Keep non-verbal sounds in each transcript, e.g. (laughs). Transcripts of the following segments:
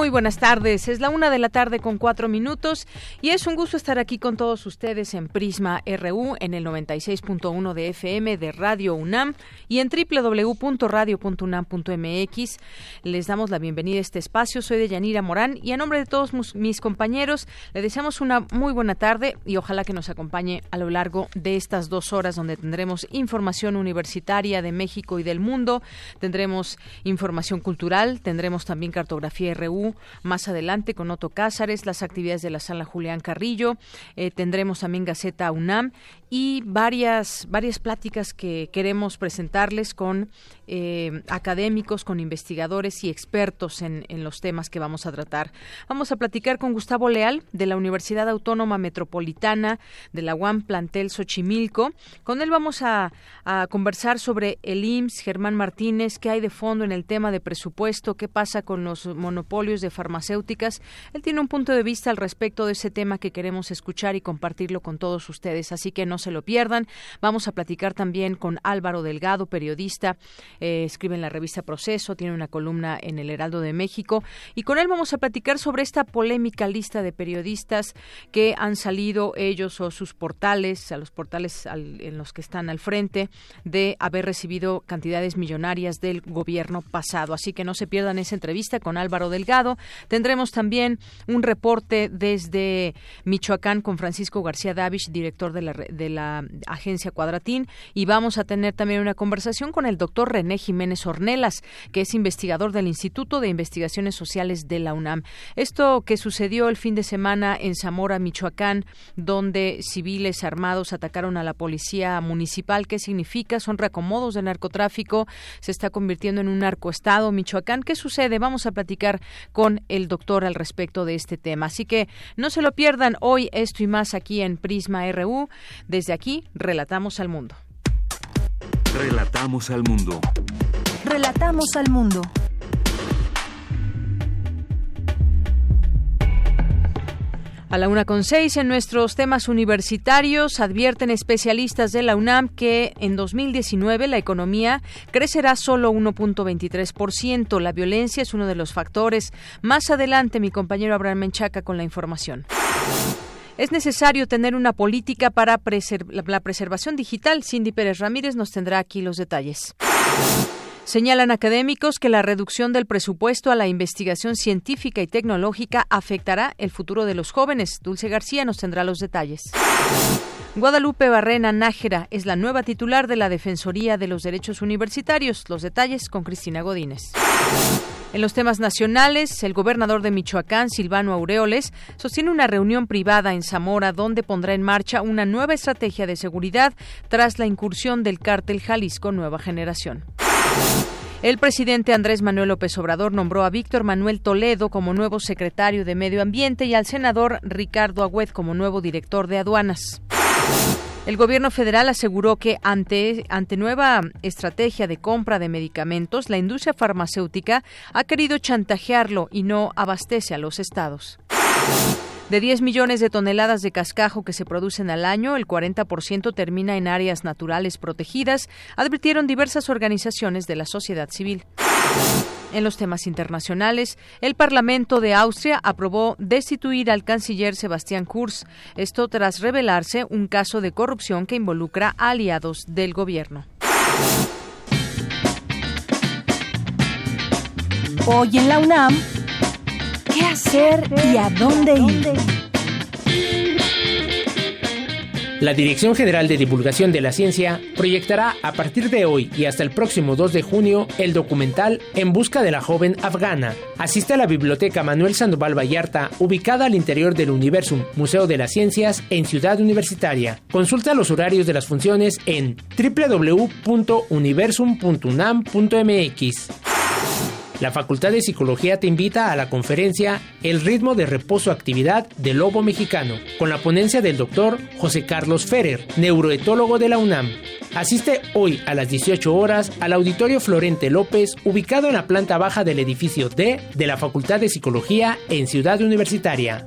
Muy buenas tardes, es la una de la tarde con cuatro minutos y es un gusto estar aquí con todos ustedes en Prisma RU en el 96.1 de FM de Radio UNAM y en www.radio.unam.mx. Les damos la bienvenida a este espacio, soy de Yanira Morán y a nombre de todos mis compañeros le deseamos una muy buena tarde y ojalá que nos acompañe a lo largo de estas dos horas donde tendremos información universitaria de México y del mundo, tendremos información cultural, tendremos también cartografía RU más adelante con Otto Cázares, las actividades de la sala Julián Carrillo, eh, tendremos también Gaceta UNAM y varias, varias pláticas que queremos presentarles con eh, académicos, con investigadores y expertos en, los temas que vamos a tratar. Vamos a platicar con Gustavo Leal de la Universidad Autónoma Metropolitana de la UAM Plantel Xochimilco. Con él vamos a, a conversar sobre el IMSS, Germán Martínez, qué hay de fondo en el tema de presupuesto, qué pasa con los monopolios de farmacéuticas. Él tiene un punto de vista al respecto de ese tema que queremos escuchar y compartirlo con todos ustedes, así que no se lo pierdan. Vamos a platicar también con Álvaro Delgado, periodista, eh, escribe en la revista Proceso, tiene una columna en el Heraldo de México y con él vamos a platicar sobre esta polémica lista de periodistas que han salido ellos o sus portales, a los portales en los que están al frente, de haber recibido cantidades millonarias del gobierno pasado. Así que no se pierdan esa entrevista con Álvaro Delgado Tendremos también un reporte desde Michoacán con Francisco García Davish, director de la, de la agencia Cuadratín, y vamos a tener también una conversación con el doctor René Jiménez Ornelas, que es investigador del Instituto de Investigaciones Sociales de la UNAM. Esto que sucedió el fin de semana en Zamora, Michoacán, donde civiles armados atacaron a la policía municipal, ¿qué significa? Son reacomodos de narcotráfico, se está convirtiendo en un narcoestado Michoacán. ¿Qué sucede? Vamos a platicar con el doctor al respecto de este tema. Así que no se lo pierdan hoy esto y más aquí en Prisma RU. Desde aquí, relatamos al mundo. Relatamos al mundo. Relatamos al mundo. A la una con seis en nuestros temas universitarios advierten especialistas de la UNAM que en 2019 la economía crecerá solo 1.23%. La violencia es uno de los factores. Más adelante mi compañero Abraham Menchaca con la información. Es necesario tener una política para la preservación digital. Cindy Pérez Ramírez nos tendrá aquí los detalles. Señalan académicos que la reducción del presupuesto a la investigación científica y tecnológica afectará el futuro de los jóvenes. Dulce García nos tendrá los detalles. Guadalupe Barrena Nájera es la nueva titular de la Defensoría de los Derechos Universitarios. Los detalles con Cristina Godínez. En los temas nacionales, el gobernador de Michoacán, Silvano Aureoles, sostiene una reunión privada en Zamora donde pondrá en marcha una nueva estrategia de seguridad tras la incursión del cártel Jalisco Nueva Generación. El presidente Andrés Manuel López Obrador nombró a Víctor Manuel Toledo como nuevo secretario de Medio Ambiente y al senador Ricardo Agüed como nuevo director de aduanas. El gobierno federal aseguró que ante, ante nueva estrategia de compra de medicamentos, la industria farmacéutica ha querido chantajearlo y no abastece a los estados. De 10 millones de toneladas de cascajo que se producen al año, el 40% termina en áreas naturales protegidas, advirtieron diversas organizaciones de la sociedad civil. En los temas internacionales, el Parlamento de Austria aprobó destituir al canciller Sebastián Kurz, esto tras revelarse un caso de corrupción que involucra a aliados del gobierno. Hoy en la UNAM, ¿Qué hacer y a dónde ir? La Dirección General de Divulgación de la Ciencia proyectará a partir de hoy y hasta el próximo 2 de junio el documental En busca de la joven afgana. Asiste a la Biblioteca Manuel Sandoval Vallarta, ubicada al interior del Universum, Museo de las Ciencias, en Ciudad Universitaria. Consulta los horarios de las funciones en www.universum.unam.mx. La Facultad de Psicología te invita a la conferencia El ritmo de reposo-actividad del lobo mexicano, con la ponencia del doctor José Carlos Ferrer, neuroetólogo de la UNAM. Asiste hoy a las 18 horas al Auditorio Florente López, ubicado en la planta baja del edificio D de la Facultad de Psicología en Ciudad Universitaria.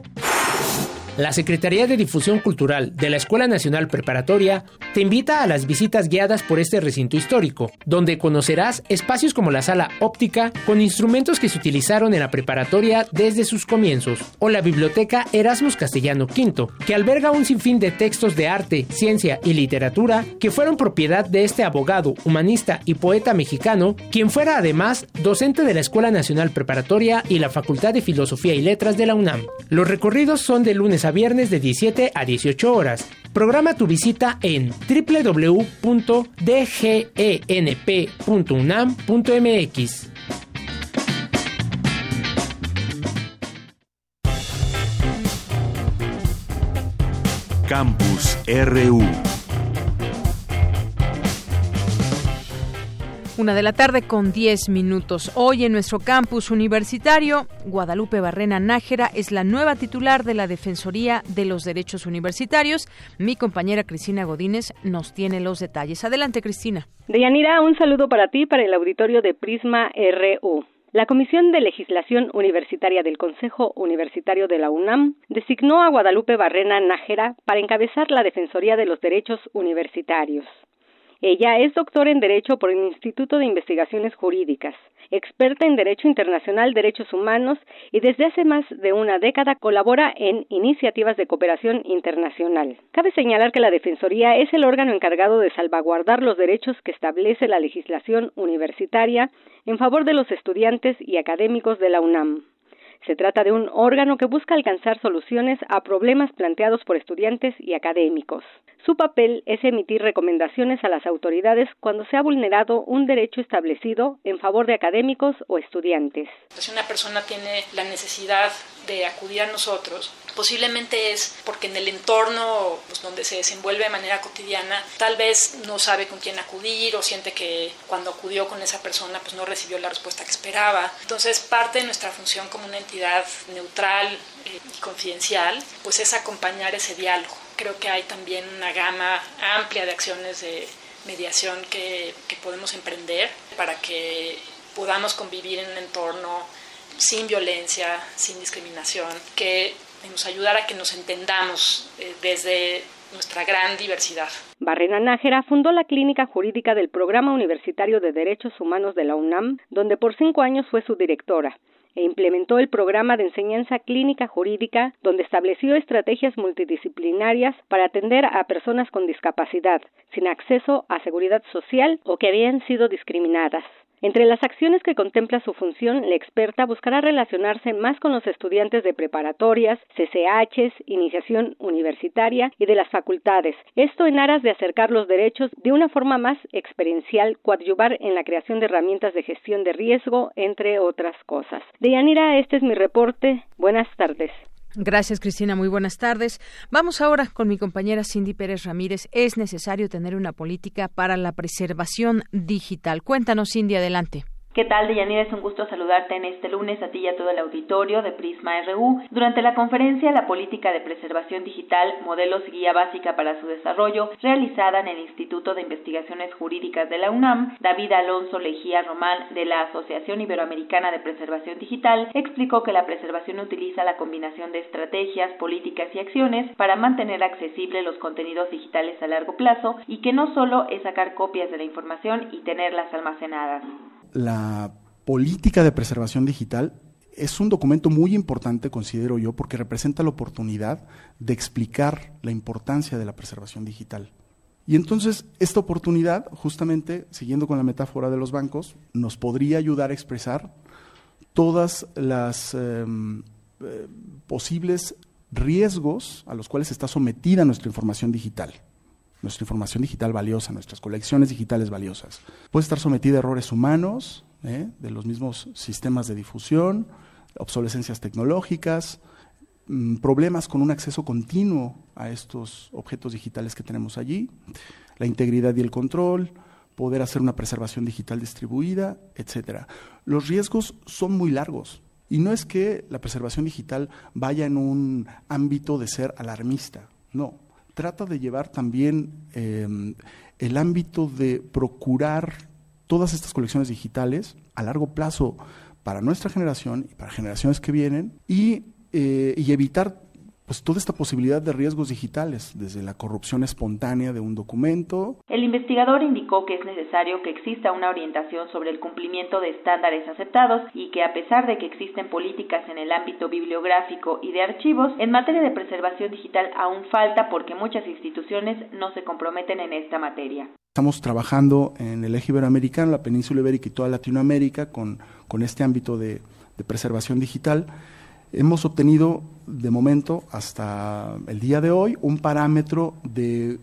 La Secretaría de Difusión Cultural de la Escuela Nacional Preparatoria te invita a las visitas guiadas por este recinto histórico, donde conocerás espacios como la sala óptica con instrumentos que se utilizaron en la preparatoria desde sus comienzos, o la biblioteca Erasmus Castellano V, que alberga un sinfín de textos de arte, ciencia y literatura que fueron propiedad de este abogado, humanista y poeta mexicano, quien fuera además docente de la Escuela Nacional Preparatoria y la Facultad de Filosofía y Letras de la UNAM. Los recorridos son de lunes a viernes de 17 a 18 horas. Programa tu visita en www.dgenp.unam.mx. Campus RU Una de la tarde con 10 minutos. Hoy en nuestro campus universitario, Guadalupe Barrena Nájera es la nueva titular de la Defensoría de los Derechos Universitarios. Mi compañera Cristina Godínez nos tiene los detalles. Adelante, Cristina. Deyanira, un saludo para ti, para el auditorio de Prisma RU. La Comisión de Legislación Universitaria del Consejo Universitario de la UNAM designó a Guadalupe Barrena Nájera para encabezar la Defensoría de los Derechos Universitarios. Ella es doctora en Derecho por el Instituto de Investigaciones Jurídicas, experta en Derecho Internacional, Derechos Humanos y desde hace más de una década colabora en iniciativas de cooperación internacional. Cabe señalar que la Defensoría es el órgano encargado de salvaguardar los derechos que establece la legislación universitaria en favor de los estudiantes y académicos de la UNAM. Se trata de un órgano que busca alcanzar soluciones a problemas planteados por estudiantes y académicos. Su papel es emitir recomendaciones a las autoridades cuando se ha vulnerado un derecho establecido en favor de académicos o estudiantes. Si una persona tiene la necesidad de acudir a nosotros, posiblemente es porque en el entorno pues, donde se desenvuelve de manera cotidiana tal vez no sabe con quién acudir o siente que cuando acudió con esa persona pues no recibió la respuesta que esperaba. Entonces parte de nuestra función como una entidad neutral eh, y confidencial pues es acompañar ese diálogo. Creo que hay también una gama amplia de acciones de mediación que, que podemos emprender para que podamos convivir en un entorno sin violencia, sin discriminación, que nos ayudara a que nos entendamos eh, desde nuestra gran diversidad. Barrena Nájera fundó la Clínica Jurídica del Programa Universitario de Derechos Humanos de la UNAM, donde por cinco años fue su directora e implementó el programa de enseñanza clínica jurídica, donde estableció estrategias multidisciplinarias para atender a personas con discapacidad, sin acceso a seguridad social o que habían sido discriminadas. Entre las acciones que contempla su función, la experta buscará relacionarse más con los estudiantes de preparatorias, CCHs, iniciación universitaria y de las facultades. Esto en aras de acercar los derechos de una forma más experiencial, coadyuvar en la creación de herramientas de gestión de riesgo, entre otras cosas. Deyanira, este es mi reporte. Buenas tardes. Gracias, Cristina. Muy buenas tardes. Vamos ahora con mi compañera Cindy Pérez Ramírez. Es necesario tener una política para la preservación digital. Cuéntanos, Cindy, adelante. ¿Qué tal, Deyanira? Es un gusto saludarte en este lunes a ti y a todo el auditorio de Prisma RU. Durante la conferencia La Política de Preservación Digital, Modelos y Guía Básica para su Desarrollo, realizada en el Instituto de Investigaciones Jurídicas de la UNAM, David Alonso Lejía Román, de la Asociación Iberoamericana de Preservación Digital, explicó que la preservación utiliza la combinación de estrategias, políticas y acciones para mantener accesibles los contenidos digitales a largo plazo y que no solo es sacar copias de la información y tenerlas almacenadas la política de preservación digital es un documento muy importante, considero yo, porque representa la oportunidad de explicar la importancia de la preservación digital. Y entonces esta oportunidad, justamente siguiendo con la metáfora de los bancos, nos podría ayudar a expresar todas las em, eh, posibles riesgos a los cuales está sometida nuestra información digital. Nuestra información digital valiosa, nuestras colecciones digitales valiosas. Puede estar sometida a errores humanos, ¿eh? de los mismos sistemas de difusión, obsolescencias tecnológicas, mm, problemas con un acceso continuo a estos objetos digitales que tenemos allí, la integridad y el control, poder hacer una preservación digital distribuida, etcétera. Los riesgos son muy largos. Y no es que la preservación digital vaya en un ámbito de ser alarmista, no. Trata de llevar también em, el ámbito de procurar todas estas colecciones digitales a largo plazo para nuestra generación y para generaciones que vienen y, eh, y evitar pues toda esta posibilidad de riesgos digitales, desde la corrupción espontánea de un documento. El investigador indicó que es necesario que exista una orientación sobre el cumplimiento de estándares aceptados y que a pesar de que existen políticas en el ámbito bibliográfico y de archivos, en materia de preservación digital aún falta porque muchas instituciones no se comprometen en esta materia. Estamos trabajando en el eje iberoamericano, la península ibérica y toda Latinoamérica con, con este ámbito de, de preservación digital hemos obtenido de momento hasta el día de hoy un parámetro de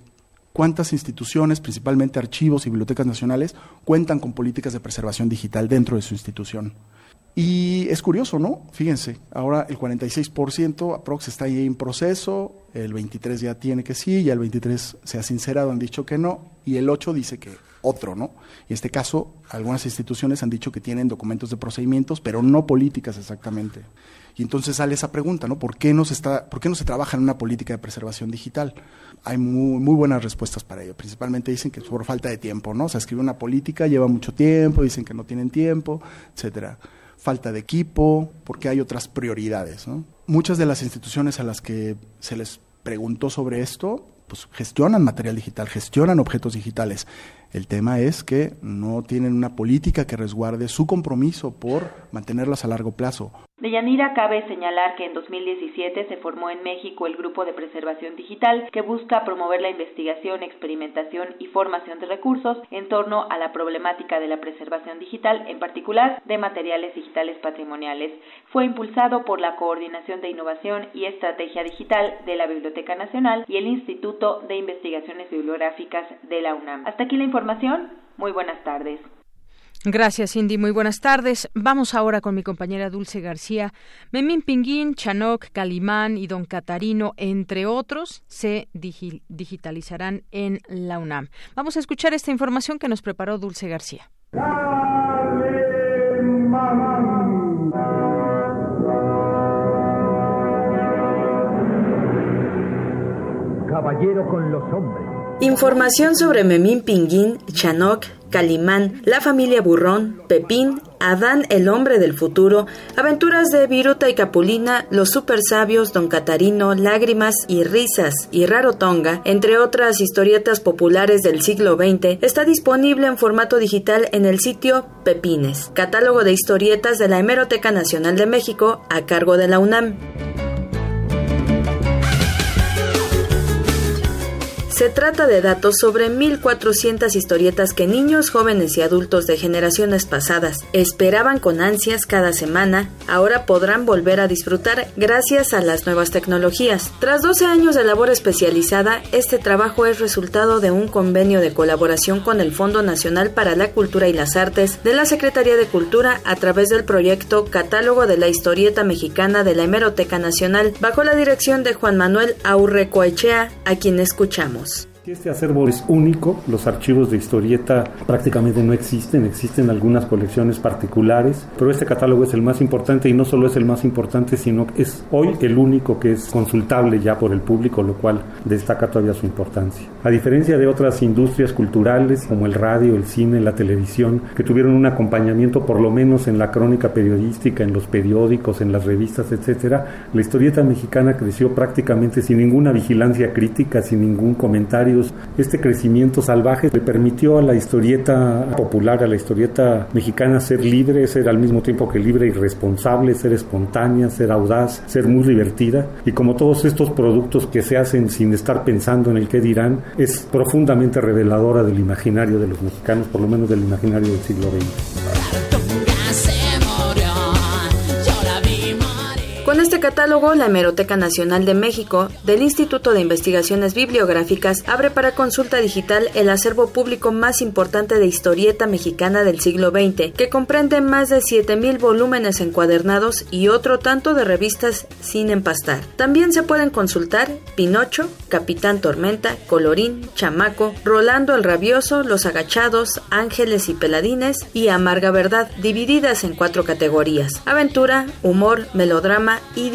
cuántas instituciones, principalmente archivos y bibliotecas nacionales, cuentan con políticas de preservación digital dentro de su institución. Y es curioso, ¿no? Fíjense, ahora el 46% aprox está ahí en proceso, el 23 ya tiene que sí, ya el 23 se ha sincerado, han dicho que no, y el 8 dice que otro, ¿no? En este caso, algunas instituciones han dicho que tienen documentos de procedimientos, pero no políticas exactamente. Y entonces sale esa pregunta, ¿no? ¿Por qué no se, está, por qué no se trabaja en una política de preservación digital? Hay muy, muy buenas respuestas para ello. Principalmente dicen que es por falta de tiempo, ¿no? O sea, escribir una política lleva mucho tiempo, dicen que no tienen tiempo, etcétera. Falta de equipo, porque hay otras prioridades, ¿no? Muchas de las instituciones a las que se les preguntó sobre esto, pues gestionan material digital, gestionan objetos digitales. El tema es que no tienen una política que resguarde su compromiso por mantenerlas a largo plazo. De Yanira cabe señalar que en 2017 se formó en México el Grupo de Preservación Digital que busca promover la investigación, experimentación y formación de recursos en torno a la problemática de la preservación digital, en particular de materiales digitales patrimoniales. Fue impulsado por la Coordinación de Innovación y Estrategia Digital de la Biblioteca Nacional y el Instituto de Investigaciones Bibliográficas de la UNAM. Hasta aquí la información. Muy buenas tardes. Gracias, Cindy. Muy buenas tardes. Vamos ahora con mi compañera Dulce García. Memín Pinguín, Chanoc, Calimán y Don Catarino, entre otros, se digitalizarán en la UNAM. Vamos a escuchar esta información que nos preparó Dulce García. Caballero con los hombres. Información sobre Memín Pinguín, Chanoc, Calimán, la familia Burrón, Pepín, Adán el hombre del futuro, aventuras de Viruta y Capulina, los super sabios, Don Catarino, Lágrimas y Risas y Rarotonga, entre otras historietas populares del siglo XX, está disponible en formato digital en el sitio Pepines, catálogo de historietas de la Hemeroteca Nacional de México a cargo de la UNAM. Se trata de datos sobre 1.400 historietas que niños, jóvenes y adultos de generaciones pasadas esperaban con ansias cada semana, ahora podrán volver a disfrutar gracias a las nuevas tecnologías. Tras 12 años de labor especializada, este trabajo es resultado de un convenio de colaboración con el Fondo Nacional para la Cultura y las Artes de la Secretaría de Cultura a través del proyecto Catálogo de la Historieta Mexicana de la Hemeroteca Nacional, bajo la dirección de Juan Manuel Aurrecoechea, a quien escuchamos. Este acervo es único, los archivos de historieta prácticamente no existen, existen algunas colecciones particulares, pero este catálogo es el más importante y no solo es el más importante, sino que es hoy el único que es consultable ya por el público, lo cual destaca todavía su importancia. A diferencia de otras industrias culturales como el radio, el cine, la televisión, que tuvieron un acompañamiento por lo menos en la crónica periodística, en los periódicos, en las revistas, etcétera, la historieta mexicana creció prácticamente sin ninguna vigilancia crítica, sin ningún comentario este crecimiento salvaje le permitió a la historieta popular, a la historieta mexicana ser libre, ser al mismo tiempo que libre y responsable, ser espontánea, ser audaz, ser muy divertida. Y como todos estos productos que se hacen sin estar pensando en el qué dirán, es profundamente reveladora del imaginario de los mexicanos, por lo menos del imaginario del siglo XX. Catálogo, la Hemeroteca Nacional de México del Instituto de Investigaciones Bibliográficas abre para consulta digital el acervo público más importante de historieta mexicana del siglo XX, que comprende más de 7.000 volúmenes encuadernados y otro tanto de revistas sin empastar. También se pueden consultar Pinocho, Capitán Tormenta, Colorín, Chamaco, Rolando el Rabioso, Los Agachados, Ángeles y Peladines y Amarga Verdad, divididas en cuatro categorías: aventura, humor, melodrama, y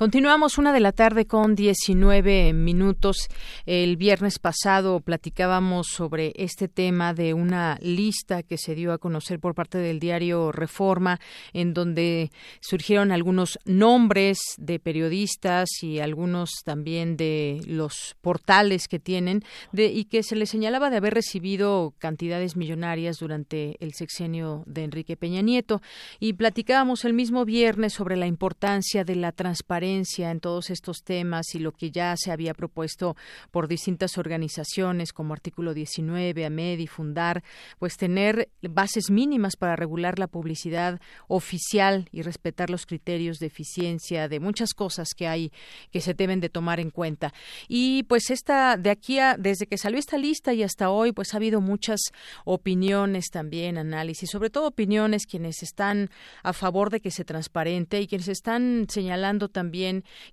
Continuamos una de la tarde con 19 minutos. El viernes pasado platicábamos sobre este tema de una lista que se dio a conocer por parte del diario Reforma, en donde surgieron algunos nombres de periodistas y algunos también de los portales que tienen de, y que se les señalaba de haber recibido cantidades millonarias durante el sexenio de Enrique Peña Nieto. Y platicábamos el mismo viernes sobre la importancia de la transparencia en todos estos temas y lo que ya se había propuesto por distintas organizaciones como Artículo 19, AMED y Fundar, pues tener bases mínimas para regular la publicidad oficial y respetar los criterios de eficiencia de muchas cosas que hay que se deben de tomar en cuenta. Y pues esta de aquí a desde que salió esta lista y hasta hoy pues ha habido muchas opiniones también, análisis, sobre todo opiniones quienes están a favor de que se transparente y quienes están señalando también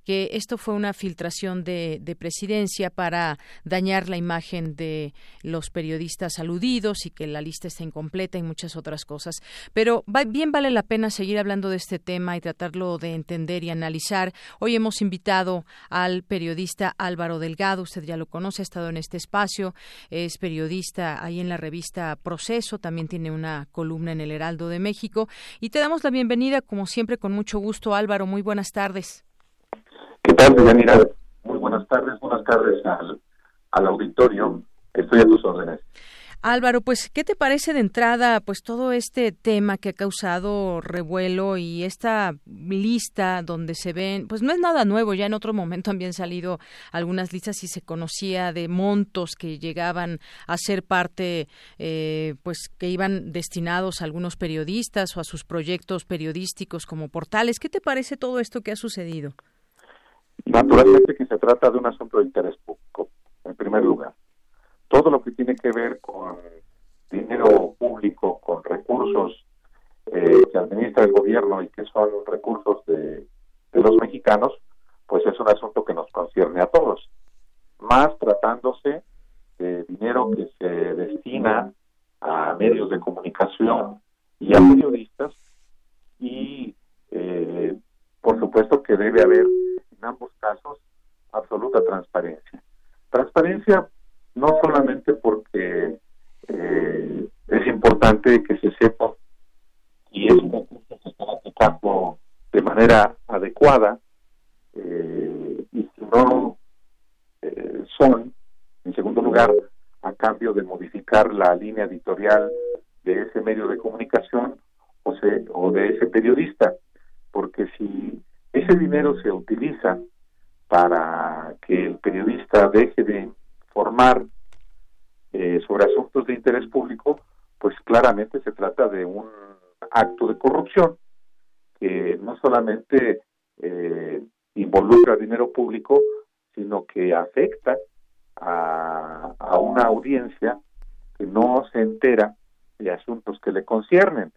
que esto fue una filtración de, presidencia para dañar la imagen de los periodistas aludidos y que la lista está incompleta y muchas otras cosas. Pero bien vale la pena seguir hablando de este tema y tratarlo de entender y analizar. Hoy hemos invitado al periodista Álvaro Delgado, usted ya lo conoce, ha estado en este espacio, es periodista ahí en la revista Proceso, también tiene una columna en el Heraldo de México y te damos la bienvenida como siempre con mucho gusto Álvaro, muy buenas tardes. Muy buenas tardes, buenas tardes al, al auditorio. Estoy a tus órdenes. Álvaro, pues, ¿qué te parece de entrada, pues, todo este tema que ha causado revuelo y esta lista donde se ven, pues, no es nada nuevo, ya en otro momento habían salido algunas listas y se conocía de montos que llegaban a ser parte, eh, pues, que iban destinados a algunos periodistas o a sus proyectos periodísticos como portales. ¿Qué te parece todo esto que ha sucedido? Naturalmente que se trata de un asunto de interés público, en primer lugar. Todo lo que tiene que ver con dinero público, con recursos eh, que administra el gobierno y que son recursos de, de los mexicanos, pues es un asunto que nos concierne a todos. Más tratándose de dinero que se destina a medios de comunicación y a periodistas y eh, por supuesto que debe haber ambos casos absoluta transparencia. Transparencia no solamente porque eh, es importante que se sepa y es un recurso que está aplicando de manera adecuada eh, y si no eh, son, en segundo lugar, a cambio de modificar la línea editorial de ese medio de comunicación o, se, o de ese periodista, porque si ese dinero se utiliza para que el periodista deje de informar eh, sobre asuntos de interés público, pues claramente se trata de un acto de corrupción que no solamente eh, involucra dinero público, sino que afecta a, a una audiencia que no se entera de asuntos que le conciernen.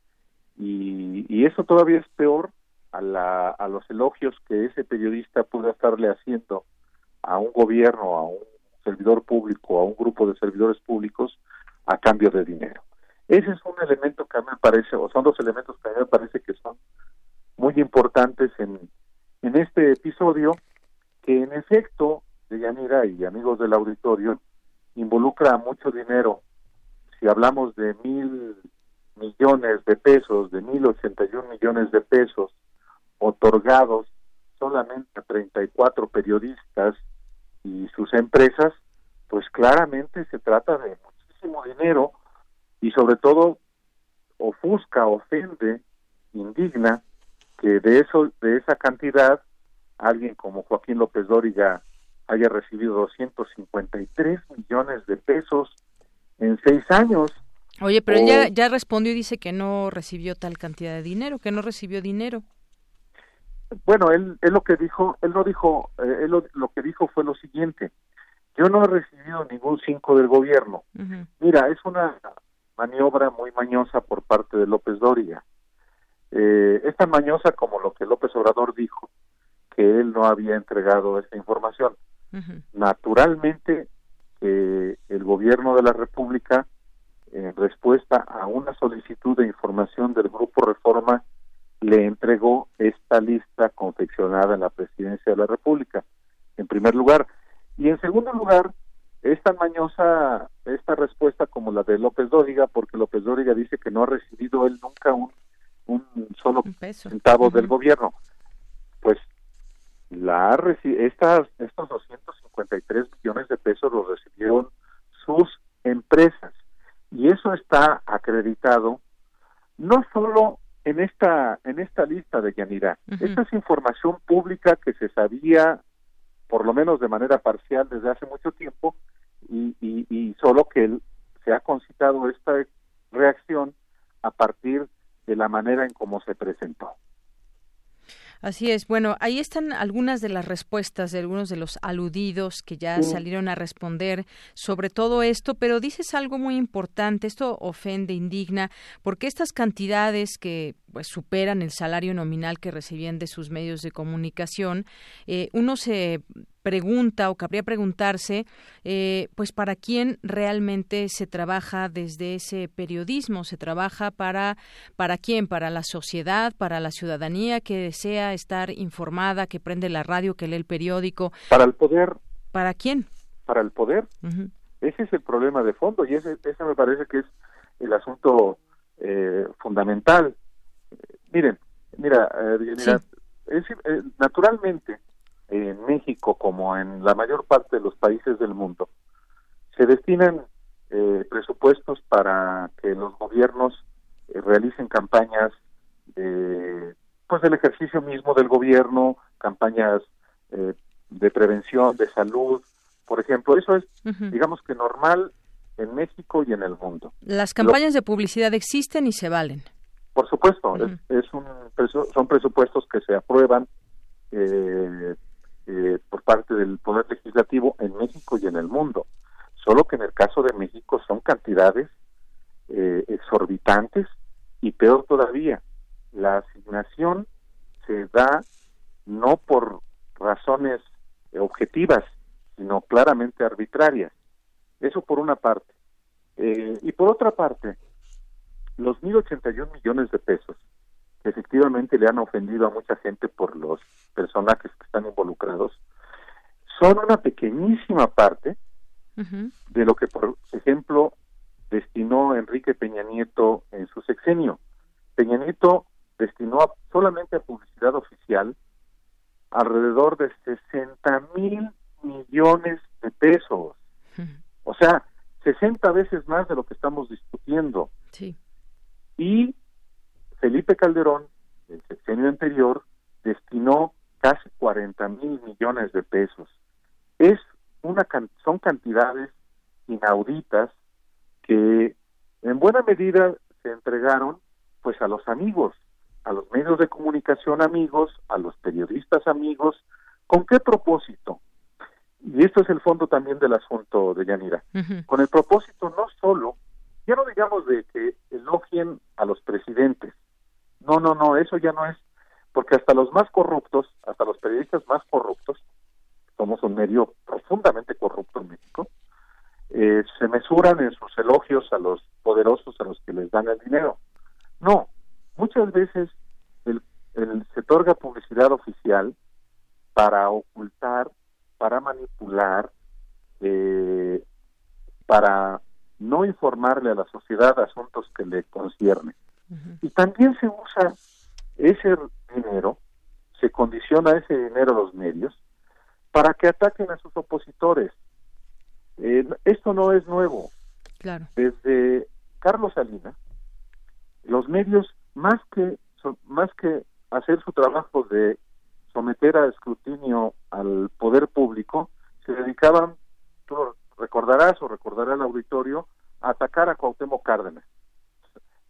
Y, y eso todavía es peor a, la, a los elogios que ese periodista pudo estarle haciendo a un gobierno, a un servidor público, a un grupo de servidores públicos a cambio de dinero. Ese es un elemento que a mí me parece, o son dos elementos que a mí me parece que son muy importantes en, en este episodio, que en efecto, de Yanira y amigos del auditorio, involucra mucho dinero. Si hablamos de mil millones de pesos, de mil ochenta y un millones de pesos, otorgados solamente a 34 periodistas y sus empresas, pues claramente se trata de muchísimo dinero y sobre todo ofusca, ofende, indigna que de eso de esa cantidad alguien como Joaquín López Dóriga haya recibido 253 millones de pesos en seis años. Oye, pero él ya, ya respondió y dice que no recibió tal cantidad de dinero, que no recibió dinero. Bueno, él, él lo que dijo, él no dijo, eh, él lo, que dijo fue lo siguiente, yo no he recibido ningún cinco del gobierno. Mira, es una maniobra muy mañosa por parte de López Dóriga. Eh, es tan mañosa como lo que López Obrador dijo, que él no había entregado esta información. Naturalmente, eh, el gobierno de la República, en respuesta a una solicitud de información del Grupo Reforma, le entregó esta lista confeccionada en la presidencia de la República, en primer lugar. Y en segundo lugar, es tan mañosa esta respuesta como la de López Dóriga, porque López Dóriga dice que no ha recibido él nunca un, un solo centavo del gobierno. Pues la estas, estos 253 millones de pesos los recibieron sus empresas. Y eso está acreditado no solo en esta en esta lista de Yanira. Esta es información pública que se sabía por lo menos de manera parcial desde hace mucho tiempo y, y, y solo que él, se ha concitado esta reacción a partir de la manera en cómo se presentó. Así es. Bueno, ahí están algunas de las respuestas de algunos de los aludidos que ya salieron a responder sobre todo esto, pero dices algo muy importante, esto ofende, indigna, porque estas cantidades que pues superan el salario nominal que recibían de sus medios de comunicación, eh, uno se pregunta o cabría preguntarse, eh, pues para quién realmente se trabaja desde ese periodismo, se trabaja para para quién, para la sociedad, para la ciudadanía que desea estar informada, que prende la radio, que lee el periódico. Para el poder. ¿Para quién? Para el poder. Ese es el problema de fondo y ese, ese me parece que es el asunto eh, fundamental. Miren, mira, eh, eh, naturalmente en México como en la mayor parte de los países del mundo se destinan eh, presupuestos para que los gobiernos realicen campañas de pues del ejercicio mismo del gobierno, campañas de prevención, de salud, por ejemplo, eso es digamos que normal en México y en el mundo. Las campañas de publicidad existen y se valen. Por supuesto, es, un, son presupuestos que se aprueban eh, eh, por parte del Poder Legislativo en México y en el mundo. Solo que en el caso de México son cantidades eh, exorbitantes y peor todavía, la asignación se da no por razones objetivas, sino claramente arbitrarias. Eso por una parte. y por otra parte, los 1.081 millones de pesos que efectivamente le han ofendido a mucha gente por los personajes que están involucrados, son una pequeñísima parte de lo que, por ejemplo, destinó Enrique Peña Nieto en su sexenio. Peña Nieto destinó solamente a publicidad oficial alrededor de 60 mil millones de pesos. O sea, 60 veces más de lo que estamos discutiendo. Sí. Y Felipe Calderón, el sexenio anterior, destinó casi 40 mil millones de pesos. Es una son cantidades inauditas que en buena medida se entregaron pues a los amigos, a los medios de comunicación amigos, a los periodistas amigos, ¿con qué propósito? Y esto es el fondo también del asunto de Yanira. Con el propósito no solo ya no digamos de que elogien a los presidentes. No, no, no, eso ya no es, porque hasta los más corruptos, hasta los periodistas más corruptos, somos un medio profundamente corrupto en México, eh, se mesuran en sus elogios a los poderosos a los que les dan el dinero. No, muchas veces el, se otorga publicidad oficial para ocultar, para manipular, eh, para no informarle a la sociedad asuntos que le conciernen. Y también se usa ese dinero se condiciona ese dinero a los medios para que ataquen a sus opositores. Eh, esto no es nuevo. Claro. Desde Carlos Salinas, los medios, más que, más que hacer su trabajo de someter a escrutinio al poder público, se dedicaban, tú recordarás o recordará el auditorio, a atacar a Cuauhtémoc Cárdenas.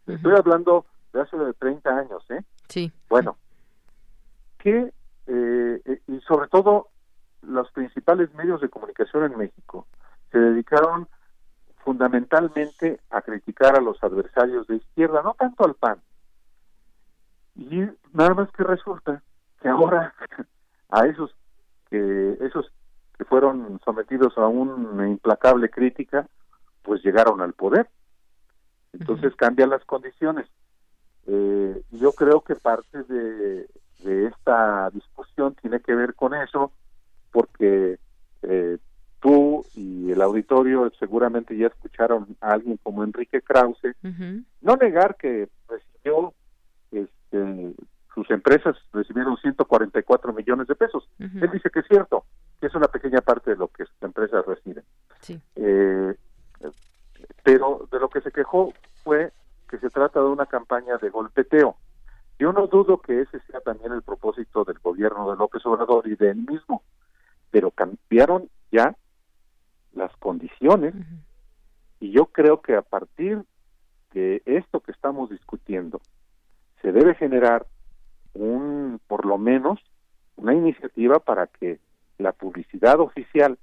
Estoy hablando de hace 30 años, ¿eh? Sí. Bueno, que, eh, y sobre todo los principales medios de comunicación en México se dedicaron fundamentalmente a criticar a los adversarios de izquierda, no tanto al PAN. Y nada más que resulta que ahora (laughs) a esos que esos que fueron sometidos a una implacable crítica, pues llegaron al poder. Entonces cambian las condiciones. Eh, yo creo que parte de, de, esta discusión tiene que ver con eso, porque eh, tú y el auditorio seguramente ya escucharon a alguien como Enrique Krause, no negar que recibió, este, sus empresas recibieron 144 millones de pesos. Él dice que es cierto, que es una pequeña parte de lo que sus empresas reciben. Eh, pero de lo que se quejó fue que se trata de una campaña de golpeteo. Yo no dudo que ese sea también el propósito del gobierno de López Obrador y de él mismo, pero cambiaron ya las condiciones y yo creo que a partir de esto que estamos discutiendo se debe generar un por lo menos una iniciativa para que la publicidad oficial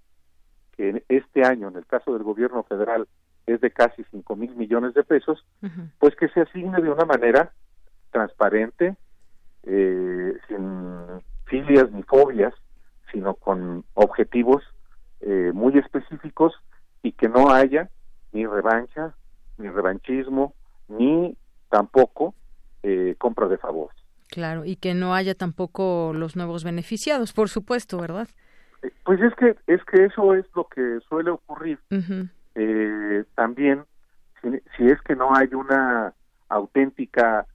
que este año en el caso del gobierno federal es de casi cinco mil millones de pesos pues que se asigne de una manera transparente eh, sin filias ni fobias sino con objetivos eh, muy específicos y que no haya ni revancha, ni revanchismo, ni tampoco eh, compra de favores. Claro, y que no haya tampoco los nuevos beneficiados, por supuesto, ¿verdad? Eh, pues es que es que eso es lo que suele ocurrir. También si, es que no hay una auténtica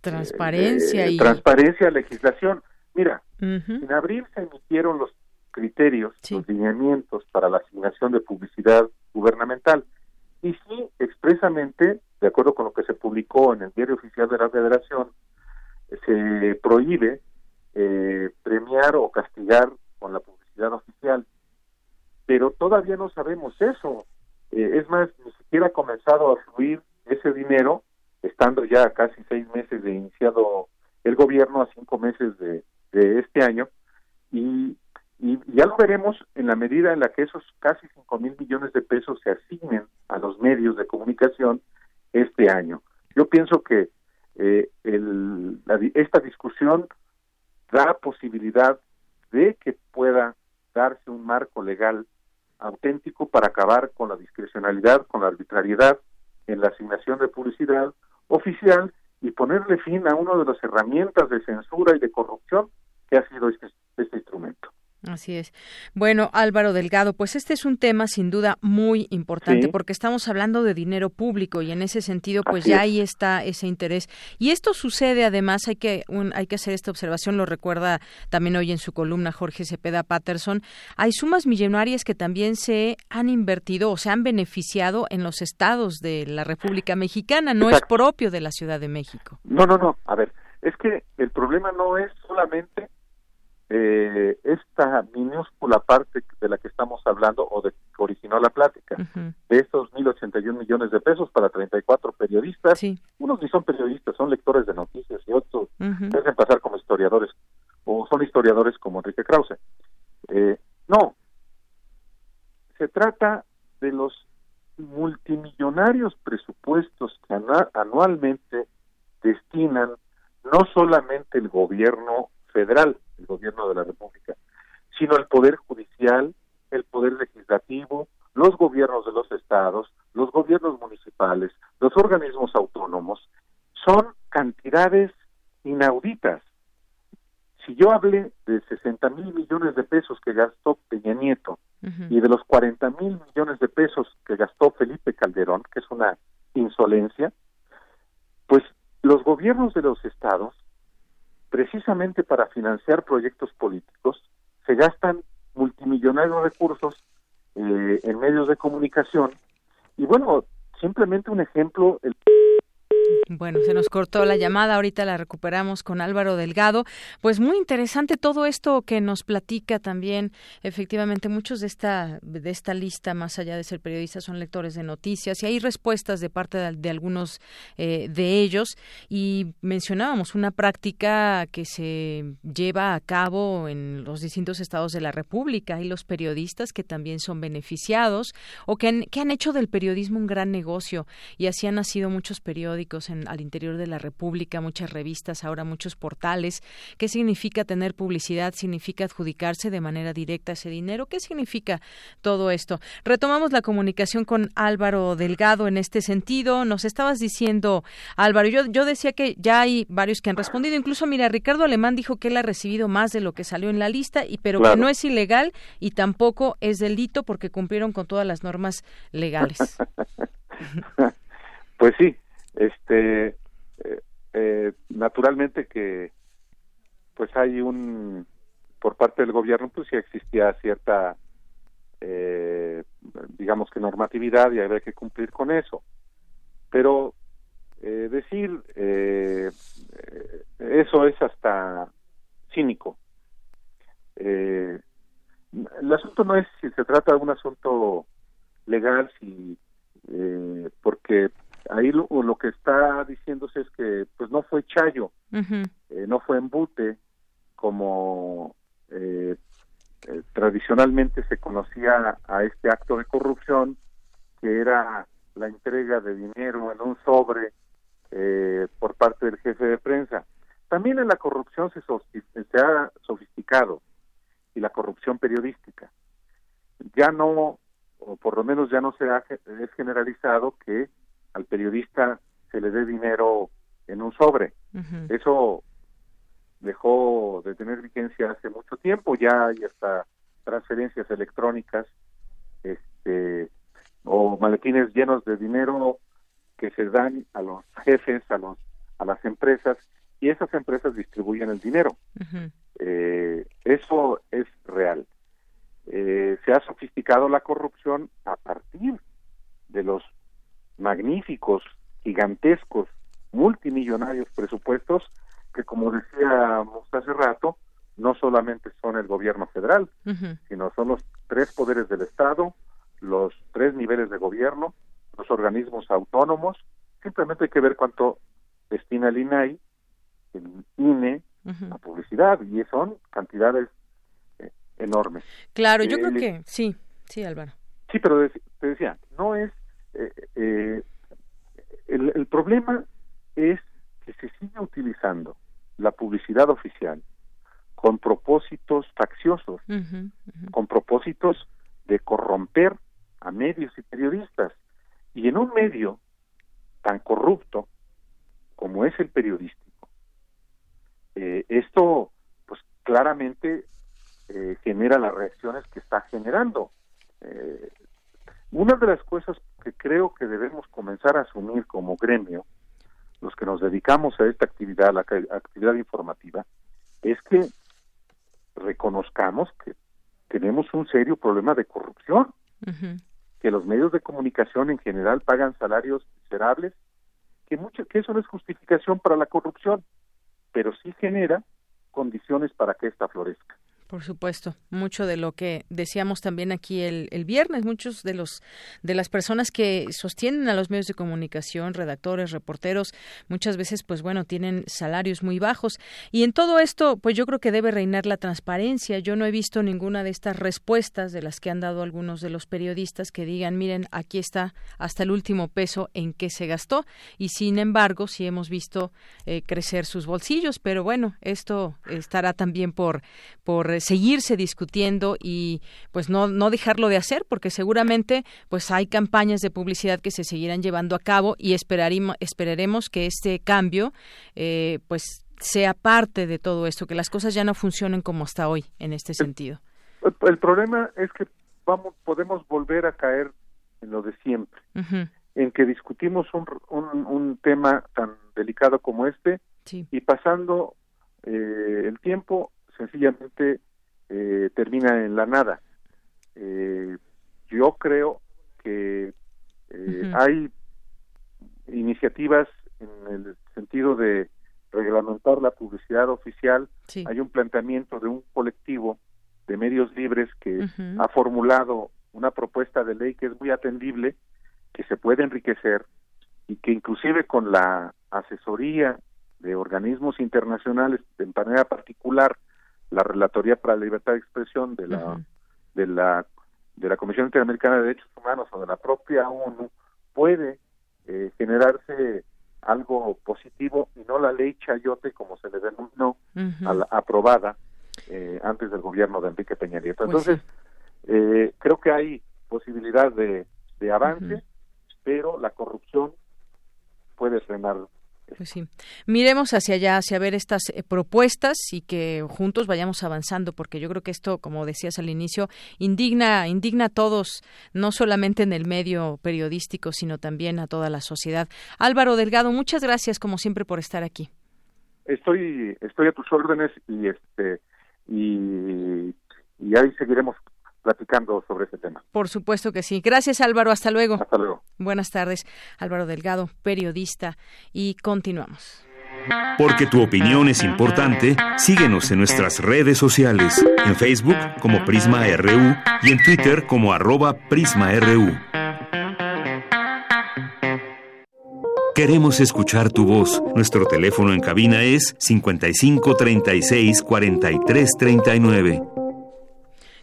transparencia y transparencia legislación. Mira, en abril se emitieron los criterios, los lineamientos para la asignación de publicidad gubernamental. Y sí, expresamente, de acuerdo con lo que se publicó en el diario oficial de la Federación, se prohíbe eh, premiar o castigar con la publicidad oficial. Pero todavía no sabemos eso. Eh, es más, ni siquiera ha comenzado a fluir ese dinero, estando ya casi seis meses de iniciado el gobierno, a cinco meses de, de este año, y y ya lo veremos en la medida en la que esos casi cinco mil millones de pesos se asignen a los medios de comunicación este año. Yo pienso que eh, el, esta discusión da posibilidad de que pueda darse un marco legal auténtico para acabar con la discrecionalidad, con la arbitrariedad en la asignación de publicidad oficial y ponerle fin a una de las herramientas de censura y de corrupción que ha sido este, este instrumento. Así es. Bueno, Álvaro Delgado, pues este es un tema sin duda muy importante porque estamos hablando de dinero público y en ese sentido pues ya ahí está ese interés. Y esto sucede además, hay que, hay que hacer esta observación, lo recuerda también hoy en su columna Jorge Cepeda Patterson, hay sumas millonarias que también se han invertido o se han beneficiado en los estados de la República Mexicana, no es propio de la Ciudad de México. No, no, no, a ver, es que el problema no es solamente eh, esta minúscula parte de la que estamos hablando o de que originó la plática, de estos 1.081 millones de pesos para 34 periodistas, unos ni son periodistas, son lectores de noticias y otros uh pasar como historiadores o son historiadores como Enrique Krause. Eh, no, se trata de los multimillonarios presupuestos que anualmente destinan no solamente el gobierno federal, el gobierno de la República, sino el poder judicial, el poder legislativo, los gobiernos de los estados, los gobiernos municipales, los organismos autónomos, son cantidades inauditas. Si yo hablé de 60 mil millones de pesos que gastó Peña Nieto y de los 40 mil millones de pesos que gastó Felipe Calderón, que es una insolencia, pues los gobiernos de los estados precisamente para financiar proyectos políticos, se gastan multimillonarios recursos eh, en medios de comunicación. Y bueno, simplemente un ejemplo, el bueno, se nos cortó la llamada, ahorita la recuperamos con Álvaro Delgado. Pues muy interesante todo esto que nos platica también. Efectivamente, muchos de esta de esta lista, más allá de ser periodistas, son lectores de noticias y hay respuestas de parte de, algunos eh, de ellos. Y mencionábamos una práctica que se lleva a cabo en los distintos estados de la República. Hay los periodistas que también son beneficiados o que han, que han hecho del periodismo un gran negocio y así han nacido muchos periódicos al interior de la República, muchas revistas, ahora muchos portales. ¿Qué significa tener publicidad? ¿Significa adjudicarse de manera directa ese dinero? ¿Qué significa todo esto? Retomamos la comunicación con Álvaro Delgado en este sentido. Nos estabas diciendo, Álvaro, yo, yo decía que ya hay varios que han respondido. Incluso, mira, Ricardo Alemán dijo que él ha recibido más de lo que salió en la lista, y pero que no es ilegal y tampoco es delito porque cumplieron con todas las normas legales. (laughs) pues sí, este, eh, eh, naturalmente que pues hay un, por parte del gobierno, pues sí existía cierta, eh, digamos que normatividad y había que cumplir con eso. Pero decir eso es hasta cínico. el asunto no es si se trata de un asunto legal, si porque ahí lo, lo, que está diciéndose es que pues no fue Chayo, eh, no fue embute como eh, eh, tradicionalmente se conocía a este acto de corrupción, que era la entrega de dinero en un sobre por parte del jefe de prensa. También en la corrupción se, se ha sofisticado y la corrupción periodística. Ya no, o por lo menos ya no se ha es generalizado que al periodista se le dé dinero en un sobre. Eso dejó de tener vigencia hace mucho tiempo, ya hay hasta transferencias electrónicas este o maletines llenos de dinero que se dan a los jefes, a los a las empresas y esas empresas distribuyen el dinero. Eh, eso es real. Eh, se ha sofisticado la corrupción a partir de los magníficos, gigantescos, multimillonarios presupuestos que, como decíamos hace rato, no solamente son el gobierno federal, sino son los tres poderes del Estado, los tres niveles de gobierno, los organismos autónomos. Simplemente hay que ver cuánto destina el INAI, el INE, a publicidad, y son cantidades eh, enormes. Claro, yo creo que sí, sí, Álvaro. Sí, pero te decía, no es eh, eh, el, problema es que se sigue utilizando la publicidad oficial con propósitos facciosos, con propósitos de corromper a medios y periodistas. Y en un medio tan corrupto como es el periodístico, eh, esto pues claramente genera las reacciones que está generando. Una de las cosas que creo que debemos comenzar a asumir como gremio, los que nos dedicamos a esta actividad, la actividad informativa, es que reconozcamos que tenemos un serio problema de corrupción, que los medios de comunicación en general pagan salarios miserables, que, mucho, que eso no es justificación para la corrupción, pero sí genera condiciones para que ésta florezca. Por supuesto, mucho de lo que decíamos también aquí el, el, viernes, muchos de los de las personas que sostienen a los medios de comunicación, redactores, reporteros, muchas veces, pues bueno, tienen salarios muy bajos. Y en todo esto, pues yo creo que debe reinar la transparencia. Yo no he visto ninguna de estas respuestas de las que han dado algunos de los periodistas que digan, miren, aquí está hasta el último peso en que se gastó y sin embargo, sí hemos visto eh, crecer sus bolsillos, pero bueno, esto estará también por por seguirse discutiendo y pues no, no dejarlo de hacer porque seguramente pues hay campañas de publicidad que se seguirán llevando a cabo y esperaremos, esperaremos que este cambio eh, pues sea parte de todo esto, que las cosas ya no funcionen como hasta hoy en este sentido. El, problema es que vamos podemos volver a caer en lo de siempre, en que discutimos un, un, un, tema tan delicado como este y pasando eh, el tiempo sencillamente eh, termina en la nada. Eh, yo creo que hay iniciativas en el sentido de reglamentar la publicidad oficial. Hay un planteamiento de un colectivo de medios libres que ha formulado una propuesta de ley que es muy atendible, que se puede enriquecer y que inclusive con la asesoría de organismos internacionales, en manera particular la Relatoría para la Libertad de Expresión de la de la de la Comisión Interamericana de Derechos Humanos o de la propia ONU puede eh, generarse algo positivo y no la ley Chayote como se le denominó aprobada eh, antes del gobierno de Enrique Peña Nieto. Pues Entonces eh, creo que hay posibilidad de, de avance, pero la corrupción puede frenar pues sí. Miremos hacia allá, hacia ver estas eh, propuestas y que juntos vayamos avanzando, porque yo creo que esto, como decías al inicio, indigna, indigna a todos, no solamente en el medio periodístico, sino también a toda la sociedad. Álvaro Delgado, muchas gracias como siempre por estar aquí. Estoy, estoy a tus órdenes y este y, y ahí seguiremos platicando sobre ese tema. Por supuesto que sí. Gracias Álvaro, hasta luego. Hasta luego. Buenas tardes, Álvaro Delgado, periodista, y continuamos. Porque tu opinión es importante, síguenos en nuestras redes sociales, en Facebook como Prisma RU y en Twitter como arroba PrismaRU. Queremos escuchar tu voz. Nuestro teléfono en cabina es 55 36 43 39.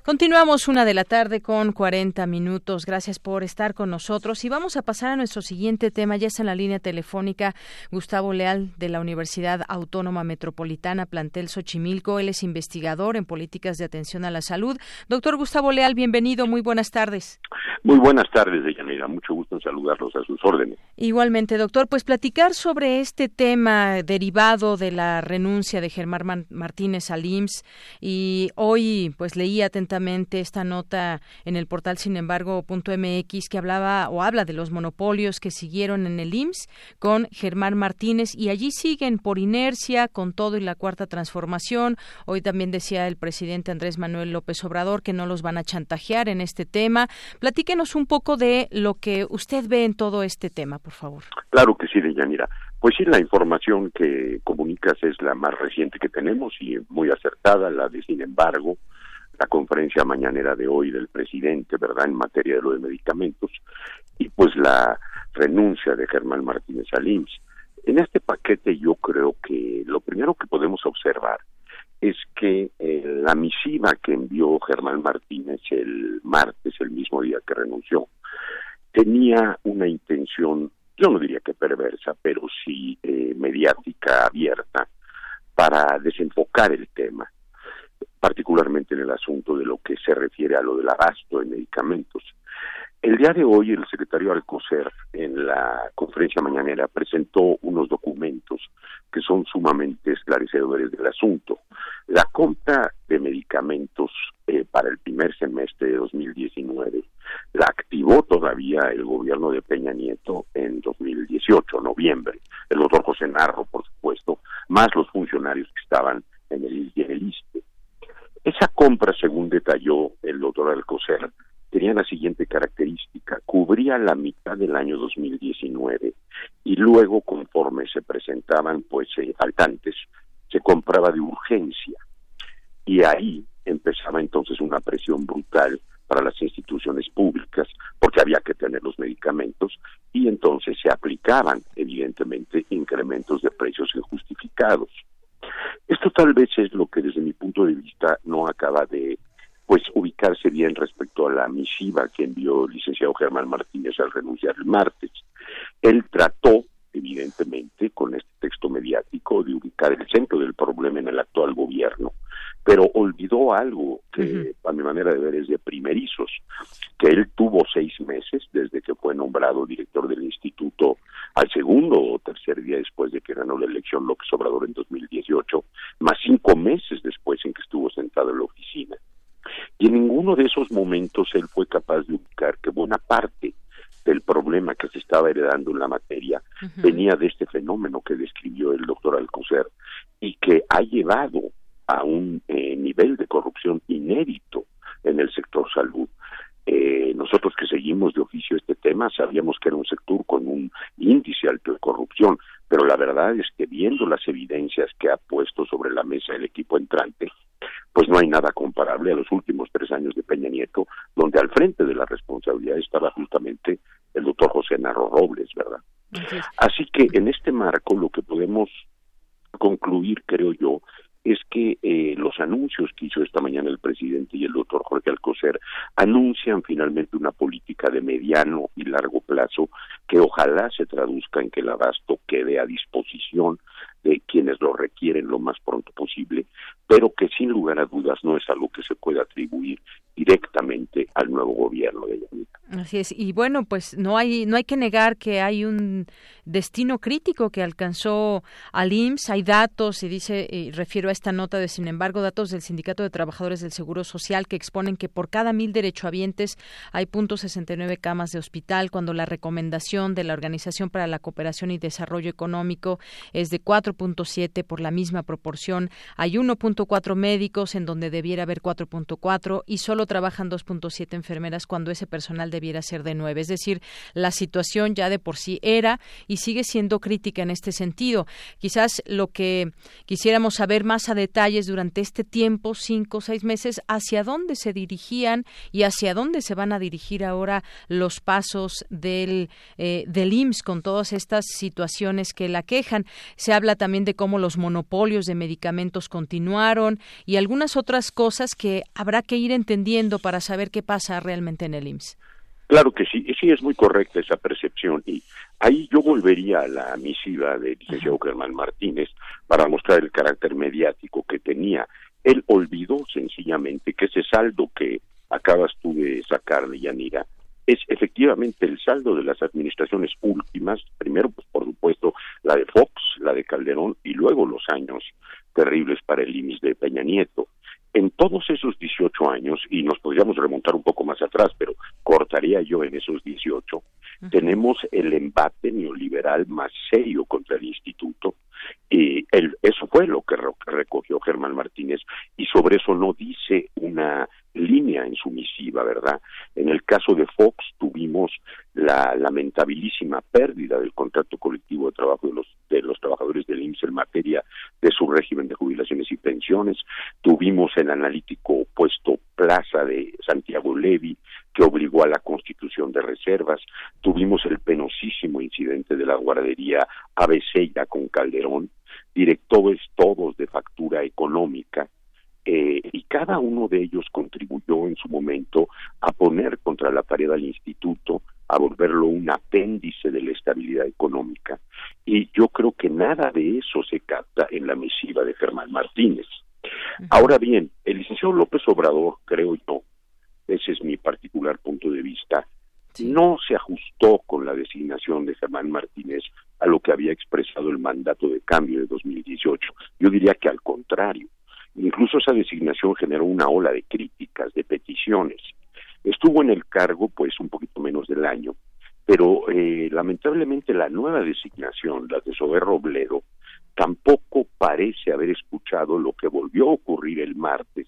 Continuamos una de la tarde con 40 minutos. Gracias por estar con nosotros y vamos a pasar a nuestro siguiente tema. Ya está en la línea telefónica Gustavo Leal de la Universidad Autónoma Metropolitana Plantel Xochimilco. Él es investigador en políticas de atención a la salud. Doctor Gustavo Leal, bienvenido. Muy buenas tardes. Muy buenas tardes, Deyanira. Mucho gusto en saludarlos a sus órdenes. Igualmente, doctor, pues platicar sobre este tema derivado de la renuncia de Germán Martínez al IMSS y hoy pues leí atentamente esta nota en el portal sin embargo .mx que hablaba o habla de los monopolios que siguieron en el IMSS con Germán Martínez y allí siguen por inercia con todo y la cuarta transformación. Hoy también decía el presidente Andrés Manuel López Obrador que no los van a chantajear en este tema. Platíquenos un poco de lo que usted ve en todo este tema, por favor. Claro que sí, Deyanira. Pues sí, la información que comunicas es la más reciente que tenemos y muy acertada, la de sin embargo, la conferencia mañanera de hoy del presidente, ¿verdad?, en materia de lo de medicamentos, y pues la renuncia de Germán Martínez Alims. En este paquete yo creo que lo primero que podemos observar es que eh, la misiva que envió Germán Martínez el martes, el mismo día que renunció, tenía una intención, yo no diría que perversa, pero sí eh, mediática abierta, para desenfocar el tema particularmente en el asunto de lo que se refiere a lo del abasto de medicamentos. El día de hoy el secretario Alcocer en la conferencia mañanera presentó unos documentos que son sumamente esclarecedores del asunto. La compra de medicamentos eh, para el primer semestre de 2019 la activó todavía el gobierno de Peña Nieto en 2018, noviembre. El doctor José Narro, por supuesto, más los funcionarios que estaban en el, en el ISTE. Esa compra, según detalló el doctor Alcocer, tenía la siguiente característica, cubría la mitad del año 2019 y luego, conforme se presentaban pues eh, faltantes, se compraba de urgencia. Y ahí empezaba entonces una presión brutal para las instituciones públicas, porque había que tener los medicamentos, y entonces se aplicaban, evidentemente, incrementos de precios injustificados. Esto tal vez es lo que desde mi punto de vista no acaba de pues ubicarse bien respecto a la misiva que envió el licenciado Germán Martínez al renunciar el martes. Él trató, evidentemente, con este texto mediático, de ubicar el centro del problema en el actual gobierno, pero olvidó algo que a mi manera de ver es de primerizos, que él tuvo seis meses desde que fue nombrado director del instituto al segundo o tercer día después de que ganó la elección López Obrador en 2018, más cinco meses después en que estuvo sentado en la oficina. Y en ninguno de esos momentos él fue capaz de ubicar que buena parte del problema que se estaba heredando en la materia venía de este fenómeno que describió el doctor Alcocer y que ha llevado a un eh, nivel de corrupción inédito en el sector salud. Eh, nosotros que seguimos de oficio este tema sabíamos que era un sector con un índice alto de corrupción, pero la verdad es que viendo las evidencias que ha puesto sobre la mesa el equipo entrante, pues no hay nada comparable a los últimos tres años de Peña Nieto, donde al frente de la responsabilidad estaba justamente el doctor José Narro Robles, ¿verdad? Así que en este marco lo que podemos concluir, creo yo, es que eh, los anuncios que hizo esta mañana el presidente y el doctor Jorge Alcocer anuncian finalmente una política de mediano y largo plazo que ojalá se traduzca en que el abasto quede a disposición de quienes lo requieren lo más pronto posible, pero que sin lugar a dudas no es algo que se pueda atribuir directamente al nuevo gobierno de Yanita. Así es, y bueno, pues no hay no hay que negar que hay un destino crítico que alcanzó al IMSS, hay datos y dice y refiero a esta nota de sin embargo datos del Sindicato de Trabajadores del Seguro Social que exponen que por cada mil derechohabientes hay .69 camas de hospital cuando la recomendación de la Organización para la Cooperación y Desarrollo Económico es de 4.7 por la misma proporción, hay 1.4 médicos en donde debiera haber 4.4 y solo trabajan 2.7 enfermeras cuando ese personal de debiera ser de nueve. Es decir, la situación ya de por sí era y sigue siendo crítica en este sentido. Quizás lo que quisiéramos saber más a detalles durante este tiempo, cinco o seis meses, hacia dónde se dirigían y hacia dónde se van a dirigir ahora los pasos del, eh, del IMSS con todas estas situaciones que la quejan. Se habla también de cómo los monopolios de medicamentos continuaron y algunas otras cosas que habrá que ir entendiendo para saber qué pasa realmente en el IMSS. Claro que sí, sí es muy correcta esa percepción y ahí yo volvería a la misiva del licenciado Germán Martínez para mostrar el carácter mediático que tenía. Él olvidó sencillamente que ese saldo que acabas tú de sacar de Yanira es efectivamente el saldo de las administraciones últimas, primero pues por supuesto la de Fox, la de Calderón y luego los años terribles para el IMIS de Peña Nieto en todos esos 18 años, y nos podríamos remontar un poco más atrás, pero cortaría yo en esos 18, tenemos el embate neoliberal más serio contra el instituto, y eso fue lo que recogió Germán Martínez, y sobre eso no dice una línea en su misiva, ¿verdad? En el caso de Fox tuvimos la lamentabilísima pérdida del contrato colectivo de trabajo de los de los trabajadores del IMSS en materia de su régimen de jubilaciones y pensiones. Tuvimos el analítico puesto Plaza de Santiago Levi, que obligó a la constitución de reservas. Tuvimos el penosísimo incidente de la guardería ya con Calderón, directores todos de factura económica, eh, y cada uno de ellos contribuyó en su momento a poner contra la pared al instituto, a volverlo un apéndice de la estabilidad económica. Y yo creo que nada de eso se capta en la misiva de Germán Martínez. Ahora bien, el licenciado López Obrador, creo yo, ese es mi particular punto de vista, no se ajustó con la designación de Germán Martínez a lo que había expresado el mandato de cambio de 2018. Yo diría que al contrario, Incluso esa designación generó una ola de críticas, de peticiones. Estuvo en el cargo pues un poquito menos del año, pero eh, lamentablemente la nueva designación, la de Sober Robledo, tampoco parece haber escuchado lo que volvió a ocurrir el martes,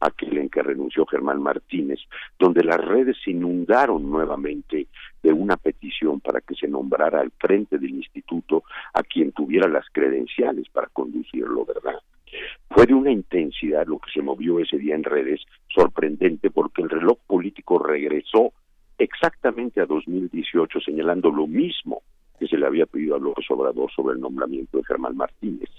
aquel en que renunció Germán Martínez, donde las redes se inundaron nuevamente de una petición para que se nombrara al frente del instituto a quien tuviera las credenciales para conducirlo, ¿verdad? Fue de una intensidad lo que se movió ese día en redes, sorprendente porque el reloj político regresó exactamente a 2018 señalando lo mismo se le había pedido a López Obrador sobre el nombramiento de Germán Martínez.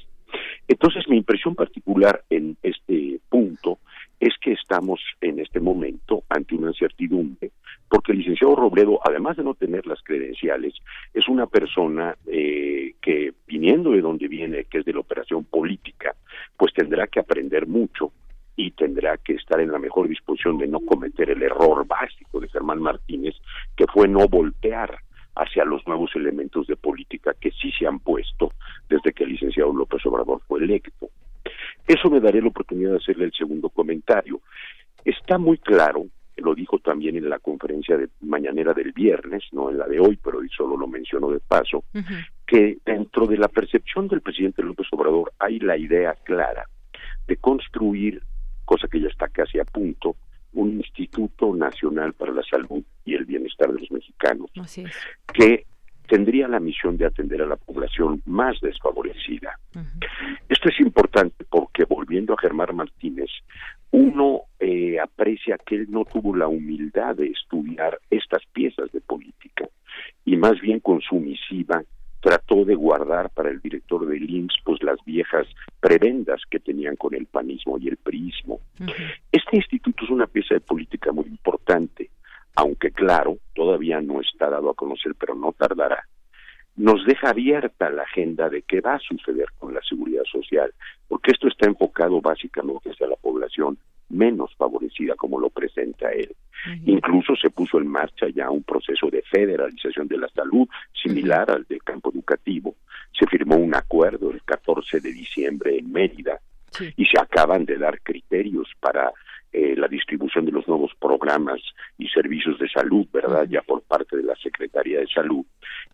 Entonces, mi impresión particular en este punto es que estamos en este momento ante una incertidumbre, porque el licenciado Robledo, además de no tener las credenciales, es una persona eh, que, viniendo de donde viene, que es de la operación política, pues tendrá que aprender mucho y tendrá que estar en la mejor disposición de no cometer el error básico de Germán Martínez, que fue no voltear hacia los nuevos elementos de política que sí se han puesto desde que el licenciado López Obrador fue electo. Eso me daré la oportunidad de hacerle el segundo comentario. Está muy claro, lo dijo también en la conferencia de mañanera del viernes, no en la de hoy, pero hoy solo lo mencionó de paso, que dentro de la percepción del presidente López Obrador hay la idea clara de construir, cosa que ya está casi a punto, un Instituto Nacional para la Salud y el Bienestar de los Mexicanos, que tendría la misión de atender a la población más desfavorecida. Esto es importante porque, volviendo a Germán Martínez, uno eh, aprecia que él no tuvo la humildad de estudiar estas piezas de política y más bien con su misiva trató de guardar para el director del IMSS pues las viejas prebendas que tenían con el panismo y el priismo. Este instituto es una pieza de política muy importante, aunque claro, todavía no está dado a conocer, pero no tardará. Nos deja abierta la agenda de qué va a suceder con la seguridad social, porque esto está enfocado básicamente hacia la población menos favorecida como lo presenta él. Incluso se puso en marcha ya un proceso de federalización de la salud similar al del campo educativo. Se firmó un acuerdo el 14 de diciembre en Mérida y se acaban de dar criterios para eh, la distribución de los nuevos programas y servicios de salud, ¿verdad? Ya por parte de la Secretaría de Salud.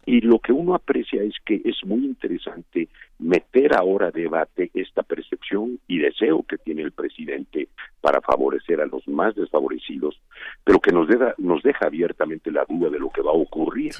Y lo que uno aprecia es que es muy interesante meter ahora a debate esta percepción y deseo que tiene el presidente para favorecer a los más desfavorecidos, pero que nos deja, nos deja abiertamente la duda de lo que va a ocurrir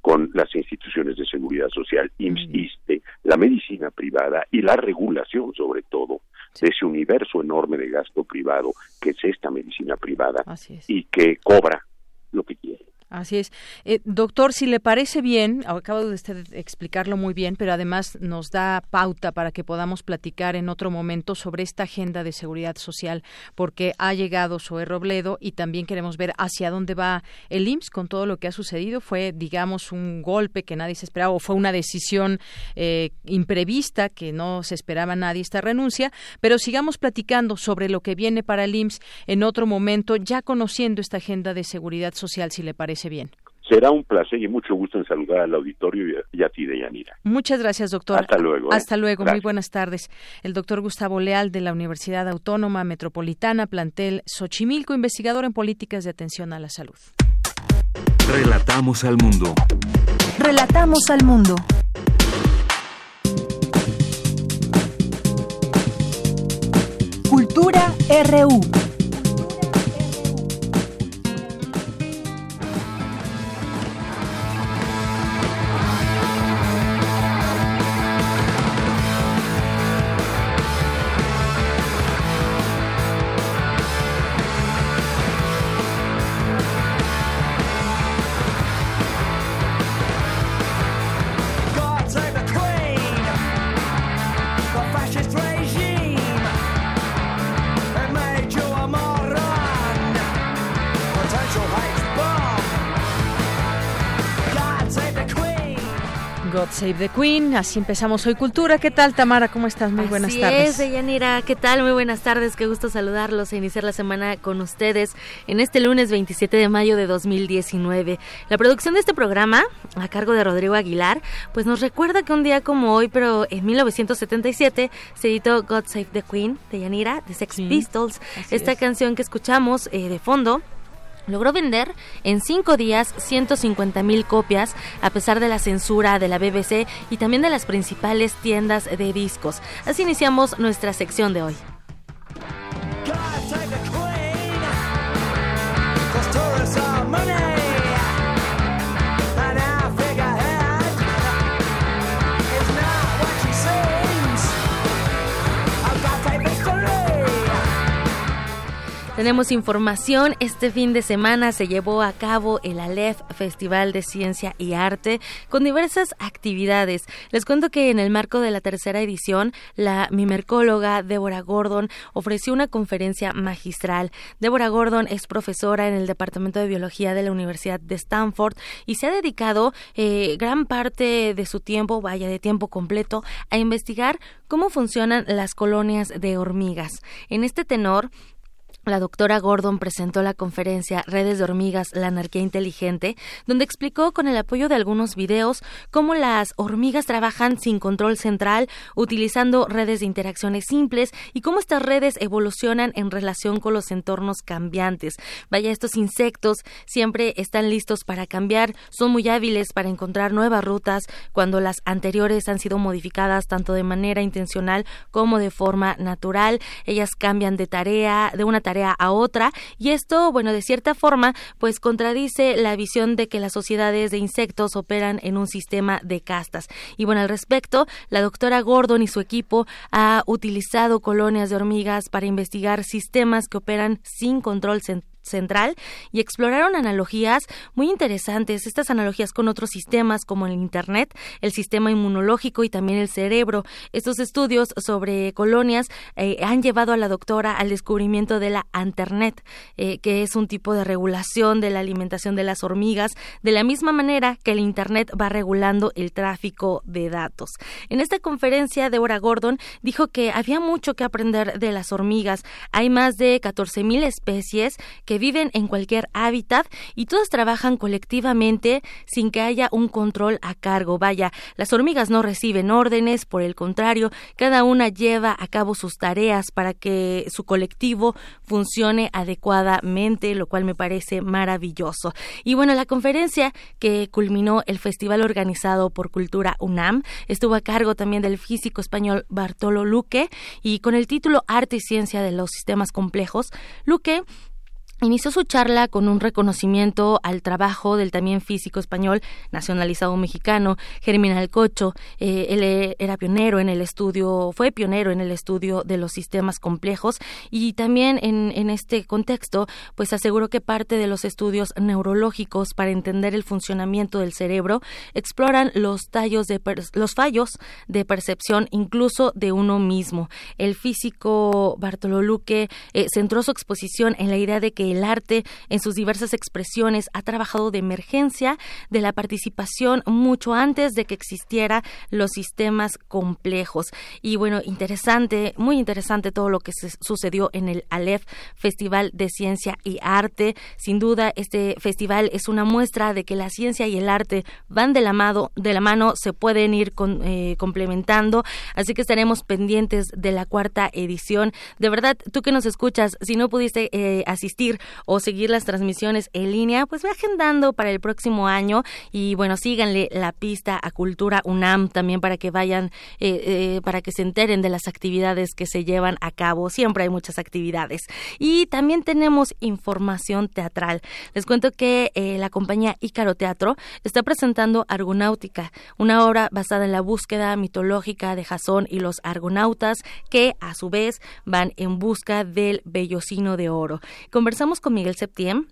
con las instituciones de seguridad social, IMSS, la medicina privada y la regulación sobre todo de ese universo enorme de gasto privado que es esta medicina privada y que cobra lo que quiere. Así es. Eh, doctor, si le parece bien, acabo de usted explicarlo muy bien, pero además nos da pauta para que podamos platicar en otro momento sobre esta agenda de seguridad social, porque ha llegado Zoe Robledo y también queremos ver hacia dónde va el IMSS con todo lo que ha sucedido. Fue, digamos, un golpe que nadie se esperaba o fue una decisión eh, imprevista que no se esperaba nadie esta renuncia, pero sigamos platicando sobre lo que viene para el IMSS en otro momento, ya conociendo esta agenda de seguridad social, si le parece bien. Será un placer y mucho gusto en saludar al auditorio y a, ti, Deyanira. Muchas gracias, doctor. Hasta luego. ¿eh? Hasta luego. Muy buenas tardes. El doctor Gustavo Leal de la Universidad Autónoma Metropolitana, plantel Xochimilco, investigador en políticas de atención a la salud. Relatamos al mundo. Relatamos al mundo. Cultura RU. Save the Queen, así empezamos hoy Cultura. ¿Qué tal, Tamara? ¿Cómo estás? Muy buenas tardes. Es, Yanira. ¿Qué tal? Muy buenas tardes. Qué gusto saludarlos e iniciar la semana con ustedes en este lunes 27 de mayo de 2019. La producción de este programa, a cargo de Rodrigo Aguilar, pues nos recuerda que un día como hoy, pero en 1977, se editó God Save the Queen de Yanira, de Sex Pistols. Esta canción que escuchamos eh, de fondo logró vender en cinco días 150 mil copias a pesar de la censura de la BBC y también de las principales tiendas de discos. Así iniciamos nuestra sección de hoy. Tenemos información. Este fin de semana se llevó a cabo el Aleph Festival de Ciencia y Arte con diversas actividades. Les cuento que en el marco de la tercera edición, la mimercóloga Débora Gordon ofreció una conferencia magistral. Débora Gordon es profesora en el Departamento de Biología de la Universidad de Stanford y se ha dedicado eh, gran parte de su tiempo, vaya de tiempo completo, a investigar cómo funcionan las colonias de hormigas. En este tenor, la doctora Gordon presentó la conferencia Redes de Hormigas, la anarquía inteligente, donde explicó con el apoyo de algunos videos cómo las hormigas trabajan sin control central, utilizando redes de interacciones simples y cómo estas redes evolucionan en relación con los entornos cambiantes. Vaya, estos insectos siempre están listos para cambiar, son muy hábiles para encontrar nuevas rutas cuando las anteriores han sido modificadas tanto de manera intencional como de forma natural. Ellas cambian de tarea, de una tarea tarea a otra y esto, bueno, de cierta forma, pues contradice la visión de que las sociedades de insectos operan en un sistema de castas. Y bueno, al respecto, la doctora Gordon y su equipo ha utilizado colonias de hormigas para investigar sistemas que operan sin control central central y exploraron analogías muy interesantes, estas analogías con otros sistemas como el Internet, el sistema inmunológico y también el cerebro. Estos estudios sobre colonias eh, han llevado a la doctora al descubrimiento de la Internet, eh, que es un tipo de regulación de la alimentación de las hormigas, de la misma manera que el Internet va regulando el tráfico de datos. En esta conferencia, Deborah Gordon dijo que había mucho que aprender de las hormigas. Hay más de 14.000 especies que viven en cualquier hábitat y todas trabajan colectivamente sin que haya un control a cargo. Vaya, las hormigas no reciben órdenes, por el contrario, cada una lleva a cabo sus tareas para que su colectivo funcione adecuadamente, lo cual me parece maravilloso. Y bueno, la conferencia que culminó el festival organizado por Cultura UNAM estuvo a cargo también del físico español Bartolo Luque y con el título Arte y Ciencia de los Sistemas Complejos, Luque Inició su charla con un reconocimiento al trabajo del también físico español nacionalizado mexicano, Germán Alcocho. Eh, él e, era pionero en el estudio, fue pionero en el estudio de los sistemas complejos y también en, en este contexto, pues aseguró que parte de los estudios neurológicos para entender el funcionamiento del cerebro exploran los, tallos de los fallos de percepción incluso de uno mismo. El físico Bartolo Luque eh, centró su exposición en la idea de que el arte en sus diversas expresiones ha trabajado de emergencia de la participación mucho antes de que existiera los sistemas complejos. Y bueno, interesante, muy interesante todo lo que se sucedió en el Aleph Festival de Ciencia y Arte. Sin duda, este festival es una muestra de que la ciencia y el arte van de la mano, de la mano se pueden ir eh, complementando. Así que estaremos pendientes de la cuarta edición. De verdad, tú que nos escuchas, si no pudiste eh, asistir o seguir las transmisiones en línea, pues ve agendando para el próximo año y bueno, síganle la pista a Cultura UNAM también para que vayan, eh, eh, para que se enteren de las actividades que se llevan a cabo. Siempre hay muchas actividades. Y también tenemos información teatral. Les cuento que eh, la compañía Ícaro Teatro está presentando Argonáutica, una obra basada en la búsqueda mitológica de Jasón y los argonautas que a su vez van en busca del vellocino de oro. Conversamos con Miguel Septién.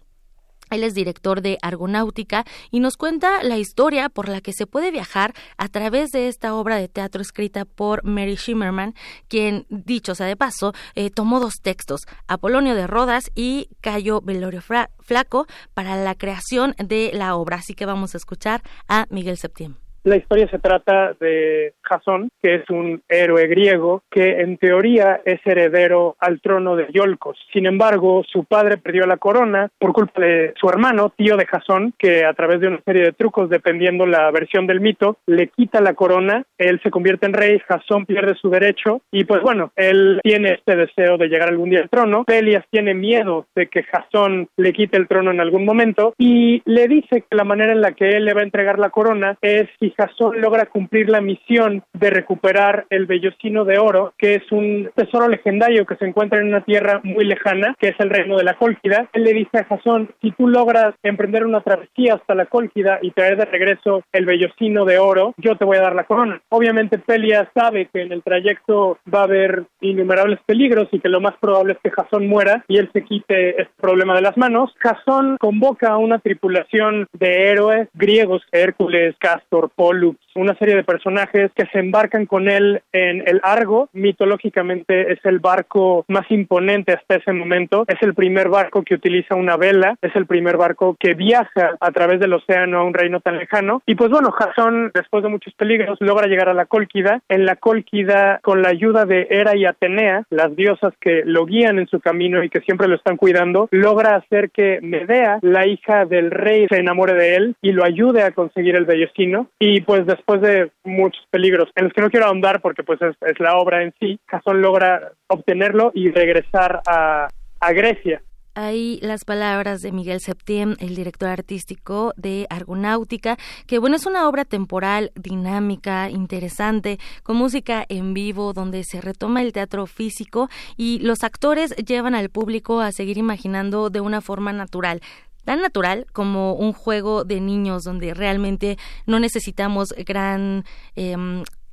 Él es director de Argonáutica y nos cuenta la historia por la que se puede viajar a través de esta obra de teatro escrita por Mary Shimmerman, quien, dicho sea de paso, eh, tomó dos textos, Apolonio de Rodas y Cayo Velorio Flaco, para la creación de la obra. Así que vamos a escuchar a Miguel Septién. La historia se trata de Jasón, que es un héroe griego que en teoría es heredero al trono de Yolcos. Sin embargo, su padre perdió la corona por culpa de su hermano, tío de Jasón, que a través de una serie de trucos, dependiendo la versión del mito, le quita la corona, él se convierte en rey, Jasón pierde su derecho y pues bueno, él tiene este deseo de llegar algún día al trono. Pelias tiene miedo de que Jasón le quite el trono en algún momento y le dice que la manera en la que él le va a entregar la corona es Jasón logra cumplir la misión de recuperar el vellocino de oro, que es un tesoro legendario que se encuentra en una tierra muy lejana, que es el reino de la Cólquida. Él le dice a Jasón, si tú logras emprender una travesía hasta la Cólquida y traer de regreso el vellocino de oro, yo te voy a dar la corona. Obviamente Pelia sabe que en el trayecto va a haber innumerables peligros y que lo más probable es que Jasón muera y él se quite este problema de las manos. Jasón convoca a una tripulación de héroes griegos, Hércules, Castor, Pollux, una serie de personajes que se embarcan con él en el Argo. Mitológicamente es el barco más imponente hasta ese momento. Es el primer barco que utiliza una vela, es el primer barco que viaja a través del océano a un reino tan lejano. Y pues bueno, Jasón, después de muchos peligros, logra llegar a la Cólquida. En la Cólquida, con la ayuda de Hera y Atenea, las diosas que lo guían en su camino y que siempre lo están cuidando, logra hacer que Medea, la hija del rey, se enamore de él y lo ayude a conseguir el bellocino. Y pues después de muchos peligros, en los que no quiero ahondar porque pues es, la obra en sí, Jasón logra obtenerlo y regresar a, a Grecia. Hay las palabras de Miguel Septién, el director artístico de Argonáutica, que bueno, es una obra temporal, dinámica, interesante, con música en vivo, donde se retoma el teatro físico y los actores llevan al público a seguir imaginando de una forma natural tan natural como un juego de niños donde realmente no necesitamos gran eh,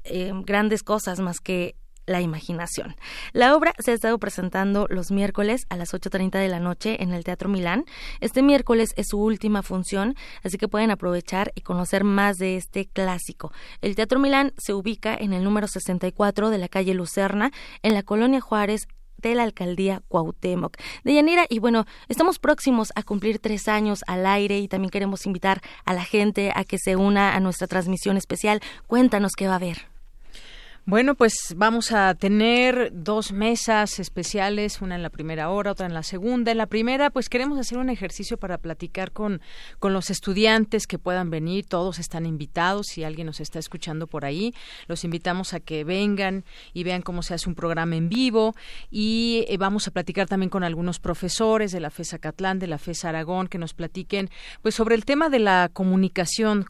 eh, grandes cosas más que la imaginación. La obra se ha estado presentando los miércoles a las 8.30 de la noche en el Teatro Milán. Este miércoles es su última función, así que pueden aprovechar y conocer más de este clásico. El Teatro Milán se ubica en el número 64 de la calle Lucerna, en la colonia Juárez, de la alcaldía Cuauhtémoc. Deyanira, y bueno, estamos próximos a cumplir tres años al aire y también queremos invitar a la gente a que se una a nuestra transmisión especial. Cuéntanos qué va a haber. Bueno, pues vamos a tener dos mesas especiales, una en la primera hora, otra en la segunda. En la primera, pues queremos hacer un ejercicio para platicar con, con los estudiantes que puedan venir. Todos están invitados. Si alguien nos está escuchando por ahí, los invitamos a que vengan y vean cómo se hace un programa en vivo. Y eh, vamos a platicar también con algunos profesores de la FES Catlán, de la FES Aragón, que nos platiquen pues sobre el tema de la comunicación,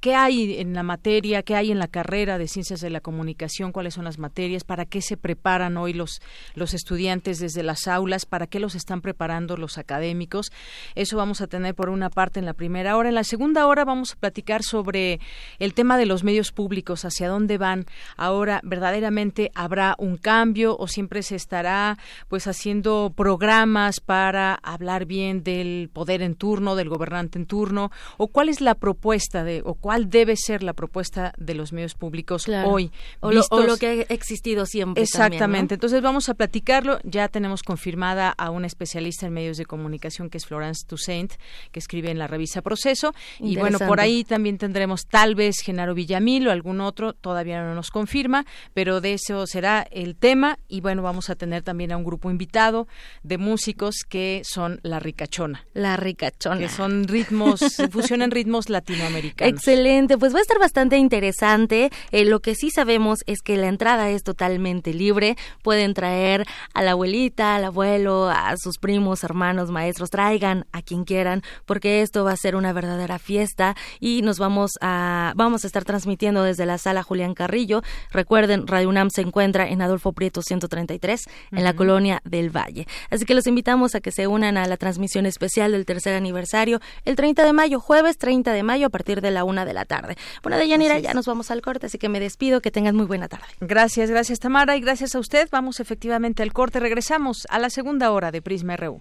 qué hay en la materia, qué hay en la carrera de ciencias de la comunicación comunicación, cuáles son las materias, para qué se preparan hoy los, los estudiantes desde las aulas, para qué los están preparando los académicos. Eso vamos a tener por una parte en la primera hora. En la segunda hora vamos a platicar sobre el tema de los medios públicos, hacia dónde van. Ahora, verdaderamente habrá un cambio o siempre se estará pues haciendo programas para hablar bien del poder en turno, del gobernante en turno, o cuál es la propuesta de, o cuál debe ser la propuesta de los medios públicos hoy. O lo, que ha existido siempre. Exactamente. Entonces vamos a platicarlo. Ya tenemos confirmada a una especialista en medios de comunicación que es Florence Toussaint, que escribe en la revista Proceso. Y bueno, por ahí también tendremos tal vez Genaro Villamil o algún otro, todavía no nos confirma, pero de eso será el tema. Y bueno, vamos a tener también a un grupo invitado de músicos que son La Ricachona. La Ricachona. Que son ritmos, (laughs) fusionan ritmos latinoamericanos. Excelente, pues va a estar bastante interesante. Eh, lo que sí sabemos es que la entrada es totalmente libre. Pueden traer a la abuelita, al abuelo, a sus primos, hermanos, maestros, traigan a quien quieran, porque esto va a ser una verdadera fiesta y nos vamos a vamos a estar transmitiendo desde la sala Julián Carrillo. Recuerden, Radio UNAM se encuentra en Adolfo Prieto 133 en la colonia del Valle. Así que los invitamos a que se unan a la transmisión especial del tercer aniversario el 30 de mayo, jueves 30 de mayo a partir de la una de la tarde. Bueno, Deyanira, ya nos vamos al corte, así que me despido, que tengan muy buena tarde. Gracias, gracias Tamara y gracias a usted. Vamos efectivamente al corte. Regresamos a la segunda hora de Prisma RU.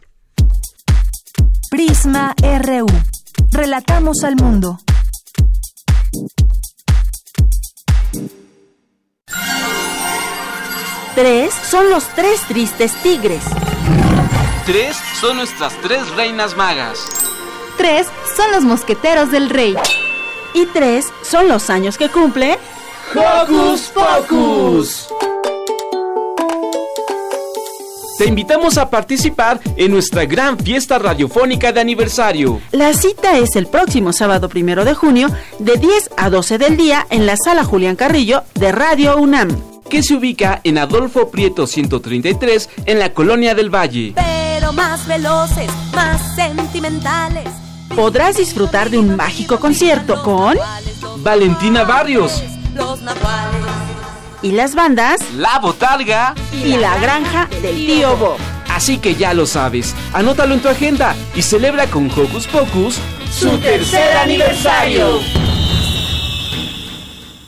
Prisma RU. Relatamos al mundo. Tres son los tres tristes tigres. Tres son nuestras tres reinas magas. Tres son los mosqueteros del rey. Y tres son los años que cumple Hocus Pocus. Te invitamos a participar en nuestra gran fiesta radiofónica de aniversario. La cita es el próximo sábado primero de junio, de 10 a 12 del día, en la sala Julián Carrillo de Radio UNAM. Que se ubica en Adolfo Prieto 133, en la Colonia del Valle. Pero más veloces, más sentimentales. Podrás disfrutar de un mágico concierto con Valentina Barrios Y las bandas La Botarga y La Granja del Tío Bob. Así que ya lo sabes, anótalo en tu agenda y celebra con Hocus Pocus su tercer aniversario.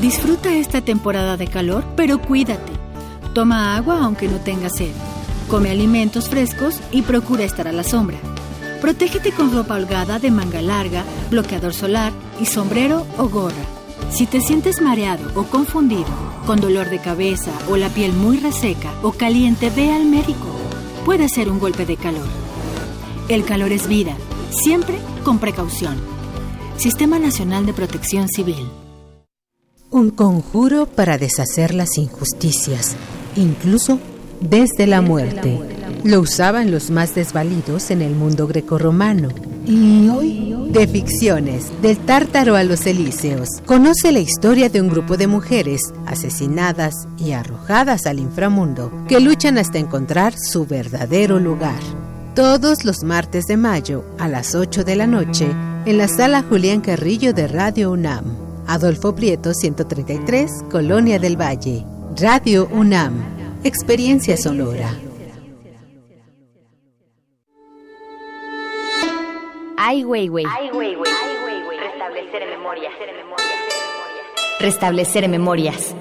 Disfruta esta temporada de calor, pero cuídate. Toma agua aunque no tengas sed. Come alimentos frescos y procura estar a la sombra. Protégete con ropa holgada de manga larga, bloqueador solar y sombrero o gorra. Si te sientes mareado o confundido, con dolor de cabeza o la piel muy reseca o caliente, ve al médico. Puede ser un golpe de calor. El calor es vida, siempre con precaución. Sistema Nacional de Protección Civil. Un conjuro para deshacer las injusticias, incluso desde la muerte. Lo usaban los más desvalidos en el mundo grecorromano. Y hoy, de ficciones, del tártaro a los elíseos, conoce la historia de un grupo de mujeres asesinadas y arrojadas al inframundo que luchan hasta encontrar su verdadero lugar. Todos los martes de mayo a las 8 de la noche en la sala Julián Carrillo de Radio UNAM. Adolfo Prieto 133, Colonia del Valle. Radio UNAM. Experiencia sonora. Ai Weiwei. Restablecer memorias. Restablecer memorias.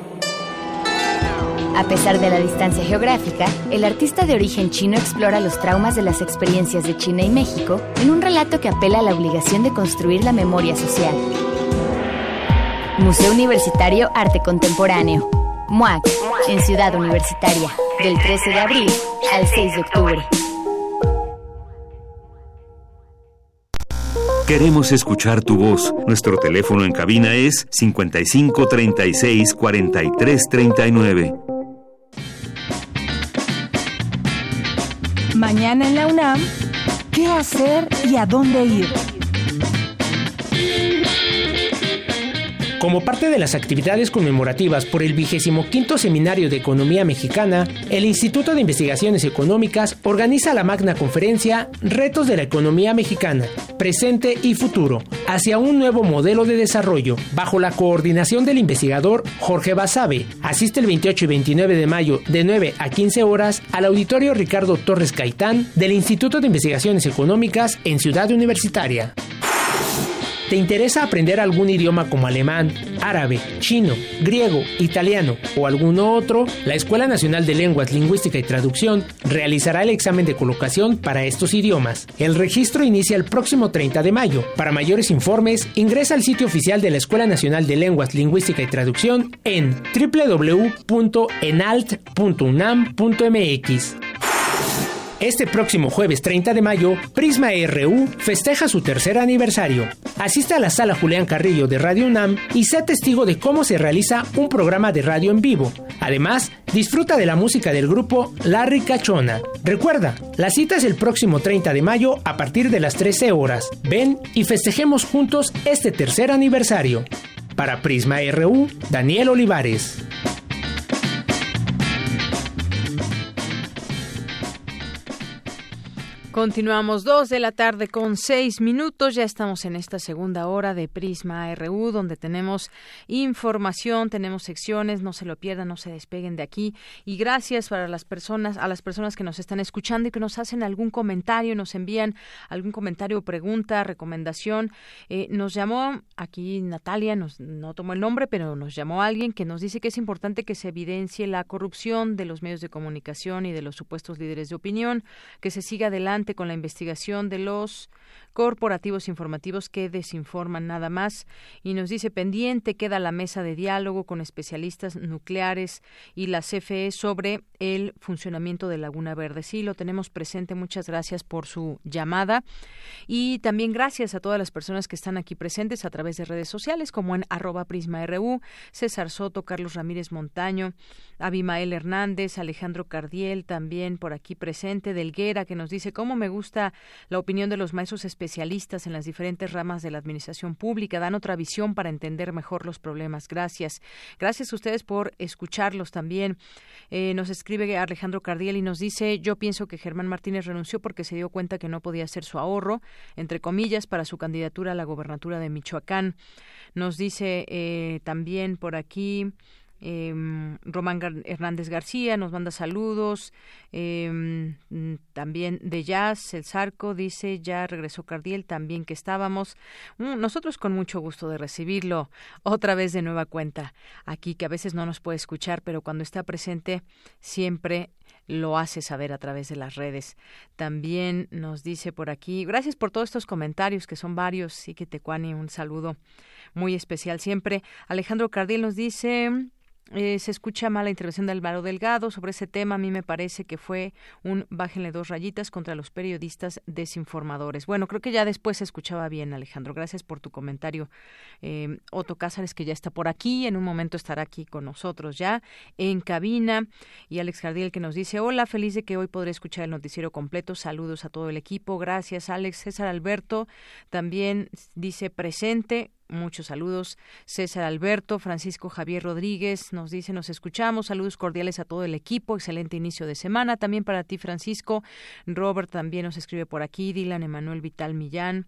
A pesar de la distancia geográfica, el artista de origen chino explora los traumas de las experiencias de China y México en un relato que apela a la obligación de construir la memoria social. Museo Universitario Arte Contemporáneo. MUAC, en Ciudad Universitaria, del 13 de abril al 6 de octubre. Queremos escuchar tu voz. Nuestro teléfono en cabina es 55 36 43 39. Mañana en la UNAM, ¿qué hacer y a dónde ir? Como parte de las actividades conmemorativas por el vigésimo quinto Seminario de Economía Mexicana, el Instituto de Investigaciones Económicas organiza la magna conferencia Retos de la Economía Mexicana, Presente y Futuro, hacia un nuevo modelo de desarrollo, bajo la coordinación del investigador Jorge Basabe. Asiste el 28 y 29 de mayo de 9 a 15 horas al auditorio Ricardo Torres Caitán del Instituto de Investigaciones Económicas en Ciudad Universitaria. ¿Te interesa aprender algún idioma como alemán, árabe, chino, griego, italiano o alguno otro? La Escuela Nacional de Lenguas, Lingüística y Traducción realizará el examen de colocación para estos idiomas. El registro inicia el próximo 30 de mayo. Para mayores informes, ingresa al sitio oficial de la Escuela Nacional de Lenguas, Lingüística y Traducción en www.enalt.unam.mx. Este próximo jueves 30 de mayo, Prisma RU festeja su tercer aniversario. Asiste a la sala Julián Carrillo de Radio UNAM y sea testigo de cómo se realiza un programa de radio en vivo. Además, disfruta de la música del grupo La Ricachona. Recuerda, la cita es el próximo 30 de mayo a partir de las 13 horas. Ven y festejemos juntos este tercer aniversario. Para Prisma RU, Daniel Olivares. Continuamos dos de la tarde con seis minutos. Ya estamos en esta segunda hora de Prisma RU, donde tenemos información, tenemos secciones. No se lo pierdan, no se despeguen de aquí. Y gracias para las personas, a las personas que nos están escuchando y que nos hacen algún comentario, nos envían algún comentario, pregunta, recomendación. Eh, nos llamó aquí Natalia, nos, no tomó el nombre, pero nos llamó alguien que nos dice que es importante que se evidencie la corrupción de los medios de comunicación y de los supuestos líderes de opinión, que se siga adelante con la investigación de los corporativos informativos que desinforman nada más y nos dice pendiente queda la mesa de diálogo con especialistas nucleares y la CFE sobre el funcionamiento de Laguna Verde. Sí, lo tenemos presente. Muchas gracias por su llamada y también gracias a todas las personas que están aquí presentes a través de redes sociales como en arroba prisma.ru, César Soto, Carlos Ramírez Montaño, Abimael Hernández, Alejandro Cardiel también por aquí presente, Delguera que nos dice cómo me gusta la opinión de los maestros en las diferentes ramas de la administración pública. Dan otra visión para entender mejor los problemas. Gracias. Gracias a ustedes por escucharlos también. Eh, nos escribe Alejandro Cardiel y nos dice, yo pienso que Germán Martínez renunció porque se dio cuenta que no podía hacer su ahorro, entre comillas, para su candidatura a la gobernatura de Michoacán. Nos dice eh, también por aquí eh, Román Hernández García nos manda saludos. Em, también de Jazz, el Zarco dice, ya regresó Cardiel, también que estábamos. Mm, nosotros con mucho gusto de recibirlo otra vez de nueva cuenta aquí, que a veces no nos puede escuchar, pero cuando está presente siempre lo hace saber a través de las redes. También nos dice por aquí, gracias por todos estos comentarios, que son varios, sí que Tecuani, un saludo muy especial siempre. Alejandro Cardiel nos dice, eh, se escucha mal la intervención de Álvaro Delgado sobre ese tema. A mí me parece que fue un bájenle dos rayitas contra los periodistas desinformadores. Bueno, creo que ya después se escuchaba bien, Alejandro. Gracias por tu comentario. Eh, Otto Cázares, que ya está por aquí, en un momento estará aquí con nosotros ya en cabina. Y Alex Jardiel, que nos dice: Hola, feliz de que hoy podré escuchar el noticiero completo. Saludos a todo el equipo. Gracias, Alex. César Alberto también dice presente. Muchos saludos. César Alberto, Francisco Javier Rodríguez nos dice, nos escuchamos. Saludos cordiales a todo el equipo. Excelente inicio de semana. También para ti, Francisco. Robert también nos escribe por aquí. Dylan Emanuel Vital Millán.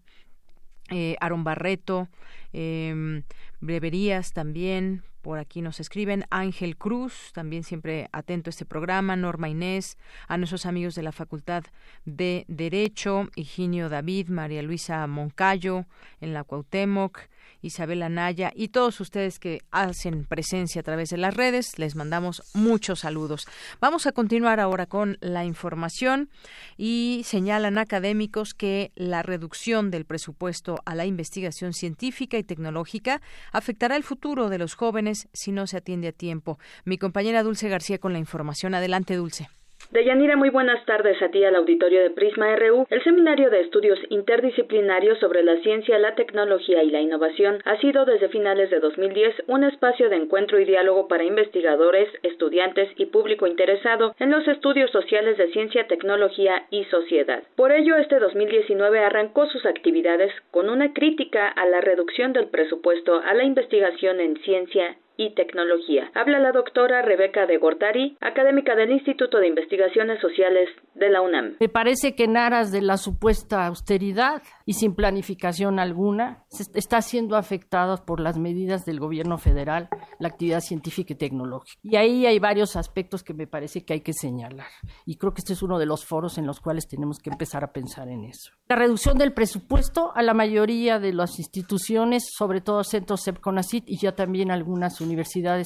Eh, Aaron Barreto, eh, Breverías también, por aquí nos escriben Ángel Cruz, también siempre atento a este programa, Norma Inés, a nuestros amigos de la Facultad de Derecho, Higinio David, María Luisa Moncayo, en la Cuauhtémoc, Isabel Anaya y todos ustedes que hacen presencia a través de las redes, les mandamos muchos saludos. Vamos a continuar ahora con la información y señalan académicos que la reducción del presupuesto a la investigación científica y tecnológica afectará el futuro de los jóvenes si no se atiende a tiempo. Mi compañera Dulce García con la información. Adelante, Dulce. Deyanira, muy buenas tardes a ti al auditorio de Prisma RU. El Seminario de Estudios Interdisciplinarios sobre la Ciencia, la Tecnología y la Innovación ha sido desde finales de 2010 un espacio de encuentro y diálogo para investigadores, estudiantes y público interesado en los estudios sociales de ciencia, tecnología y sociedad. Por ello, este 2019 arrancó sus actividades con una crítica a la reducción del presupuesto a la investigación en ciencia y Tecnología. Habla la doctora Rebeca de Gortari, académica del Instituto de Investigaciones Sociales de la UNAM. Me parece que en aras de la supuesta austeridad y sin planificación alguna, se está siendo afectada por las medidas del gobierno federal la actividad científica y tecnológica. Y ahí hay varios aspectos que me parece que hay que señalar. Y creo que este es uno de los foros en los cuales tenemos que empezar a pensar en eso. La reducción del presupuesto a la mayoría de las instituciones, sobre todo centros CEPCONACIT y ya también algunas universidades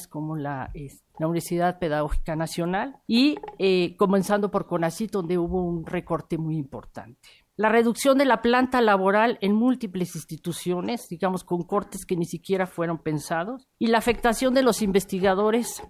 como la, la Universidad Pedagógica Nacional y eh, comenzando por CONACIT donde hubo un recorte muy importante. La reducción de la planta laboral en múltiples instituciones, digamos con cortes que ni siquiera fueron pensados, y la afectación de los investigadores.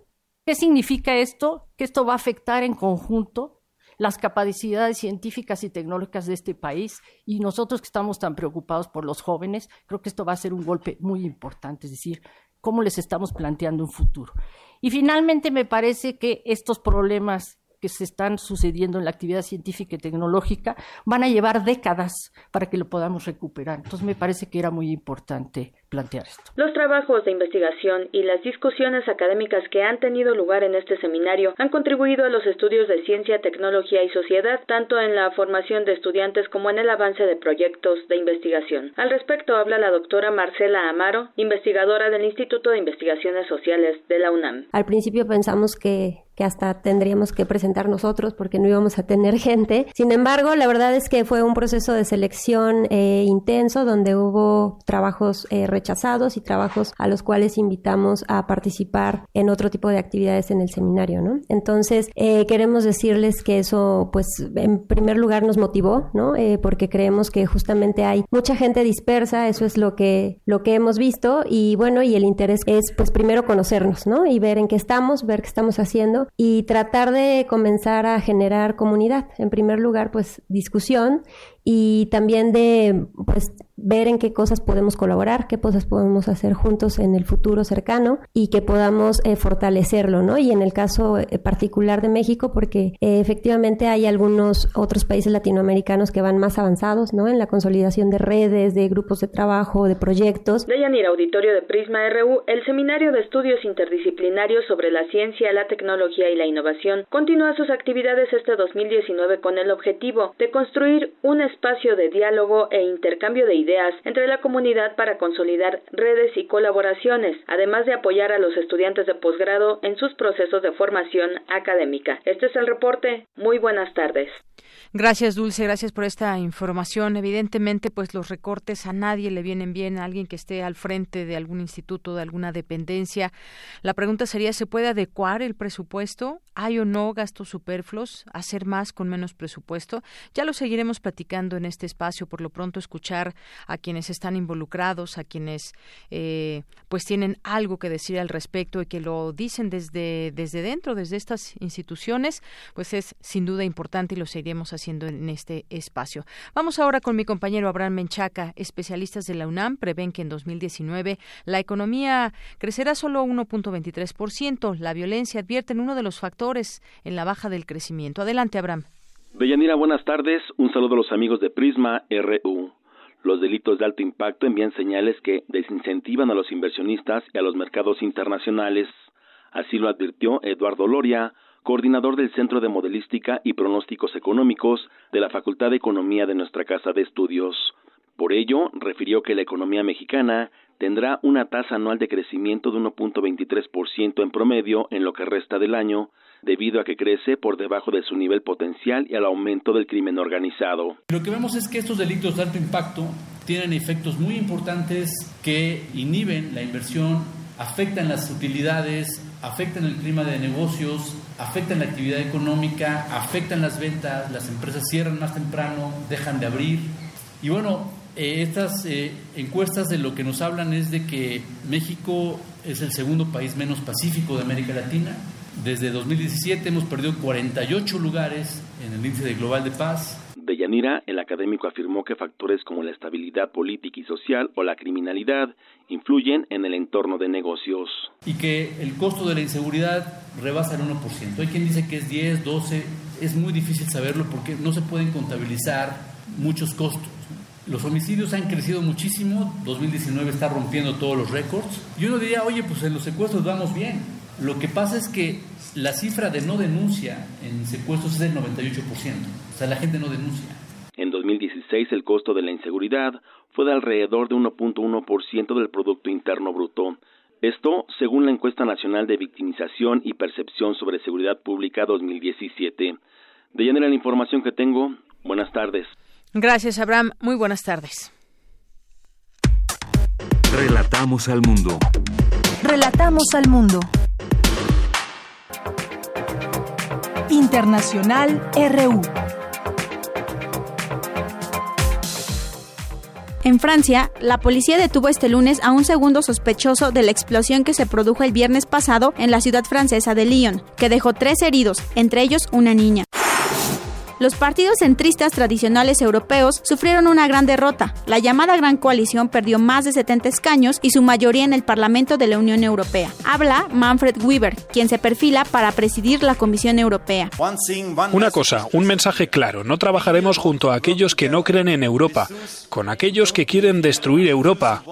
¿Qué significa esto? Que esto va a afectar en conjunto las capacidades científicas y tecnológicas de este país y nosotros que estamos tan preocupados por los jóvenes, creo que esto va a ser un golpe muy importante, es decir, cómo les estamos planteando un futuro. Y finalmente me parece que estos problemas que se están sucediendo en la actividad científica y tecnológica van a llevar décadas para que lo podamos recuperar. Entonces me parece que era muy importante plantear esto. Los trabajos de investigación y las discusiones académicas que han tenido lugar en este seminario han contribuido a los estudios de ciencia, tecnología y sociedad, tanto en la formación de estudiantes como en el avance de proyectos de investigación. Al respecto habla la doctora Marcela Amaro, investigadora del Instituto de Investigaciones Sociales de la UNAM. Al principio pensamos que que hasta tendríamos que presentar nosotros porque no íbamos a tener (laughs) gente. Sin embargo, la verdad es que fue un proceso de selección eh, intenso donde hubo trabajos eh, rechazados y trabajos a los cuales invitamos a participar en otro tipo de actividades en el seminario, ¿no? Entonces, eh, queremos decirles que eso, pues, en primer lugar nos motivó, ¿no? Eh, porque creemos que justamente hay mucha gente dispersa, eso es lo que, lo que hemos visto y bueno, y el interés es, pues, primero conocernos, ¿no? Y ver en qué estamos, ver qué estamos haciendo y tratar de comenzar a generar comunidad. En primer lugar, pues, discusión y también de, pues, ver en qué cosas podemos colaborar, qué cosas podemos hacer juntos en el futuro cercano y que podamos eh, fortalecerlo, ¿no? Y en el caso eh, particular de México, porque eh, efectivamente hay algunos otros países latinoamericanos que van más avanzados, ¿no? En la consolidación de redes, de grupos de trabajo, de proyectos. De Yanir, auditorio de Prisma RU, el Seminario de Estudios Interdisciplinarios sobre la Ciencia, la Tecnología y la Innovación continúa sus actividades este 2019 con el objetivo de construir un espacio de diálogo e intercambio de ideas entre la comunidad para consolidar redes y colaboraciones, además de apoyar a los estudiantes de posgrado en sus procesos de formación académica. Este es el reporte. Muy buenas tardes. Gracias, Dulce, gracias por esta información. Evidentemente, pues los recortes a nadie le vienen bien, a alguien que esté al frente de algún instituto, de alguna dependencia. La pregunta sería, ¿se puede adecuar el presupuesto? ¿Hay o no gastos superfluos? ¿Hacer más con menos presupuesto? Ya lo seguiremos platicando en este espacio. Por lo pronto, escuchar a quienes están involucrados, a quienes eh, pues tienen algo que decir al respecto y que lo dicen desde, desde dentro, desde estas instituciones, pues es sin duda importante y lo seguiremos haciendo en este espacio. Vamos ahora con mi compañero Abraham Menchaca. Especialistas de la UNAM prevén que en 2019 la economía crecerá solo 1.23%. La violencia advierten uno de los factores en la baja del crecimiento. Adelante, Abraham. Deyanira, buenas tardes. Un saludo a los amigos de Prisma RU. Los delitos de alto impacto envían señales que desincentivan a los inversionistas y a los mercados internacionales. Así lo advirtió Eduardo Loria, coordinador del Centro de Modelística y Pronósticos Económicos de la Facultad de Economía de nuestra Casa de Estudios. Por ello, refirió que la economía mexicana tendrá una tasa anual de crecimiento de 1.23% en promedio en lo que resta del año, debido a que crece por debajo de su nivel potencial y al aumento del crimen organizado. Lo que vemos es que estos delitos de alto impacto tienen efectos muy importantes que inhiben la inversión, afectan las utilidades, afectan el clima de negocios, afectan la actividad económica, afectan las ventas, las empresas cierran más temprano, dejan de abrir. Y bueno, eh, estas eh, encuestas de lo que nos hablan es de que México es el segundo país menos pacífico de América Latina. Desde 2017 hemos perdido 48 lugares en el índice global de paz. De Yanira, el académico afirmó que factores como la estabilidad política y social o la criminalidad influyen en el entorno de negocios. Y que el costo de la inseguridad rebasa el 1%. Hay quien dice que es 10, 12, es muy difícil saberlo porque no se pueden contabilizar muchos costos. Los homicidios han crecido muchísimo, 2019 está rompiendo todos los récords. Y uno diría, oye, pues en los secuestros vamos bien. Lo que pasa es que la cifra de no denuncia en secuestros es del 98%. O sea, la gente no denuncia. En 2016 el costo de la inseguridad fue de alrededor de 1.1% del Producto Interno Bruto. Esto según la encuesta nacional de victimización y percepción sobre seguridad pública 2017. De llenar la información que tengo, buenas tardes. Gracias, Abraham. Muy buenas tardes. Relatamos al mundo. Relatamos al mundo. Internacional RU. En Francia, la policía detuvo este lunes a un segundo sospechoso de la explosión que se produjo el viernes pasado en la ciudad francesa de Lyon, que dejó tres heridos, entre ellos una niña. Los partidos centristas tradicionales europeos sufrieron una gran derrota. La llamada Gran Coalición perdió más de 70 escaños y su mayoría en el Parlamento de la Unión Europea. Habla Manfred Weber, quien se perfila para presidir la Comisión Europea. Una cosa, un mensaje claro. No trabajaremos junto a aquellos que no creen en Europa, con aquellos que quieren destruir Europa.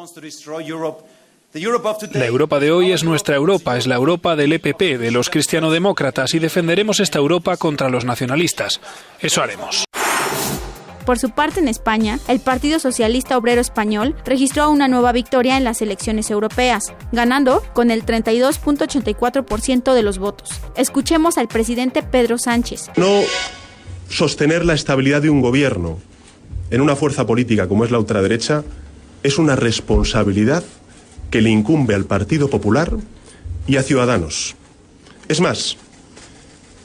La Europa de hoy es nuestra Europa, es la Europa del EPP, de los cristianodemócratas, y defenderemos esta Europa contra los nacionalistas. Eso haremos. Por su parte, en España, el Partido Socialista Obrero Español registró una nueva victoria en las elecciones europeas, ganando con el 32.84% de los votos. Escuchemos al presidente Pedro Sánchez. No sostener la estabilidad de un gobierno en una fuerza política como es la ultraderecha es una responsabilidad que le incumbe al Partido Popular y a Ciudadanos. Es más,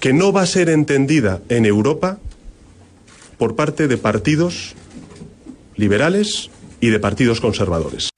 que no va a ser entendida en Europa por parte de partidos liberales y de partidos conservadores.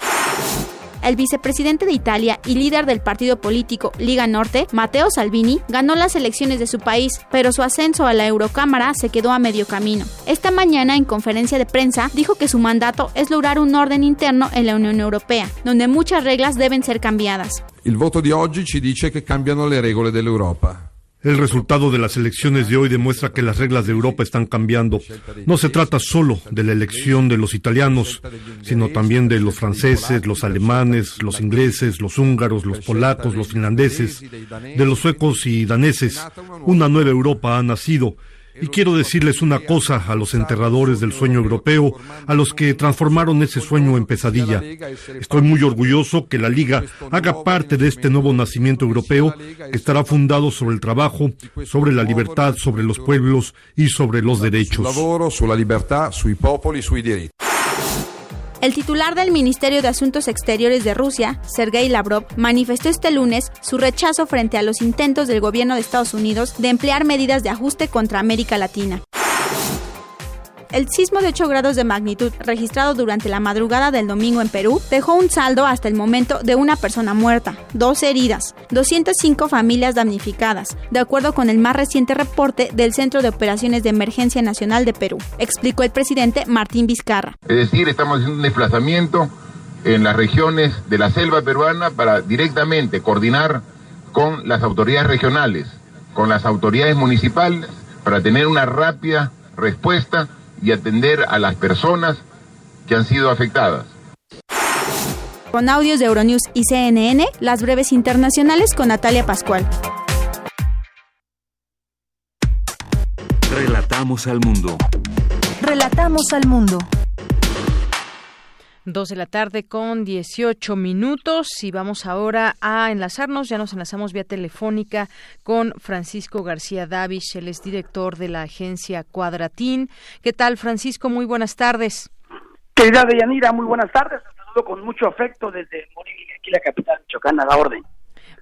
El vicepresidente de Italia y líder del partido político Liga Norte, Matteo Salvini, ganó las elecciones de su país, pero su ascenso a la Eurocámara se quedó a medio camino. Esta mañana, en conferencia de prensa, dijo que su mandato es lograr un orden interno en la Unión Europea, donde muchas reglas deben ser cambiadas. El voto de oggi ci dice que cambiano le regole dell'Europa. El resultado de las elecciones de hoy demuestra que las reglas de Europa están cambiando. No se trata solo de la elección de los italianos, sino también de los franceses, los alemanes, los ingleses, los húngaros, los polacos, los finlandeses, de los suecos y daneses. Una nueva Europa ha nacido y quiero decirles una cosa a los enterradores del sueño europeo, a los que transformaron ese sueño en pesadilla. Estoy muy orgulloso que la Liga haga parte de este nuevo nacimiento europeo que estará fundado sobre el trabajo, sobre la libertad, sobre los pueblos y sobre los derechos. El titular del Ministerio de Asuntos Exteriores de Rusia, Sergei Lavrov, manifestó este lunes su rechazo frente a los intentos del gobierno de Estados Unidos de emplear medidas de ajuste contra América Latina. El sismo de 8 grados de magnitud registrado durante la madrugada del domingo en Perú dejó un saldo hasta el momento de una persona muerta, dos heridas, 205 familias damnificadas, de acuerdo con el más reciente reporte del Centro de Operaciones de Emergencia Nacional de Perú, explicó el presidente Martín Vizcarra. Es decir, estamos haciendo un desplazamiento en las regiones de la selva peruana para directamente coordinar con las autoridades regionales, con las autoridades municipales, para tener una rápida respuesta y atender a las personas que han sido afectadas. Con audios de Euronews y CNN, las breves internacionales con Natalia Pascual. Relatamos al mundo. Relatamos al mundo. Dos de la tarde con 18 minutos y vamos ahora a enlazarnos, ya nos enlazamos vía telefónica con Francisco García Davis, él es director de la agencia Cuadratín. ¿Qué tal Francisco? Muy buenas tardes. Querida Deyanira, muy buenas tardes. Te saludo con mucho afecto desde Morelia, aquí la capital Michoacán, a la orden.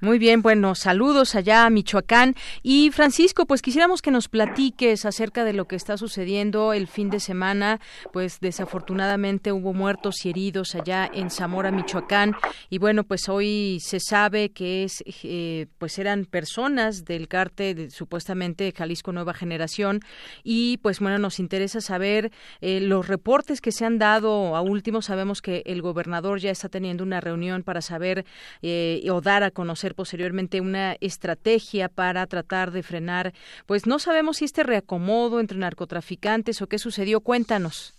Muy bien, bueno, saludos allá a Michoacán. Y Francisco, pues quisiéramos que nos platiques acerca de lo que está sucediendo el fin de semana. Pues desafortunadamente hubo muertos y heridos allá en Zamora, Michoacán. Y bueno, pues hoy se sabe que es, eh, pues eran personas del cártel supuestamente Jalisco Nueva Generación. Y pues bueno, nos interesa saber eh, los reportes que se han dado a último. Sabemos que el gobernador ya está teniendo una reunión para saber eh, o dar a conocer posteriormente una estrategia para tratar de frenar, pues no sabemos si este reacomodo entre narcotraficantes o qué sucedió. Cuéntanos.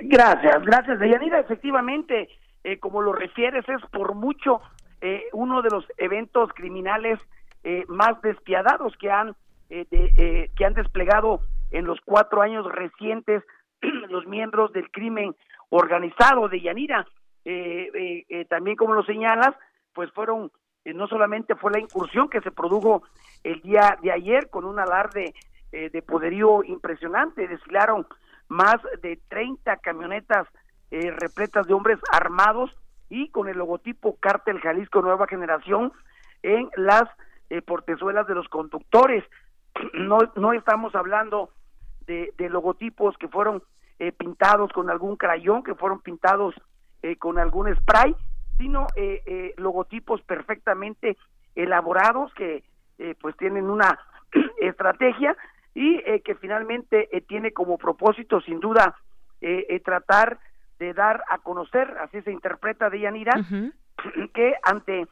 Gracias, gracias, Deyanira. Efectivamente, eh, como lo refieres, es por mucho eh, uno de los eventos criminales eh, más despiadados que han, que han desplegado en los cuatro años recientes (clears throat) los miembros del crimen organizado de Yanira. también, como lo señalas, pues fueron eh, no solamente fue la incursión que se produjo el día de ayer con un alarde eh, de poderío impresionante, desfilaron más de 30 camionetas eh, repletas de hombres armados y con el logotipo Cártel Jalisco Nueva Generación en las portezuelas de los conductores. (clears throat) No, no estamos hablando de, de logotipos que fueron pintados con algún crayón, que fueron pintados con algún spray, sino eh, eh, logotipos perfectamente elaborados que eh, pues tienen una (clears throat) estrategia y que finalmente tiene como propósito sin duda tratar de dar a conocer, así se interpreta de Yanira, (clears throat) que ante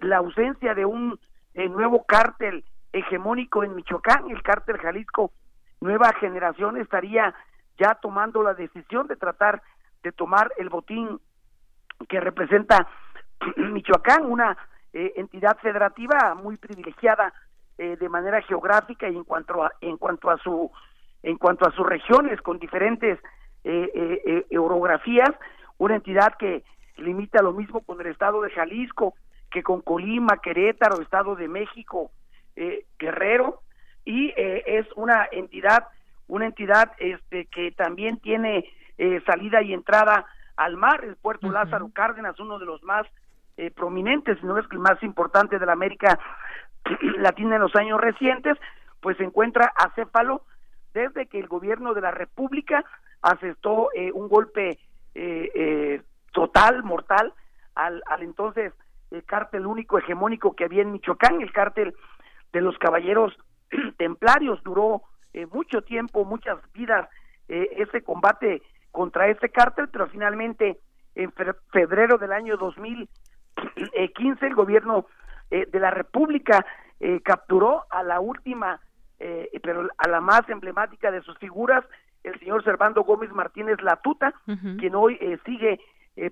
la ausencia de un nuevo cártel hegemónico en Michoacán, el cártel Jalisco Nueva Generación estaría ya tomando la decisión de tratar de tomar el botín que representa (clears throat) Michoacán, una eh, entidad federativa muy privilegiada eh, de manera geográfica y en cuanto a, en cuanto a su en cuanto a sus regiones con diferentes eh, orografías, una entidad que limita lo mismo con el estado de Jalisco que con Colima, Querétaro, Estado de México, Guerrero y es una entidad una entidad este que también tiene salida y entrada al mar, el puerto Lázaro Cárdenas, uno de los más eh, prominentes, no es que el más importante de la América (clears throat) Latina en los años recientes, pues se encuentra acéfalo desde que el gobierno de la República asestó eh, un golpe eh, total, mortal, al, al entonces el cártel único hegemónico que había en Michoacán, el cártel de los caballeros (clears throat) templarios. Duró eh, mucho tiempo, muchas vidas eh, ese combate contra este cártel, pero finalmente en febrero del año 2015 el gobierno eh, de la República capturó a la última, pero a la más emblemática de sus figuras, el señor Servando Gómez Martínez Latuta, quien hoy sigue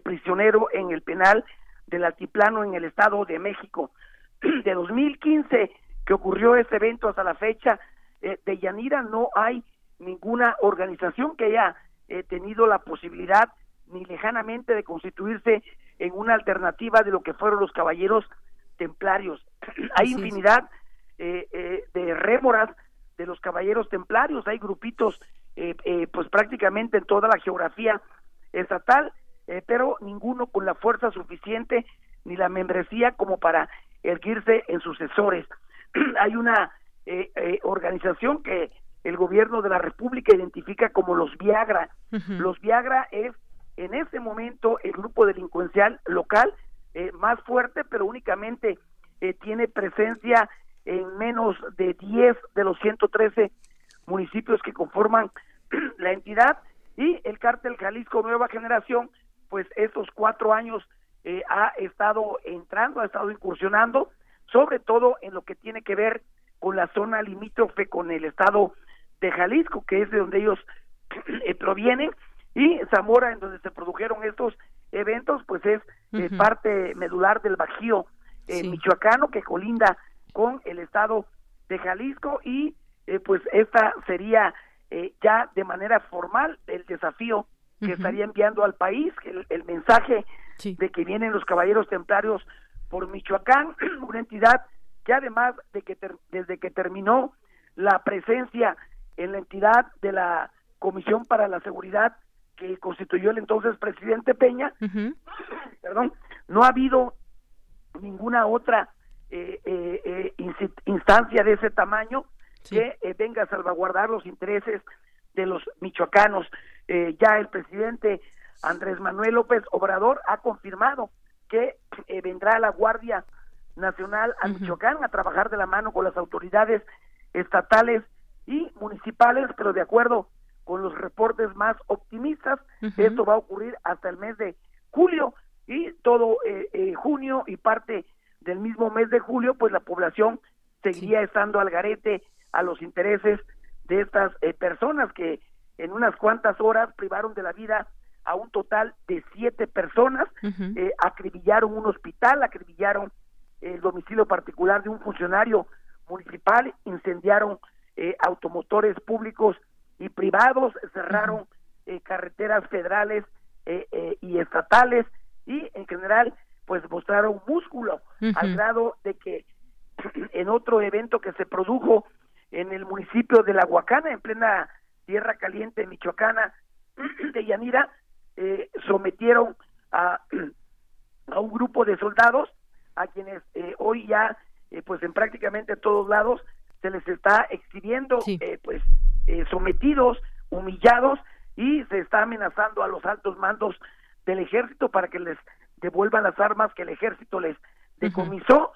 prisionero en el penal del Altiplano en el Estado de México. (clears throat) De 2015 que ocurrió ese evento hasta la fecha, eh, de Yanira no hay ninguna organización que haya eh, tenido la posibilidad ni lejanamente de constituirse en una alternativa de lo que fueron los caballeros templarios. (clears throat) hay infinidad eh, de rémoras de los caballeros templarios, hay grupitos pues prácticamente en toda la geografía estatal eh, pero ninguno con la fuerza suficiente ni la membresía como para erguirse en sucesores. (clears throat) Hay una eh, eh, organización que el gobierno de la República identifica como los Viagra. Los Viagra es en ese momento el grupo delincuencial local más fuerte, pero únicamente tiene presencia en menos de 10 de los 113 municipios que conforman (clears throat) la entidad y el cártel Jalisco Nueva Generación pues estos cuatro años eh, ha estado entrando, ha estado incursionando, sobre todo en lo que tiene que ver con la zona limítrofe con el estado de Jalisco, que es de donde ellos (clears throat) eh, provienen, y Zamora, en donde se produjeron estos eventos, pues es eh, parte medular del Bajío michoacano que colinda con el estado de Jalisco y pues esta sería ya de manera formal el desafío que estaría enviando al país, el, mensaje de que vienen los caballeros templarios por Michoacán, (clears throat) una entidad que además de que desde que terminó la presencia en la entidad de la Comisión para la Seguridad que constituyó el entonces presidente Peña, (coughs) perdón, no ha habido ninguna otra eh, eh, eh instancia de ese tamaño que eh, venga a salvaguardar los intereses de los michoacanos. Eh, ya el presidente Andrés Manuel López Obrador ha confirmado que vendrá la Guardia Nacional a Michoacán a trabajar de la mano con las autoridades estatales y municipales, pero de acuerdo con los reportes más optimistas, esto va a ocurrir hasta el mes de julio y todo eh, junio y parte del mismo mes de julio, pues la población seguiría estando al garete a los intereses de estas personas que en unas cuantas horas privaron de la vida a un total de siete personas, eh, acribillaron un hospital, acribillaron el domicilio particular de un funcionario municipal, incendiaron eh, automotores públicos y privados, cerraron eh, carreteras federales y estatales y en general pues mostraron músculo al grado de que (clears throat) en otro evento que se produjo en el municipio de La Huacana, en plena Tierra Caliente, Michoacana, (clears throat) de Yanira, eh, sometieron a, (clears throat) a, un grupo de soldados a quienes eh, hoy ya, eh, pues en prácticamente todos lados, se les está exhibiendo, pues sometidos, humillados y se está amenazando a los altos mandos del ejército para que les devuelvan las armas que el ejército les decomisó,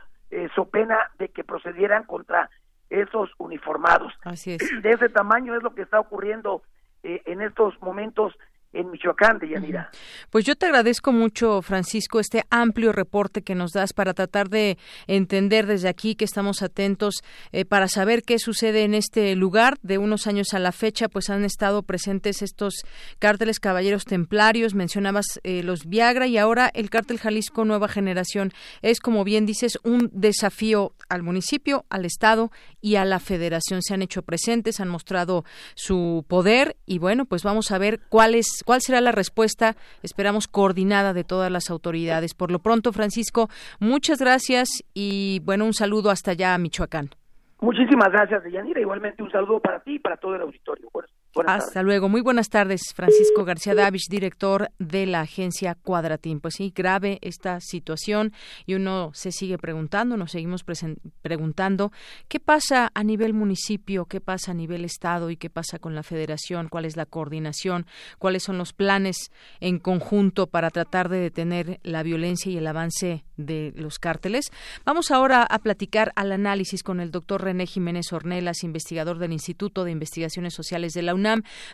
so pena de que procedieran contra esos uniformados. Así es. (clears throat) De ese tamaño es lo que está ocurriendo eh, en estos momentos en Michoacán de Yanira. Pues yo te agradezco mucho, Francisco, este amplio reporte que nos das para tratar de entender desde aquí que estamos atentos eh, para saber qué sucede en este lugar. De unos años a la fecha, pues han estado presentes estos cárteles caballeros templarios, mencionabas eh, los Viagra y ahora el cártel Jalisco Nueva Generación. Es, como bien dices, un desafío al municipio, al Estado y a la Federación. Se han hecho presentes, han mostrado su poder y bueno, pues vamos a ver cuál cuál será la respuesta, esperamos, coordinada de todas las autoridades. Por lo pronto, Francisco, muchas gracias y bueno, un saludo hasta allá a Michoacán. Muchísimas gracias, Deyanira. Igualmente un saludo para ti y para todo el auditorio. Hasta luego. Muy buenas tardes, Francisco García Davich, director de la agencia Cuadratín. Pues sí, grave esta situación y uno se sigue preguntando, nos seguimos preguntando qué pasa a nivel municipio, qué pasa a nivel estado y qué pasa con la federación, cuál es la coordinación, cuáles son los planes en conjunto para tratar de detener la violencia y el avance de los cárteles. Vamos ahora a platicar al análisis con el doctor René Jiménez Ornelas, investigador del Instituto de Investigaciones Sociales de la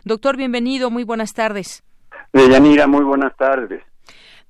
Doctor, bienvenido, muy buenas tardes. Deyanira, muy buenas tardes.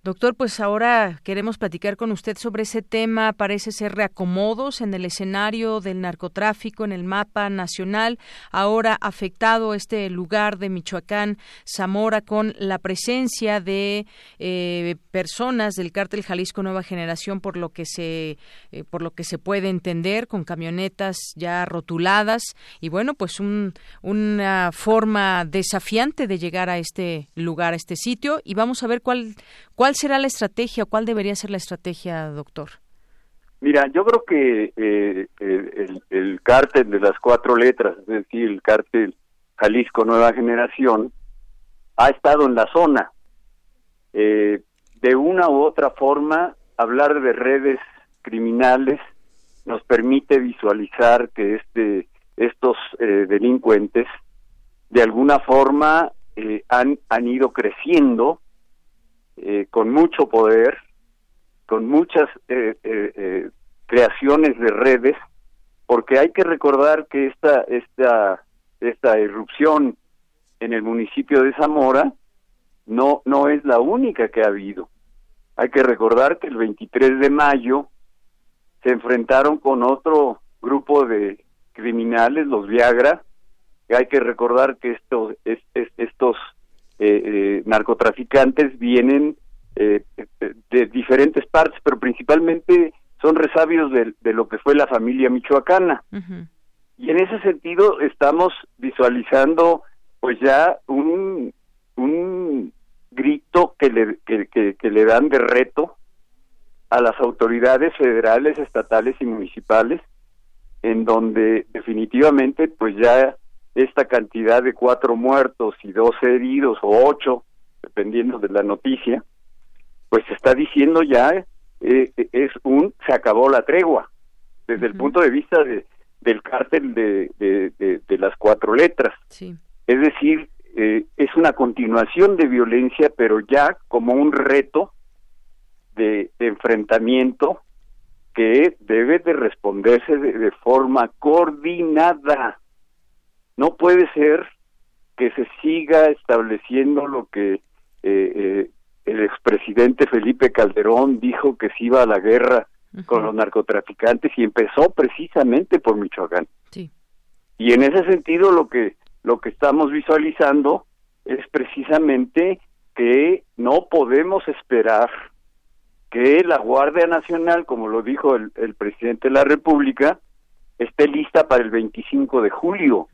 Doctor, pues ahora queremos platicar con usted sobre ese tema. Parece ser reacomodos en el escenario del narcotráfico en el mapa nacional. Ahora afectado este lugar de Michoacán, Zamora, con la presencia de eh, personas del cártel Jalisco Nueva Generación, por lo que se eh, por lo que se puede entender, con camionetas ya rotuladas y bueno, pues una forma desafiante de llegar a este lugar, a este sitio. Y vamos a ver cuál cuál será la estrategia o cuál debería ser la estrategia, doctor? Mira, yo creo que eh, el, el, cártel de las cuatro letras, es decir, el cártel Jalisco Nueva Generación, ha estado en la zona. Eh, de una u otra forma, hablar de redes criminales nos permite visualizar que este, estos eh, delincuentes de alguna forma han, han ido creciendo eh, con mucho poder, con muchas eh, eh, creaciones de redes, porque hay que recordar que esta, esta, esta irrupción en el municipio de Zamora no, no es la única que ha habido. Hay que recordar que el 23 de mayo se enfrentaron con otro grupo de criminales, los Viagra, y hay que recordar que estos, estos eh, eh, narcotraficantes vienen eh, de diferentes partes, pero principalmente son resabios de, lo que fue la familia michoacana. Y en ese sentido estamos visualizando pues ya un, un grito que le, que, que le dan de reto a las autoridades federales, estatales y municipales, en donde definitivamente pues ya esta cantidad de cuatro muertos y dos heridos o ocho, dependiendo de la noticia, pues se está diciendo ya eh, es un se acabó la tregua. Desde el punto de vista de, del cártel de, de, las cuatro letras. Es decir, eh, es una continuación de violencia, pero ya como un reto de, enfrentamiento que debe de responderse de forma coordinada no puede ser que se siga estableciendo lo que eh, eh, el expresidente Felipe Calderón dijo que se iba a la guerra con los narcotraficantes y empezó precisamente por Michoacán. Y en ese sentido lo que lo que estamos visualizando es precisamente que no podemos esperar que la Guardia Nacional, como lo dijo el presidente de la República, esté lista para el 25 de julio.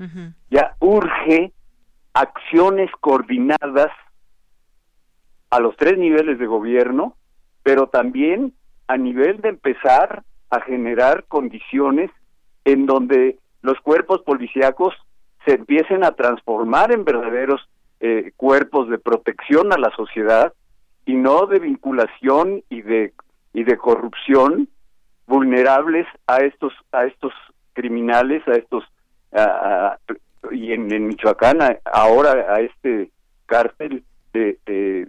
Ya urge acciones coordinadas a los tres niveles de gobierno, pero también a nivel de empezar a generar condiciones en donde los cuerpos policíacos se empiecen a transformar en verdaderos eh, cuerpos de protección a la sociedad y no de vinculación y de y de corrupción vulnerables a estos a estos criminales, a estos, y en, Michoacán ahora a este cártel de, de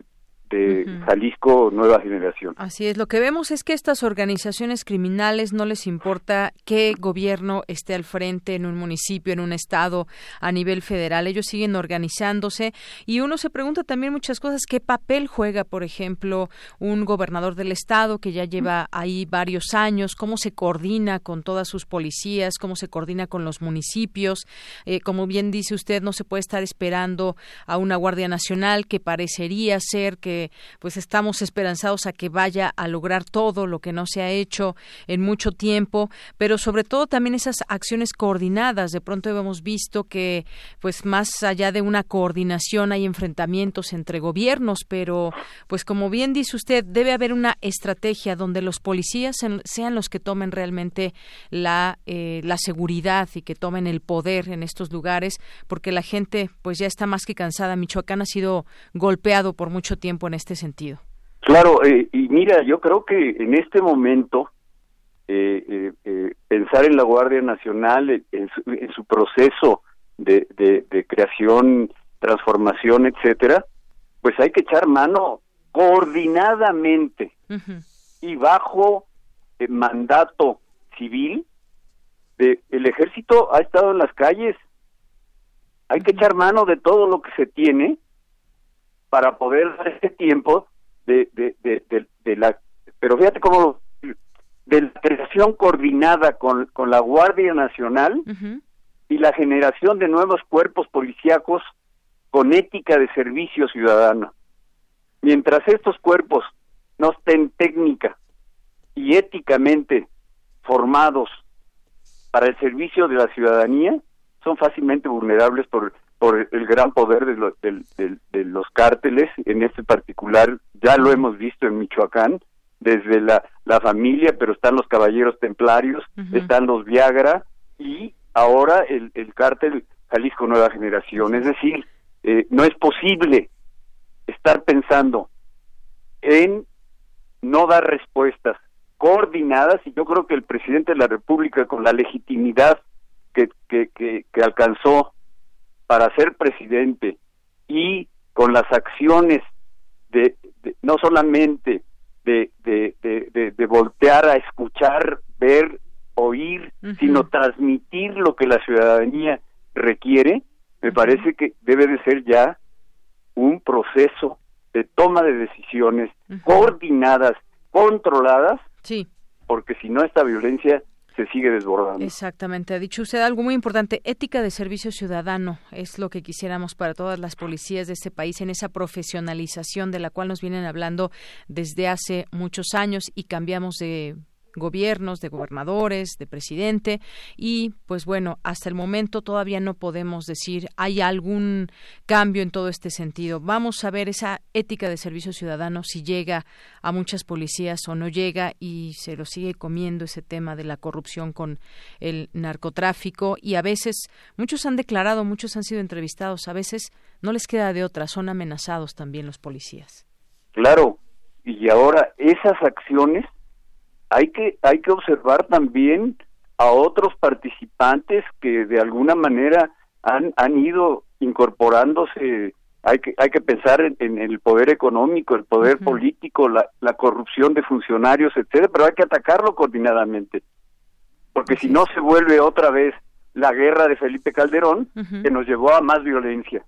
Jalisco Nueva Generación. Así es, lo que vemos es que estas organizaciones criminales no les importa qué gobierno esté al frente en un municipio, en un estado, a nivel federal. Ellos siguen organizándose y uno se pregunta también muchas cosas. ¿Qué papel juega, por ejemplo, un gobernador del estado que ya lleva ahí varios años? ¿Cómo se coordina con todas sus policías? ¿Cómo se coordina con los municipios? Eh, como bien dice usted, no se puede estar esperando a una Guardia Nacional que parecería ser que pues estamos esperanzados a que vaya a lograr todo lo que no se ha hecho en mucho tiempo, pero sobre todo también esas acciones coordinadas. De pronto hemos visto que, pues más allá de una coordinación hay enfrentamientos entre gobiernos, pero pues como bien dice usted, debe haber una estrategia donde los policías sean los que tomen realmente la, eh, la seguridad y que tomen el poder en estos lugares, porque la gente pues ya está más que cansada. Michoacán ha sido golpeado por mucho tiempo en este sentido. Claro, eh, y mira, yo creo que en este momento eh, pensar en la Guardia Nacional, en su, proceso de, de, creación, transformación, etcétera, pues hay que echar mano coordinadamente y bajo mandato civil el ejército ha estado en las calles. Hay que echar mano de todo lo que se tiene para poder dar este tiempo de, de, de, la... Pero fíjate cómo de la creación coordinada con, con la Guardia Nacional y la generación de nuevos cuerpos policíacos con ética de servicio ciudadano. Mientras estos cuerpos no estén técnica y éticamente formados para el servicio de la ciudadanía son fácilmente vulnerables por, por el gran poder de, de, los cárteles, en este particular, ya lo hemos visto en Michoacán, desde la, la familia, pero están los caballeros templarios, están los Viagra y ahora el, el cártel Jalisco Nueva Generación. Es decir, eh, no es posible estar pensando en no dar respuestas coordinadas y yo creo que el presidente de la República con la legitimidad que, que, que, alcanzó para ser presidente y con las acciones de, no solamente de, de, de, voltear a escuchar, ver, oír, sino transmitir lo que la ciudadanía requiere, me parece que debe de ser ya un proceso de toma de decisiones coordinadas, controladas, Sí. Porque si no, esta violencia se sigue desbordando. Exactamente. Ha dicho usted algo muy importante. Ética de servicio ciudadano es lo que quisiéramos para todas las policías de este país en esa profesionalización de la cual nos vienen hablando desde hace muchos años y cambiamos de gobiernos, de gobernadores, de presidente y pues bueno, hasta el momento todavía no podemos decir hay algún cambio en todo este sentido. Vamos a ver esa ética de servicio ciudadano si llega a muchas policías o no llega y se lo sigue comiendo ese tema de la corrupción con el narcotráfico y a veces muchos han declarado, muchos han sido entrevistados, a veces no les queda de otra, son amenazados también los policías. Claro, y ahora esas acciones hay que hay que observar también a otros participantes que de alguna manera han, han ido incorporándose. Hay que hay que pensar en, el poder económico el poder político la, la corrupción de funcionarios etcétera pero hay que atacarlo coordinadamente porque si no se vuelve otra vez la guerra de Felipe Calderón que nos llevó a más violencia.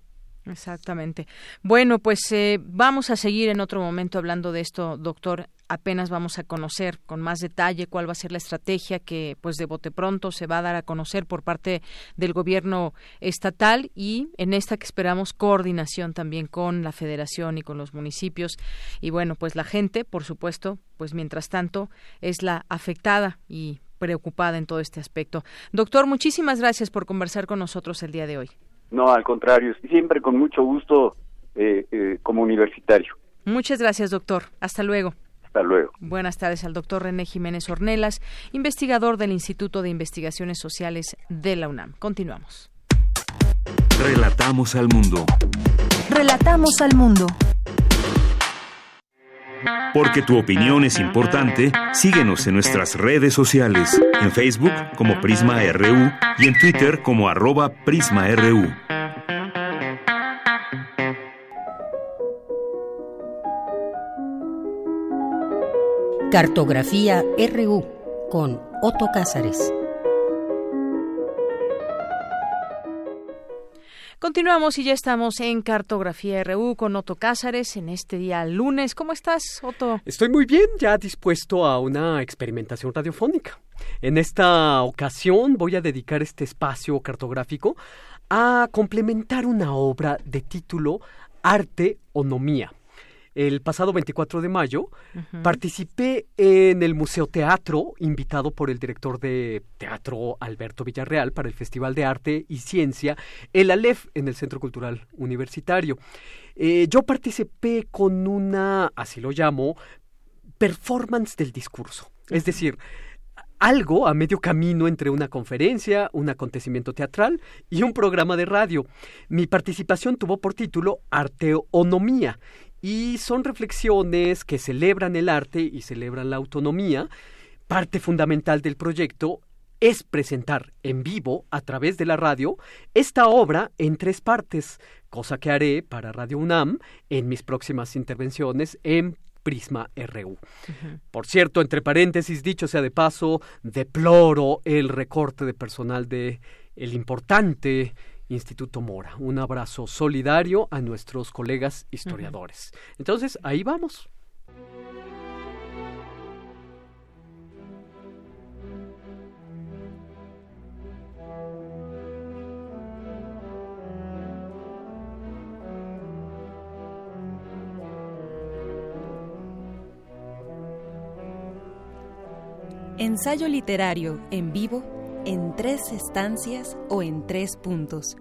Exactamente. Bueno, pues eh, vamos a seguir en otro momento hablando de esto, doctor apenas vamos a conocer con más detalle cuál va a ser la estrategia que pues de bote pronto se va a dar a conocer por parte del gobierno estatal y en esta que esperamos coordinación también con la federación y con los municipios y bueno pues la gente por supuesto pues mientras tanto es la afectada y preocupada en todo este aspecto. Doctor, muchísimas gracias por conversar con nosotros el día de hoy. No, al contrario, siempre con mucho gusto eh, eh, como universitario. Muchas gracias, doctor. Hasta luego luego. Buenas tardes al doctor René Jiménez Ornelas, investigador del Instituto de Investigaciones Sociales de la UNAM. Continuamos. Relatamos al mundo. Relatamos al mundo. Porque tu opinión es importante, síguenos en nuestras redes sociales, en Facebook como Prisma RU y en Twitter como arroba PrismaRU. Cartografía RU con Otto Cázares. Continuamos y ya estamos en Cartografía RU con Otto Cázares en este día lunes. ¿Cómo estás, Otto? Estoy muy bien, ya dispuesto a una experimentación radiofónica. En esta ocasión voy a dedicar este espacio cartográfico a complementar una obra de título Arte Onomía el pasado 24 de mayo, participé en el Museo Teatro, invitado por el director de teatro Alberto Villarreal para el Festival de Arte y Ciencia, el Aleph, en el Centro Cultural Universitario. Eh, yo participé con una, así lo llamo, performance del discurso. Es decir, algo a medio camino entre una conferencia, un acontecimiento teatral y un programa de radio. Mi participación tuvo por título Arteonomía y son reflexiones que celebran el arte y celebran la autonomía. Parte fundamental del proyecto es presentar en vivo, a través de la radio, esta obra en tres partes, cosa que haré para Radio UNAM en mis próximas intervenciones en Prisma RU. Por cierto, entre paréntesis, dicho sea de paso, deploro el recorte de personal de el importante Instituto Mora. Un abrazo solidario a nuestros colegas historiadores. Entonces, ahí vamos. Ensayo literario en vivo en tres estancias o en tres puntos.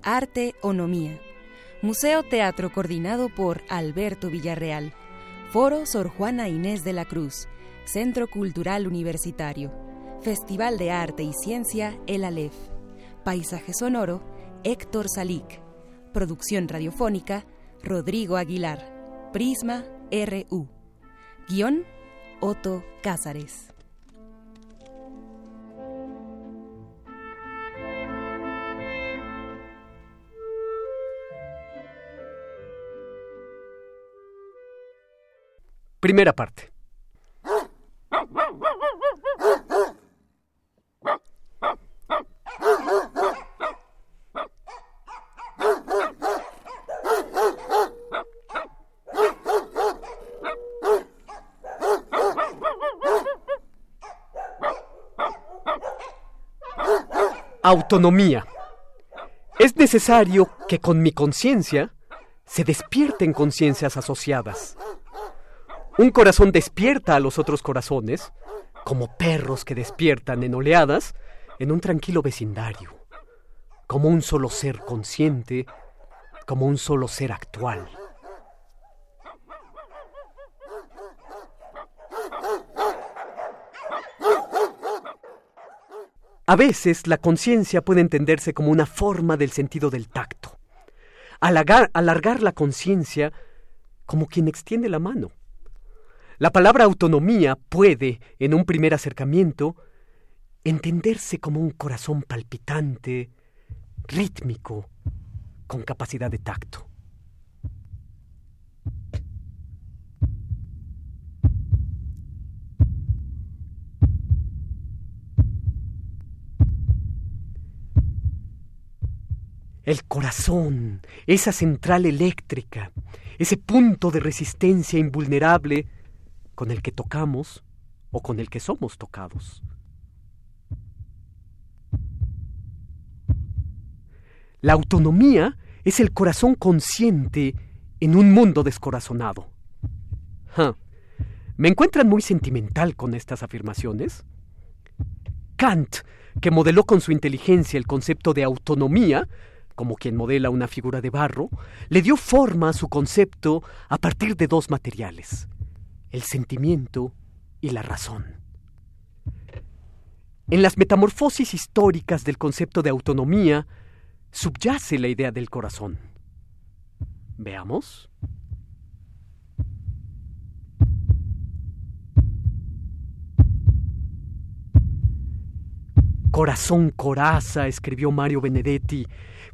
Arte Onomía. Museo Teatro coordinado por Alberto Villarreal. Foro Sor Juana Inés de la Cruz. Centro Cultural Universitario. Festival de Arte y Ciencia El Aleph. Paisaje sonoro Héctor Salic. Producción radiofónica Rodrigo Aguilar. Prisma RU. Guión Otto Cázares. Primera parte. Autonomía. Es necesario que con mi conciencia se despierten conciencias asociadas un corazón despierta a los otros corazones, como perros que despiertan en oleadas, en un tranquilo vecindario, como un solo ser consciente, como un solo ser actual. A veces la conciencia puede entenderse como una forma del sentido del tacto. Alargar, alargar la conciencia como quien extiende la mano la palabra autonomía puede, en un primer acercamiento, entenderse como un corazón palpitante, rítmico, con capacidad de tacto. El corazón, esa central eléctrica, ese punto de resistencia invulnerable, con el que tocamos o con el que somos tocados. La autonomía es el corazón consciente en un mundo descorazonado. ¿Me encuentran muy sentimental con estas afirmaciones? Kant, que modeló con su inteligencia el concepto de autonomía, como quien modela una figura de barro, le dio forma a su concepto a partir de dos materiales, el sentimiento y la razón. En las metamorfosis históricas del concepto de autonomía subyace la idea del corazón. Veamos. Corazón coraza, escribió Mario Benedetti.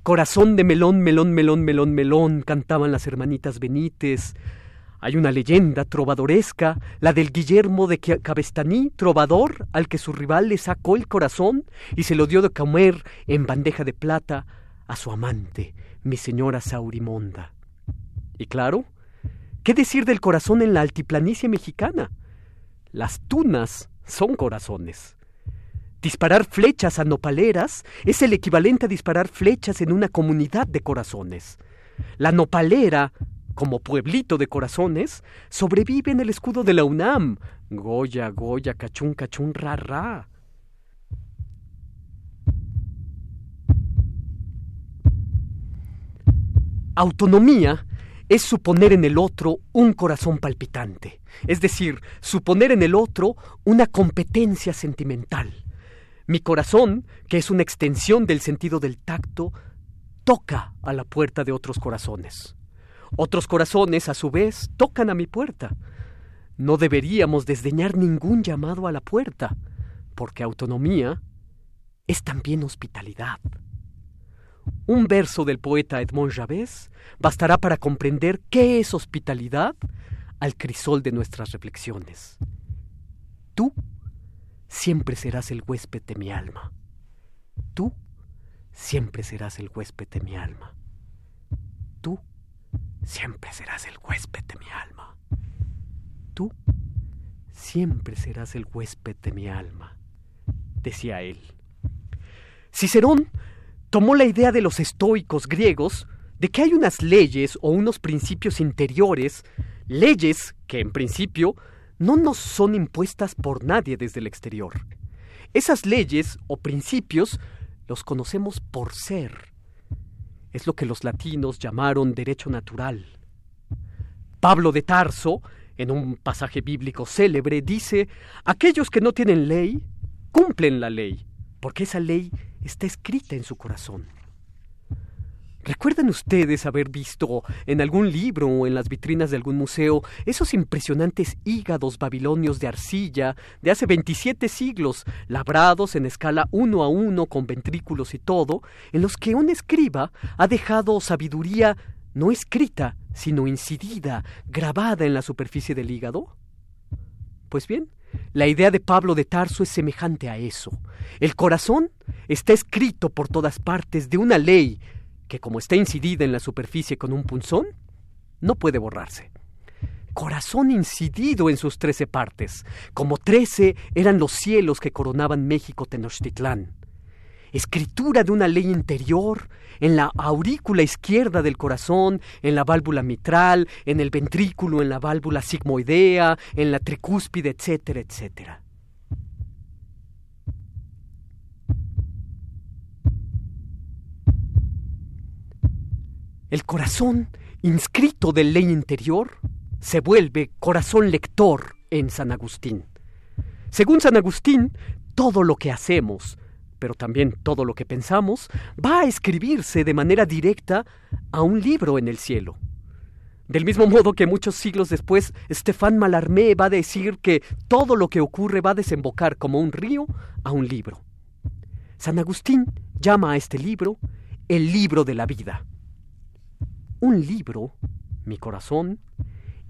Corazón de melón, melón, melón, melón, melón, cantaban las hermanitas Benítez. Hay una leyenda trovadoresca, la del Guillermo de Cabestaní, trovador al que su rival le sacó el corazón y se lo dio de comer en bandeja de plata a su amante, mi señora Saurimonda. Y claro, ¿qué decir del corazón en la altiplanicie mexicana? Las tunas son corazones. Disparar flechas a nopaleras es el equivalente a disparar flechas en una comunidad de corazones. La nopalera como pueblito de corazones, sobrevive en el escudo de la UNAM. Goya, Goya, cachún, cachún, ra, ra. Autonomía es suponer en el otro un corazón palpitante, es decir, suponer en el otro una competencia sentimental. Mi corazón, que es una extensión del sentido del tacto, toca a la puerta de otros corazones. Otros corazones, a su vez, tocan a mi puerta. No deberíamos desdeñar ningún llamado a la puerta, porque autonomía es también hospitalidad. Un verso del poeta Edmond Javés bastará para comprender qué es hospitalidad al crisol de nuestras reflexiones. Tú siempre serás el huésped de mi alma. Tú siempre serás el huésped de mi alma. Siempre serás el huésped de mi alma. Tú siempre serás el huésped de mi alma, decía él. Cicerón tomó la idea de los estoicos griegos de que hay unas leyes o unos principios interiores, leyes que en principio no nos son impuestas por nadie desde el exterior. Esas leyes o principios los conocemos por ser. Es lo que los latinos llamaron derecho natural. Pablo de Tarso, en un pasaje bíblico célebre, dice, aquellos que no tienen ley, cumplen la ley, porque esa ley está escrita en su corazón. ¿Recuerdan ustedes haber visto en algún libro o en las vitrinas de algún museo esos impresionantes hígados babilonios de arcilla de hace 27 siglos, labrados en escala uno a uno con ventrículos y todo, en los que un escriba ha dejado sabiduría no escrita, sino incidida, grabada en la superficie del hígado? Pues bien, la idea de Pablo de Tarso es semejante a eso. El corazón está escrito por todas partes de una ley que como está incidida en la superficie con un punzón, no puede borrarse. Corazón incidido en sus trece partes, como trece eran los cielos que coronaban México Tenochtitlán. Escritura de una ley interior en la aurícula izquierda del corazón, en la válvula mitral, en el ventrículo, en la válvula sigmoidea, en la tricúspide, etcétera, etcétera. El corazón, inscrito de ley interior, se vuelve corazón lector en San Agustín. Según San Agustín, todo lo que hacemos, pero también todo lo que pensamos, va a escribirse de manera directa a un libro en el cielo. Del mismo modo que muchos siglos después, Stefan Mallarmé va a decir que todo lo que ocurre va a desembocar como un río a un libro. San Agustín llama a este libro el libro de la vida. Un libro, mi corazón,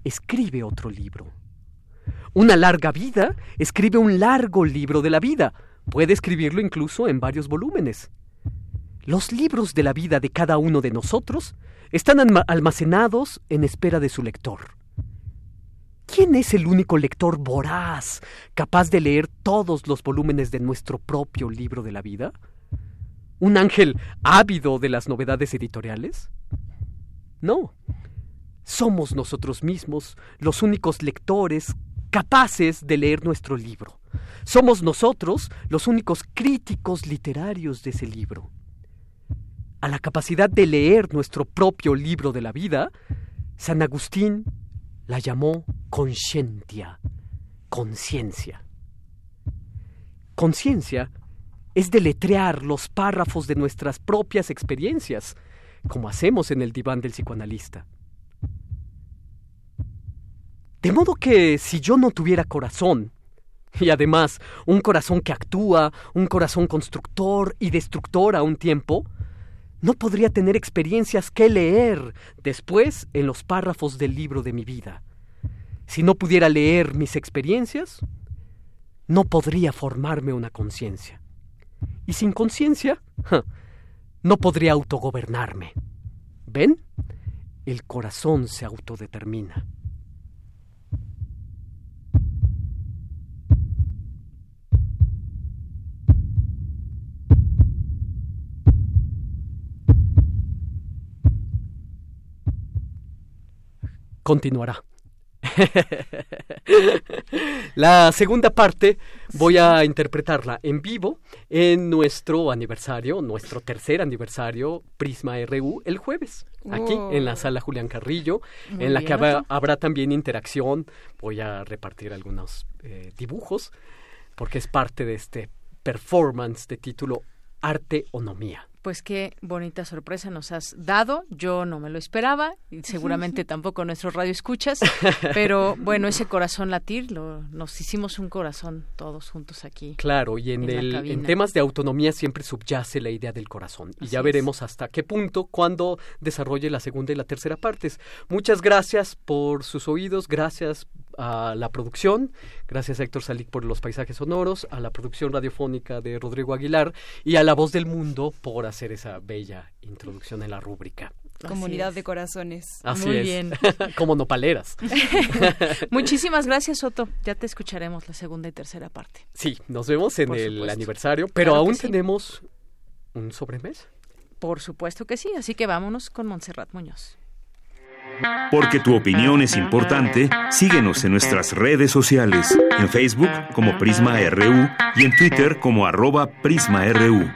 escribe otro libro. Una larga vida escribe un largo libro de la vida. Puede escribirlo incluso en varios volúmenes. Los libros de la vida de cada uno de nosotros están almacenados en espera de su lector. ¿Quién es el único lector voraz capaz de leer todos los volúmenes de nuestro propio libro de la vida? ¿Un ángel ávido de las novedades editoriales? No. Somos nosotros mismos los únicos lectores capaces de leer nuestro libro. Somos nosotros los únicos críticos literarios de ese libro. A la capacidad de leer nuestro propio libro de la vida, San Agustín la llamó conscientia, conciencia. Conciencia es deletrear los párrafos de nuestras propias experiencias, como hacemos en el diván del psicoanalista. De modo que si yo no tuviera corazón, y además un corazón que actúa, un corazón constructor y destructor a un tiempo, no podría tener experiencias que leer después en los párrafos del libro de mi vida. Si no pudiera leer mis experiencias, no podría formarme una conciencia. Y sin conciencia, no podría autogobernarme. ¿Ven? El corazón se autodetermina. continuará. (laughs) la segunda parte voy a interpretarla en vivo en nuestro aniversario, nuestro tercer aniversario Prisma RU el jueves, aquí Oh. en la sala Julián Carrillo, Muy en la bien, que habrá, también interacción. Voy a repartir algunos eh, dibujos porque es parte de este performance de título Arte Onomía. Pues qué bonita sorpresa nos has dado. Yo no me lo esperaba y seguramente (laughs) tampoco nuestros radioescuchas. Pero bueno, ese corazón latir, lo, nos hicimos un corazón todos juntos aquí. Claro, y en, en el, en temas de autonomía siempre subyace la idea del corazón. Y Así ya es. veremos hasta qué punto cuando desarrolle la segunda y la tercera partes. Muchas gracias por sus oídos, gracias a la producción, gracias a Héctor Salic por los paisajes sonoros, a la producción radiofónica de Rodrigo Aguilar y a La Voz del Mundo por hacer esa bella introducción en la rúbrica. Comunidad de corazones. Así Muy es. bien. (laughs) Como nopaleras. (laughs) Muchísimas gracias, Soto. Ya te escucharemos la segunda y tercera parte. Sí, nos vemos en Por el supuesto. aniversario, pero Claro aún sí. tenemos un sobremesa. Por supuesto que sí, así que vámonos con Montserrat Muñoz. Porque tu opinión es importante, síguenos en nuestras redes sociales, en Facebook como Prisma RU y en Twitter como arroba PrismaRU.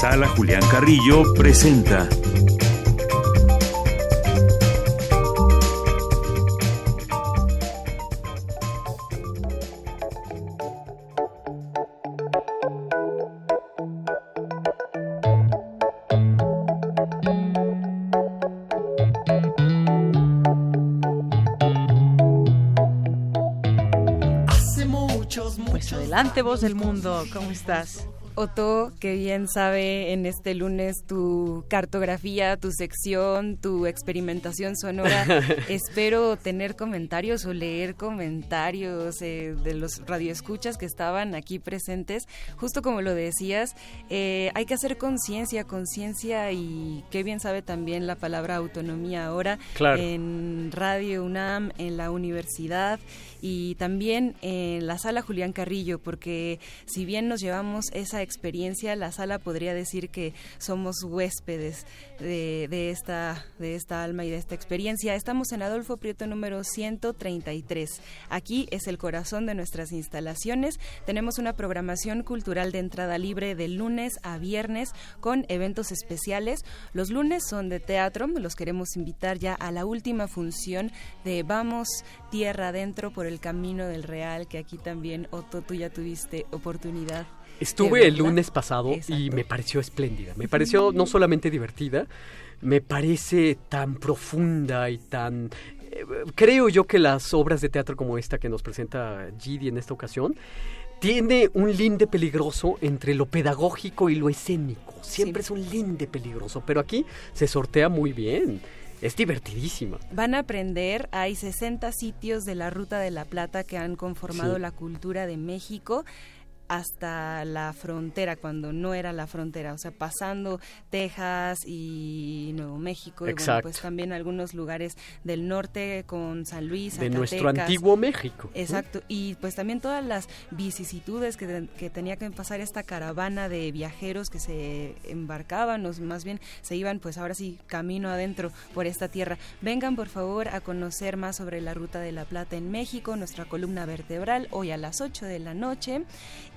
Sala Julián Carrillo presenta Pues adelante, voz del mundo, ¿cómo estás? Otto, que bien sabe en este lunes tu cartografía, tu sección, tu experimentación sonora. (laughs) Espero tener comentarios o leer comentarios eh, de los radioescuchas que estaban aquí presentes. Justo como lo decías, eh, hay que hacer conciencia, conciencia y qué bien sabe también la palabra autonomía ahora Claro. en Radio UNAM, en la universidad y también en la sala Julián Carrillo, porque si bien nos llevamos esa experiencia, la sala podría decir que somos huéspedes de, de esta, de esta alma y de esta experiencia. Estamos en Adolfo Prieto número 133. Aquí es el corazón de nuestras instalaciones. Tenemos una programación cultural de entrada libre de lunes a viernes con eventos especiales. Los lunes son de teatro, los queremos invitar ya a la última función de Vamos Tierra Adentro por el Camino del Real, que aquí también, Otto, tú ya tuviste oportunidad. Estuve el lunes pasado y me pareció espléndida. Me pareció no solamente divertida, me parece tan profunda y tan... eh, creo yo que las obras de teatro como esta que nos presenta Gidi en esta ocasión tiene un linde peligroso entre lo pedagógico y lo escénico. Siempre es un linde peligroso, pero aquí se sortea muy bien. Es divertidísima. Van a aprender, hay 60 sitios de la Ruta de la Plata que han conformado Sí. la cultura de México hasta la frontera, cuando no era la frontera, o sea, pasando Texas y Nuevo México, y bueno, pues también algunos lugares del norte con San Luis, De nuestro Zacatecas. antiguo México. Exacto, y pues también todas las vicisitudes que, que tenía que pasar esta caravana de viajeros que se embarcaban, o más bien se iban pues ahora sí camino adentro por esta tierra. Vengan por favor a conocer más sobre la Ruta de la Plata en México, nuestra columna vertebral, hoy a las 8 de la noche.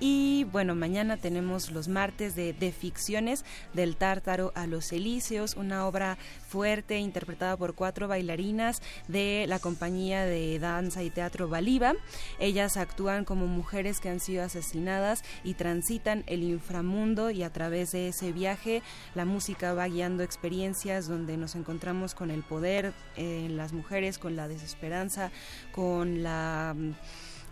Y bueno, mañana tenemos los martes de, ficciones del Tártaro a los Elíseos, una obra fuerte interpretada por cuatro bailarinas de la compañía de danza y teatro Baliba. Ellas actúan como mujeres que han sido asesinadas y transitan el inframundo y a través de ese viaje la música va guiando experiencias donde nos encontramos con el poder eh, en las mujeres, con la desesperanza, con la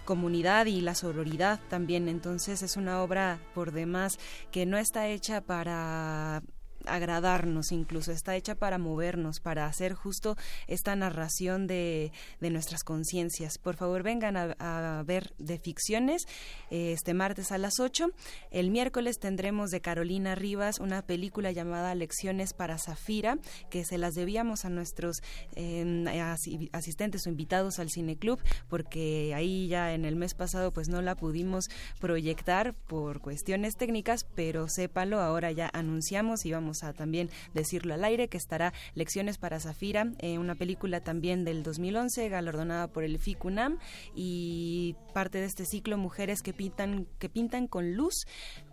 comunidad y la sororidad también. Entonces es una obra por demás que no está hecha para agradarnos incluso, está hecha para movernos, para hacer justo esta narración de, de nuestras conciencias. Por favor, vengan a, ver de ficciones este martes a las 8. El miércoles tendremos de Carolina Rivas una película llamada Lecciones para Zafira, que se las debíamos a nuestros asi- asistentes o invitados al cineclub, porque ahí ya en el mes pasado pues no la pudimos proyectar por cuestiones técnicas, pero sépalo, ahora ya anunciamos y vamos vamos a también decirlo al aire, que estará Lecciones para Zafira, eh, una película también del 2011, galardonada por el FICUNAM, y parte de este ciclo Mujeres que pintan, que pintan con luz,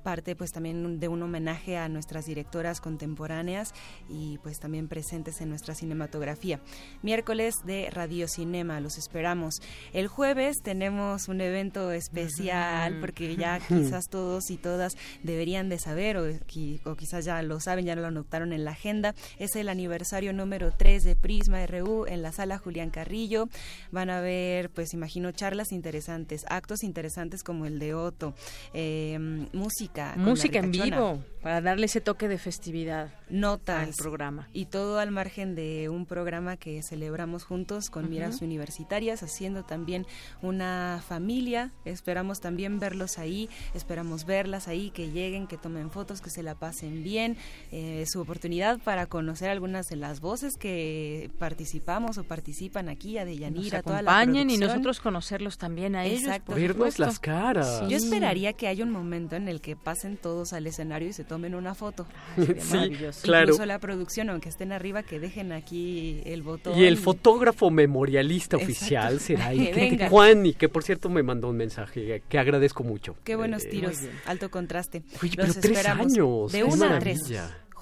parte pues también de un homenaje a nuestras directoras contemporáneas y pues también presentes en nuestra cinematografía. Miércoles de Radio Cinema, los esperamos. El jueves tenemos un evento especial porque ya (laughs) quizás todos y todas deberían de saber o, o quizás ya lo saben, ya lo anotaron en la agenda. Es el aniversario número 3 de Prisma RU en la sala Julián Carrillo. Van a ver, pues imagino, charlas interesantes, actos interesantes como el de Otto, eh, música música. en vivo, para darle ese toque de festividad. Notas. Al programa. Y todo al margen de un programa que celebramos juntos con miras universitarias, haciendo también una familia. Esperamos también verlos ahí, esperamos verlas ahí, que lleguen, que tomen fotos, que se la pasen bien. Eh, su oportunidad para conocer algunas de las voces que participamos o participan aquí, a Deyanira, toda la acompañen y nosotros conocerlos también a ellos. Exacto. Vernos las caras. Yo esperaría que haya un momento en el que pasen todos al escenario y se tomen una foto. (laughs) sí, claro. Incluso la producción, aunque estén arriba, que dejen aquí el botón. Y el fotógrafo memorialista oficial será ahí, (laughs) Juan, y que por cierto me mandó un mensaje que agradezco mucho. Qué buenos eh, tiros, alto contraste. Oye, pero tres años. De una a tres.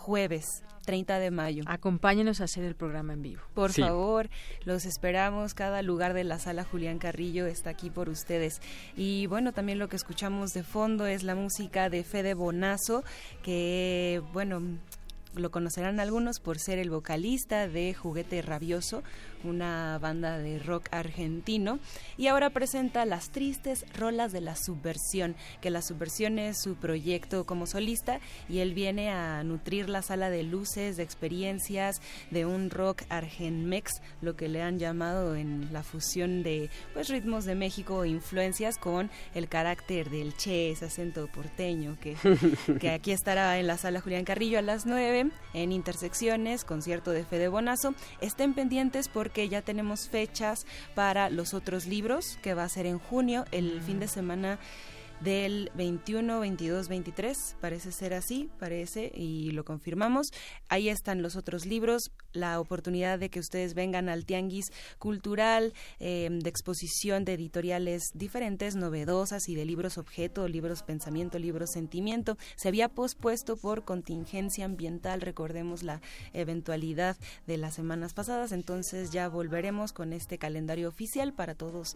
Jueves. 30 de mayo. Acompáñenos a hacer el programa en vivo. Por favor, los esperamos. Cada lugar de la sala Julián Carrillo está aquí por ustedes. Y bueno, también lo que escuchamos de fondo es la música de Fede Bonazo, que bueno, lo conocerán algunos por ser el vocalista de Juguete Rabioso, una banda de rock argentino, y ahora presenta Las Tristes Rolas de la Subversión, que la Subversión es su proyecto como solista y él viene a nutrir la sala de luces, de experiencias, de un rock argenmex, lo que le han llamado en la fusión de pues ritmos de México e influencias con el carácter del che, ese acento porteño, que, (laughs) que aquí estará en la sala Julián Carrillo a las 9 en Intersecciones, concierto de Fede Bonazo. Estén pendientes por porque ya tenemos fechas para los otros libros, que va a ser en junio, el fin de semana del 21, 22, 23, parece ser así, parece, y lo confirmamos. Ahí están los otros libros, la oportunidad de que ustedes vengan al Tianguis Cultural, em, de exposición de editoriales diferentes, novedosas y de libros objeto, libros pensamiento, libros sentimiento. Se había pospuesto por contingencia ambiental, recordemos la eventualidad de las semanas pasadas, entonces ya volveremos con este calendario oficial para todos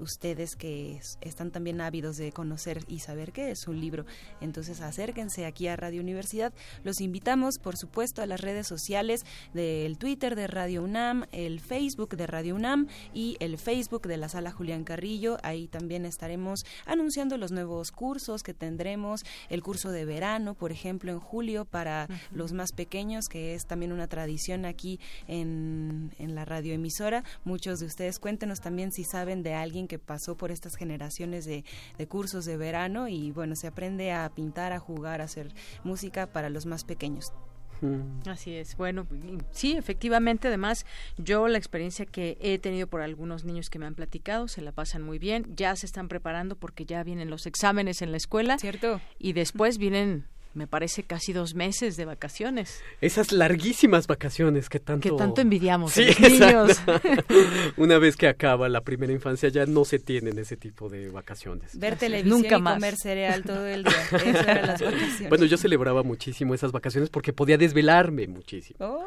ustedes que están también ávidos de conocer y saber qué es un libro. Entonces acérquense aquí a Radio Universidad. Los invitamos, por supuesto, a las redes sociales del Twitter de Radio UNAM, el Facebook de Radio UNAM y el Facebook de la Sala Julián Carrillo. Ahí también estaremos anunciando los nuevos cursos que tendremos, el curso de verano, por ejemplo, en julio para los más pequeños, que es también una tradición aquí en, en la radioemisora. Muchos de ustedes cuéntenos también si saben de alguien que pasó por estas generaciones de, cursos de verano y bueno, se aprende a pintar, a jugar, a hacer música para los más pequeños. Mm. Así es. Bueno, sí, efectivamente. Además, yo la experiencia que he tenido por algunos niños que me han platicado, se la pasan muy bien. Ya se están preparando porque ya vienen los exámenes en la escuela. Cierto. Y después vienen me parece casi dos meses de vacaciones. Esas larguísimas vacaciones que tanto... Que tanto envidiamos los (laughs) niños. (laughs) Una vez que acaba la primera infancia ya no se tienen ese tipo de vacaciones. Ver televisión Nunca y comer cereal todo el día. Eso eran las (laughs) vacaciones. Bueno, yo celebraba muchísimo esas vacaciones porque podía desvelarme muchísimo. Oh.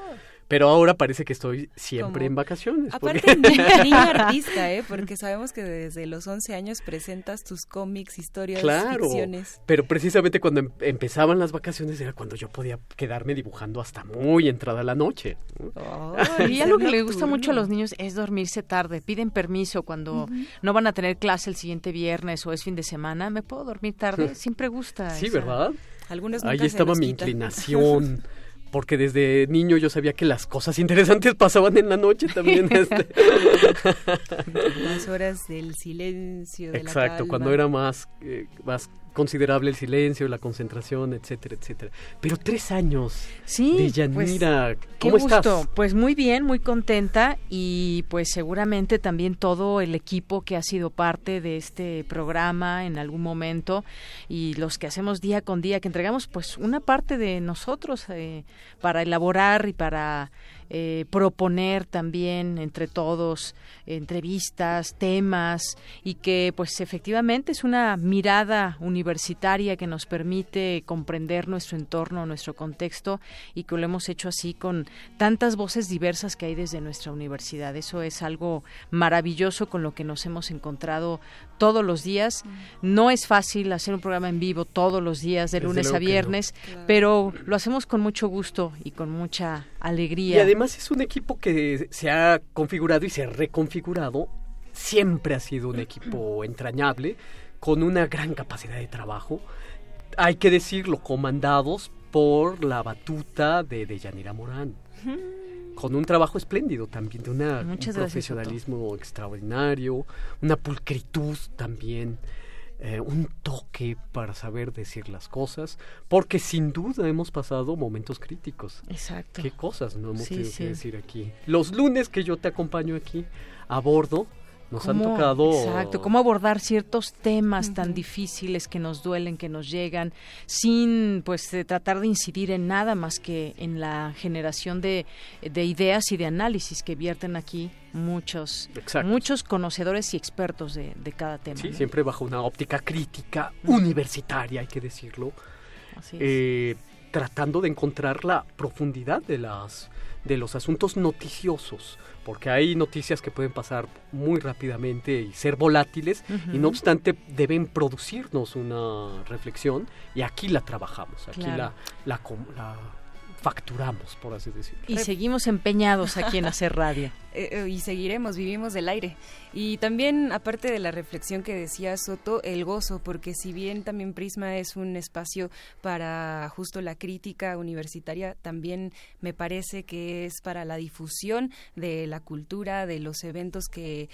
Pero ahora parece que estoy siempre en vacaciones. Aparte, (laughs) niño artista, ¿eh? Porque sabemos que desde los 11 años presentas tus cómics, historias, claro, ficciones. Pero precisamente cuando em, empezaban las vacaciones era cuando yo podía quedarme dibujando hasta muy entrada la noche. y algo que le gusta mucho a los niños es dormirse tarde. Piden permiso cuando no van a tener clase el siguiente viernes o es fin de semana. ¿Me puedo dormir tarde? (laughs) Siempre gusta. Sí, ¿verdad? Algunos Ahí estaba mi inclinación. (laughs) porque desde niño yo sabía que las cosas (laughs) interesantes pasaban en la noche también. Este. (laughs) Las horas del silencio. Exacto, cuando era más, eh, más considerable el silencio, la concentración, etcétera, etcétera. Pero tres años. Sí. De Yanira, pues, ¿cómo qué gusto. estás? Pues muy bien, muy contenta y pues seguramente también todo el equipo que ha sido parte de este programa en algún momento y los que hacemos día con día, que entregamos pues una parte de nosotros eh, para elaborar y para eh, proponer también entre todos entrevistas, temas y que pues efectivamente es una mirada universitaria que nos permite comprender nuestro entorno, nuestro contexto y que lo hemos hecho así con tantas voces diversas que hay desde nuestra universidad. Eso es algo maravilloso con lo que nos hemos encontrado todos los días. No es fácil hacer un programa en vivo todos los días, de Desde lunes a no. viernes, pero lo hacemos con mucho gusto y con mucha alegría. Y además es un equipo que se ha configurado y se ha reconfigurado. Siempre ha sido un equipo entrañable, con una gran capacidad de trabajo. Hay que decirlo, comandados por la batuta de Deyanira Morán. Con un trabajo espléndido también, de una, un profesionalismo extraordinario, una pulcritud también. Eh, un toque para saber decir las cosas, porque sin duda hemos pasado momentos críticos. Exacto. ¿Qué cosas no hemos Sí, tenido sí. que decir aquí? Los lunes que yo te acompaño aquí a bordo, nos han ¿Cómo- tocado... Exacto, cómo abordar ciertos temas tan difíciles que nos duelen, que nos llegan, sin pues eh, tratar de incidir en nada más que en la generación de, de ideas y de análisis que vierten aquí muchos, Exacto. muchos conocedores y expertos de, de cada tema. Sí, ¿no? siempre bajo una óptica crítica universitaria, hay que decirlo. Así es. eh, tratando de encontrar la profundidad de las de los asuntos noticiosos, porque hay noticias que pueden pasar muy rápidamente y ser volátiles, y no obstante deben producirnos una reflexión, y aquí la trabajamos, aquí Claro. la, la, com- la facturamos, por así decirlo. Y seguimos empeñados aquí en hacer radio. (laughs) Eh, eh, y seguiremos, vivimos del aire. Y también, aparte de la reflexión que decía Soto, el gozo, porque si bien también Prisma es un espacio para justo la crítica universitaria, también me parece que es para la difusión de la cultura, de los eventos que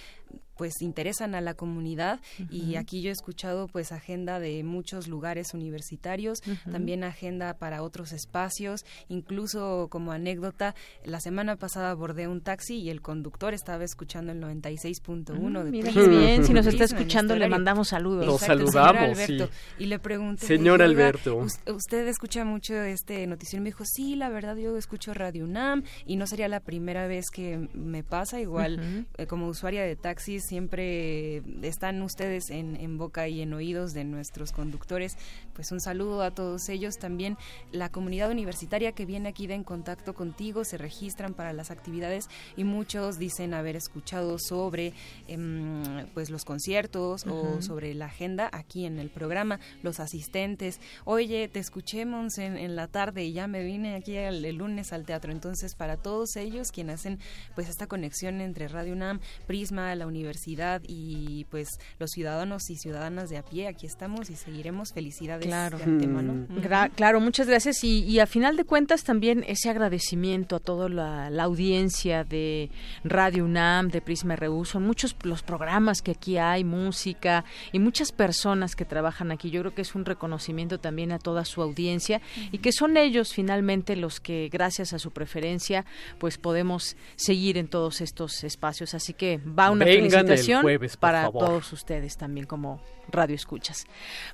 pues interesan a la comunidad y aquí yo he escuchado pues agenda de muchos lugares universitarios, también agenda para otros espacios, incluso como anécdota, la semana pasada abordé un taxi y el conductor estaba escuchando el 96.1 de Mm, mira Prisma. qué bien, si nos está escuchando, le mandamos saludos. Lo saludamos, Alberto. sí. Y le pregunté, Señor le dije, "Oiga, Alberto. us- ¿usted escucha mucho este noticiero? Me dijo, sí, la verdad yo escucho Radio UNAM y no sería la primera vez que me pasa. Igual, eh, como usuaria de siempre están ustedes en, en boca y en oídos de nuestros conductores. Pues un saludo a todos ellos. También la comunidad universitaria que viene aquí de en contacto contigo, se registran para las actividades y muchos dicen haber escuchado sobre em, pues los conciertos o sobre la agenda aquí en el programa, los asistentes. Oye, te escuchemos en, en la tarde y ya me vine aquí el, el lunes al teatro. Entonces, para todos ellos quienes hacen pues esta conexión entre Radio UNAM, Prisma, la universidad y pues los ciudadanos y ciudadanas de a pie, aquí estamos y seguiremos. Felicidades Claro. de antemano. Mm. Gra- claro, muchas gracias. Y, y a final de cuentas también ese agradecimiento a toda la, la audiencia de Radio UNAM, de Prisma RU. Son muchos los programas que aquí hay, música y muchas personas que trabajan aquí. Yo creo que es un reconocimiento también a toda su audiencia y que son ellos finalmente los que, gracias a su preferencia, pues podemos seguir en todos estos espacios. Así que va una Vengan el felicitación jueves, para favor. todos ustedes también como radio escuchas.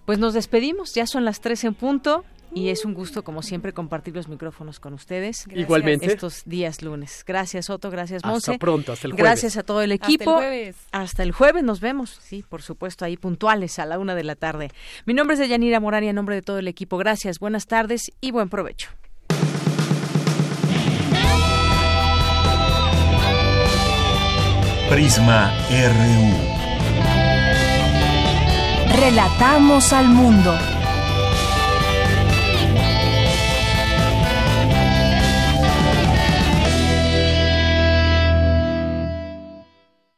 Pues nos despedimos, ya son las tres en punto. Y es un gusto, como siempre, compartir los micrófonos con ustedes. Gracias. Igualmente. Estos días lunes. Gracias, Otto. Gracias, Hasta Monse. pronto, hasta el jueves. Gracias a todo el Hasta el equipo. jueves. Hasta el jueves nos vemos. Sí, por supuesto, ahí puntuales a la una de la tarde. Mi nombre es Deyanira Morán y en nombre de todo el equipo. Gracias, buenas tardes y buen provecho. Prisma RU. Relatamos al mundo.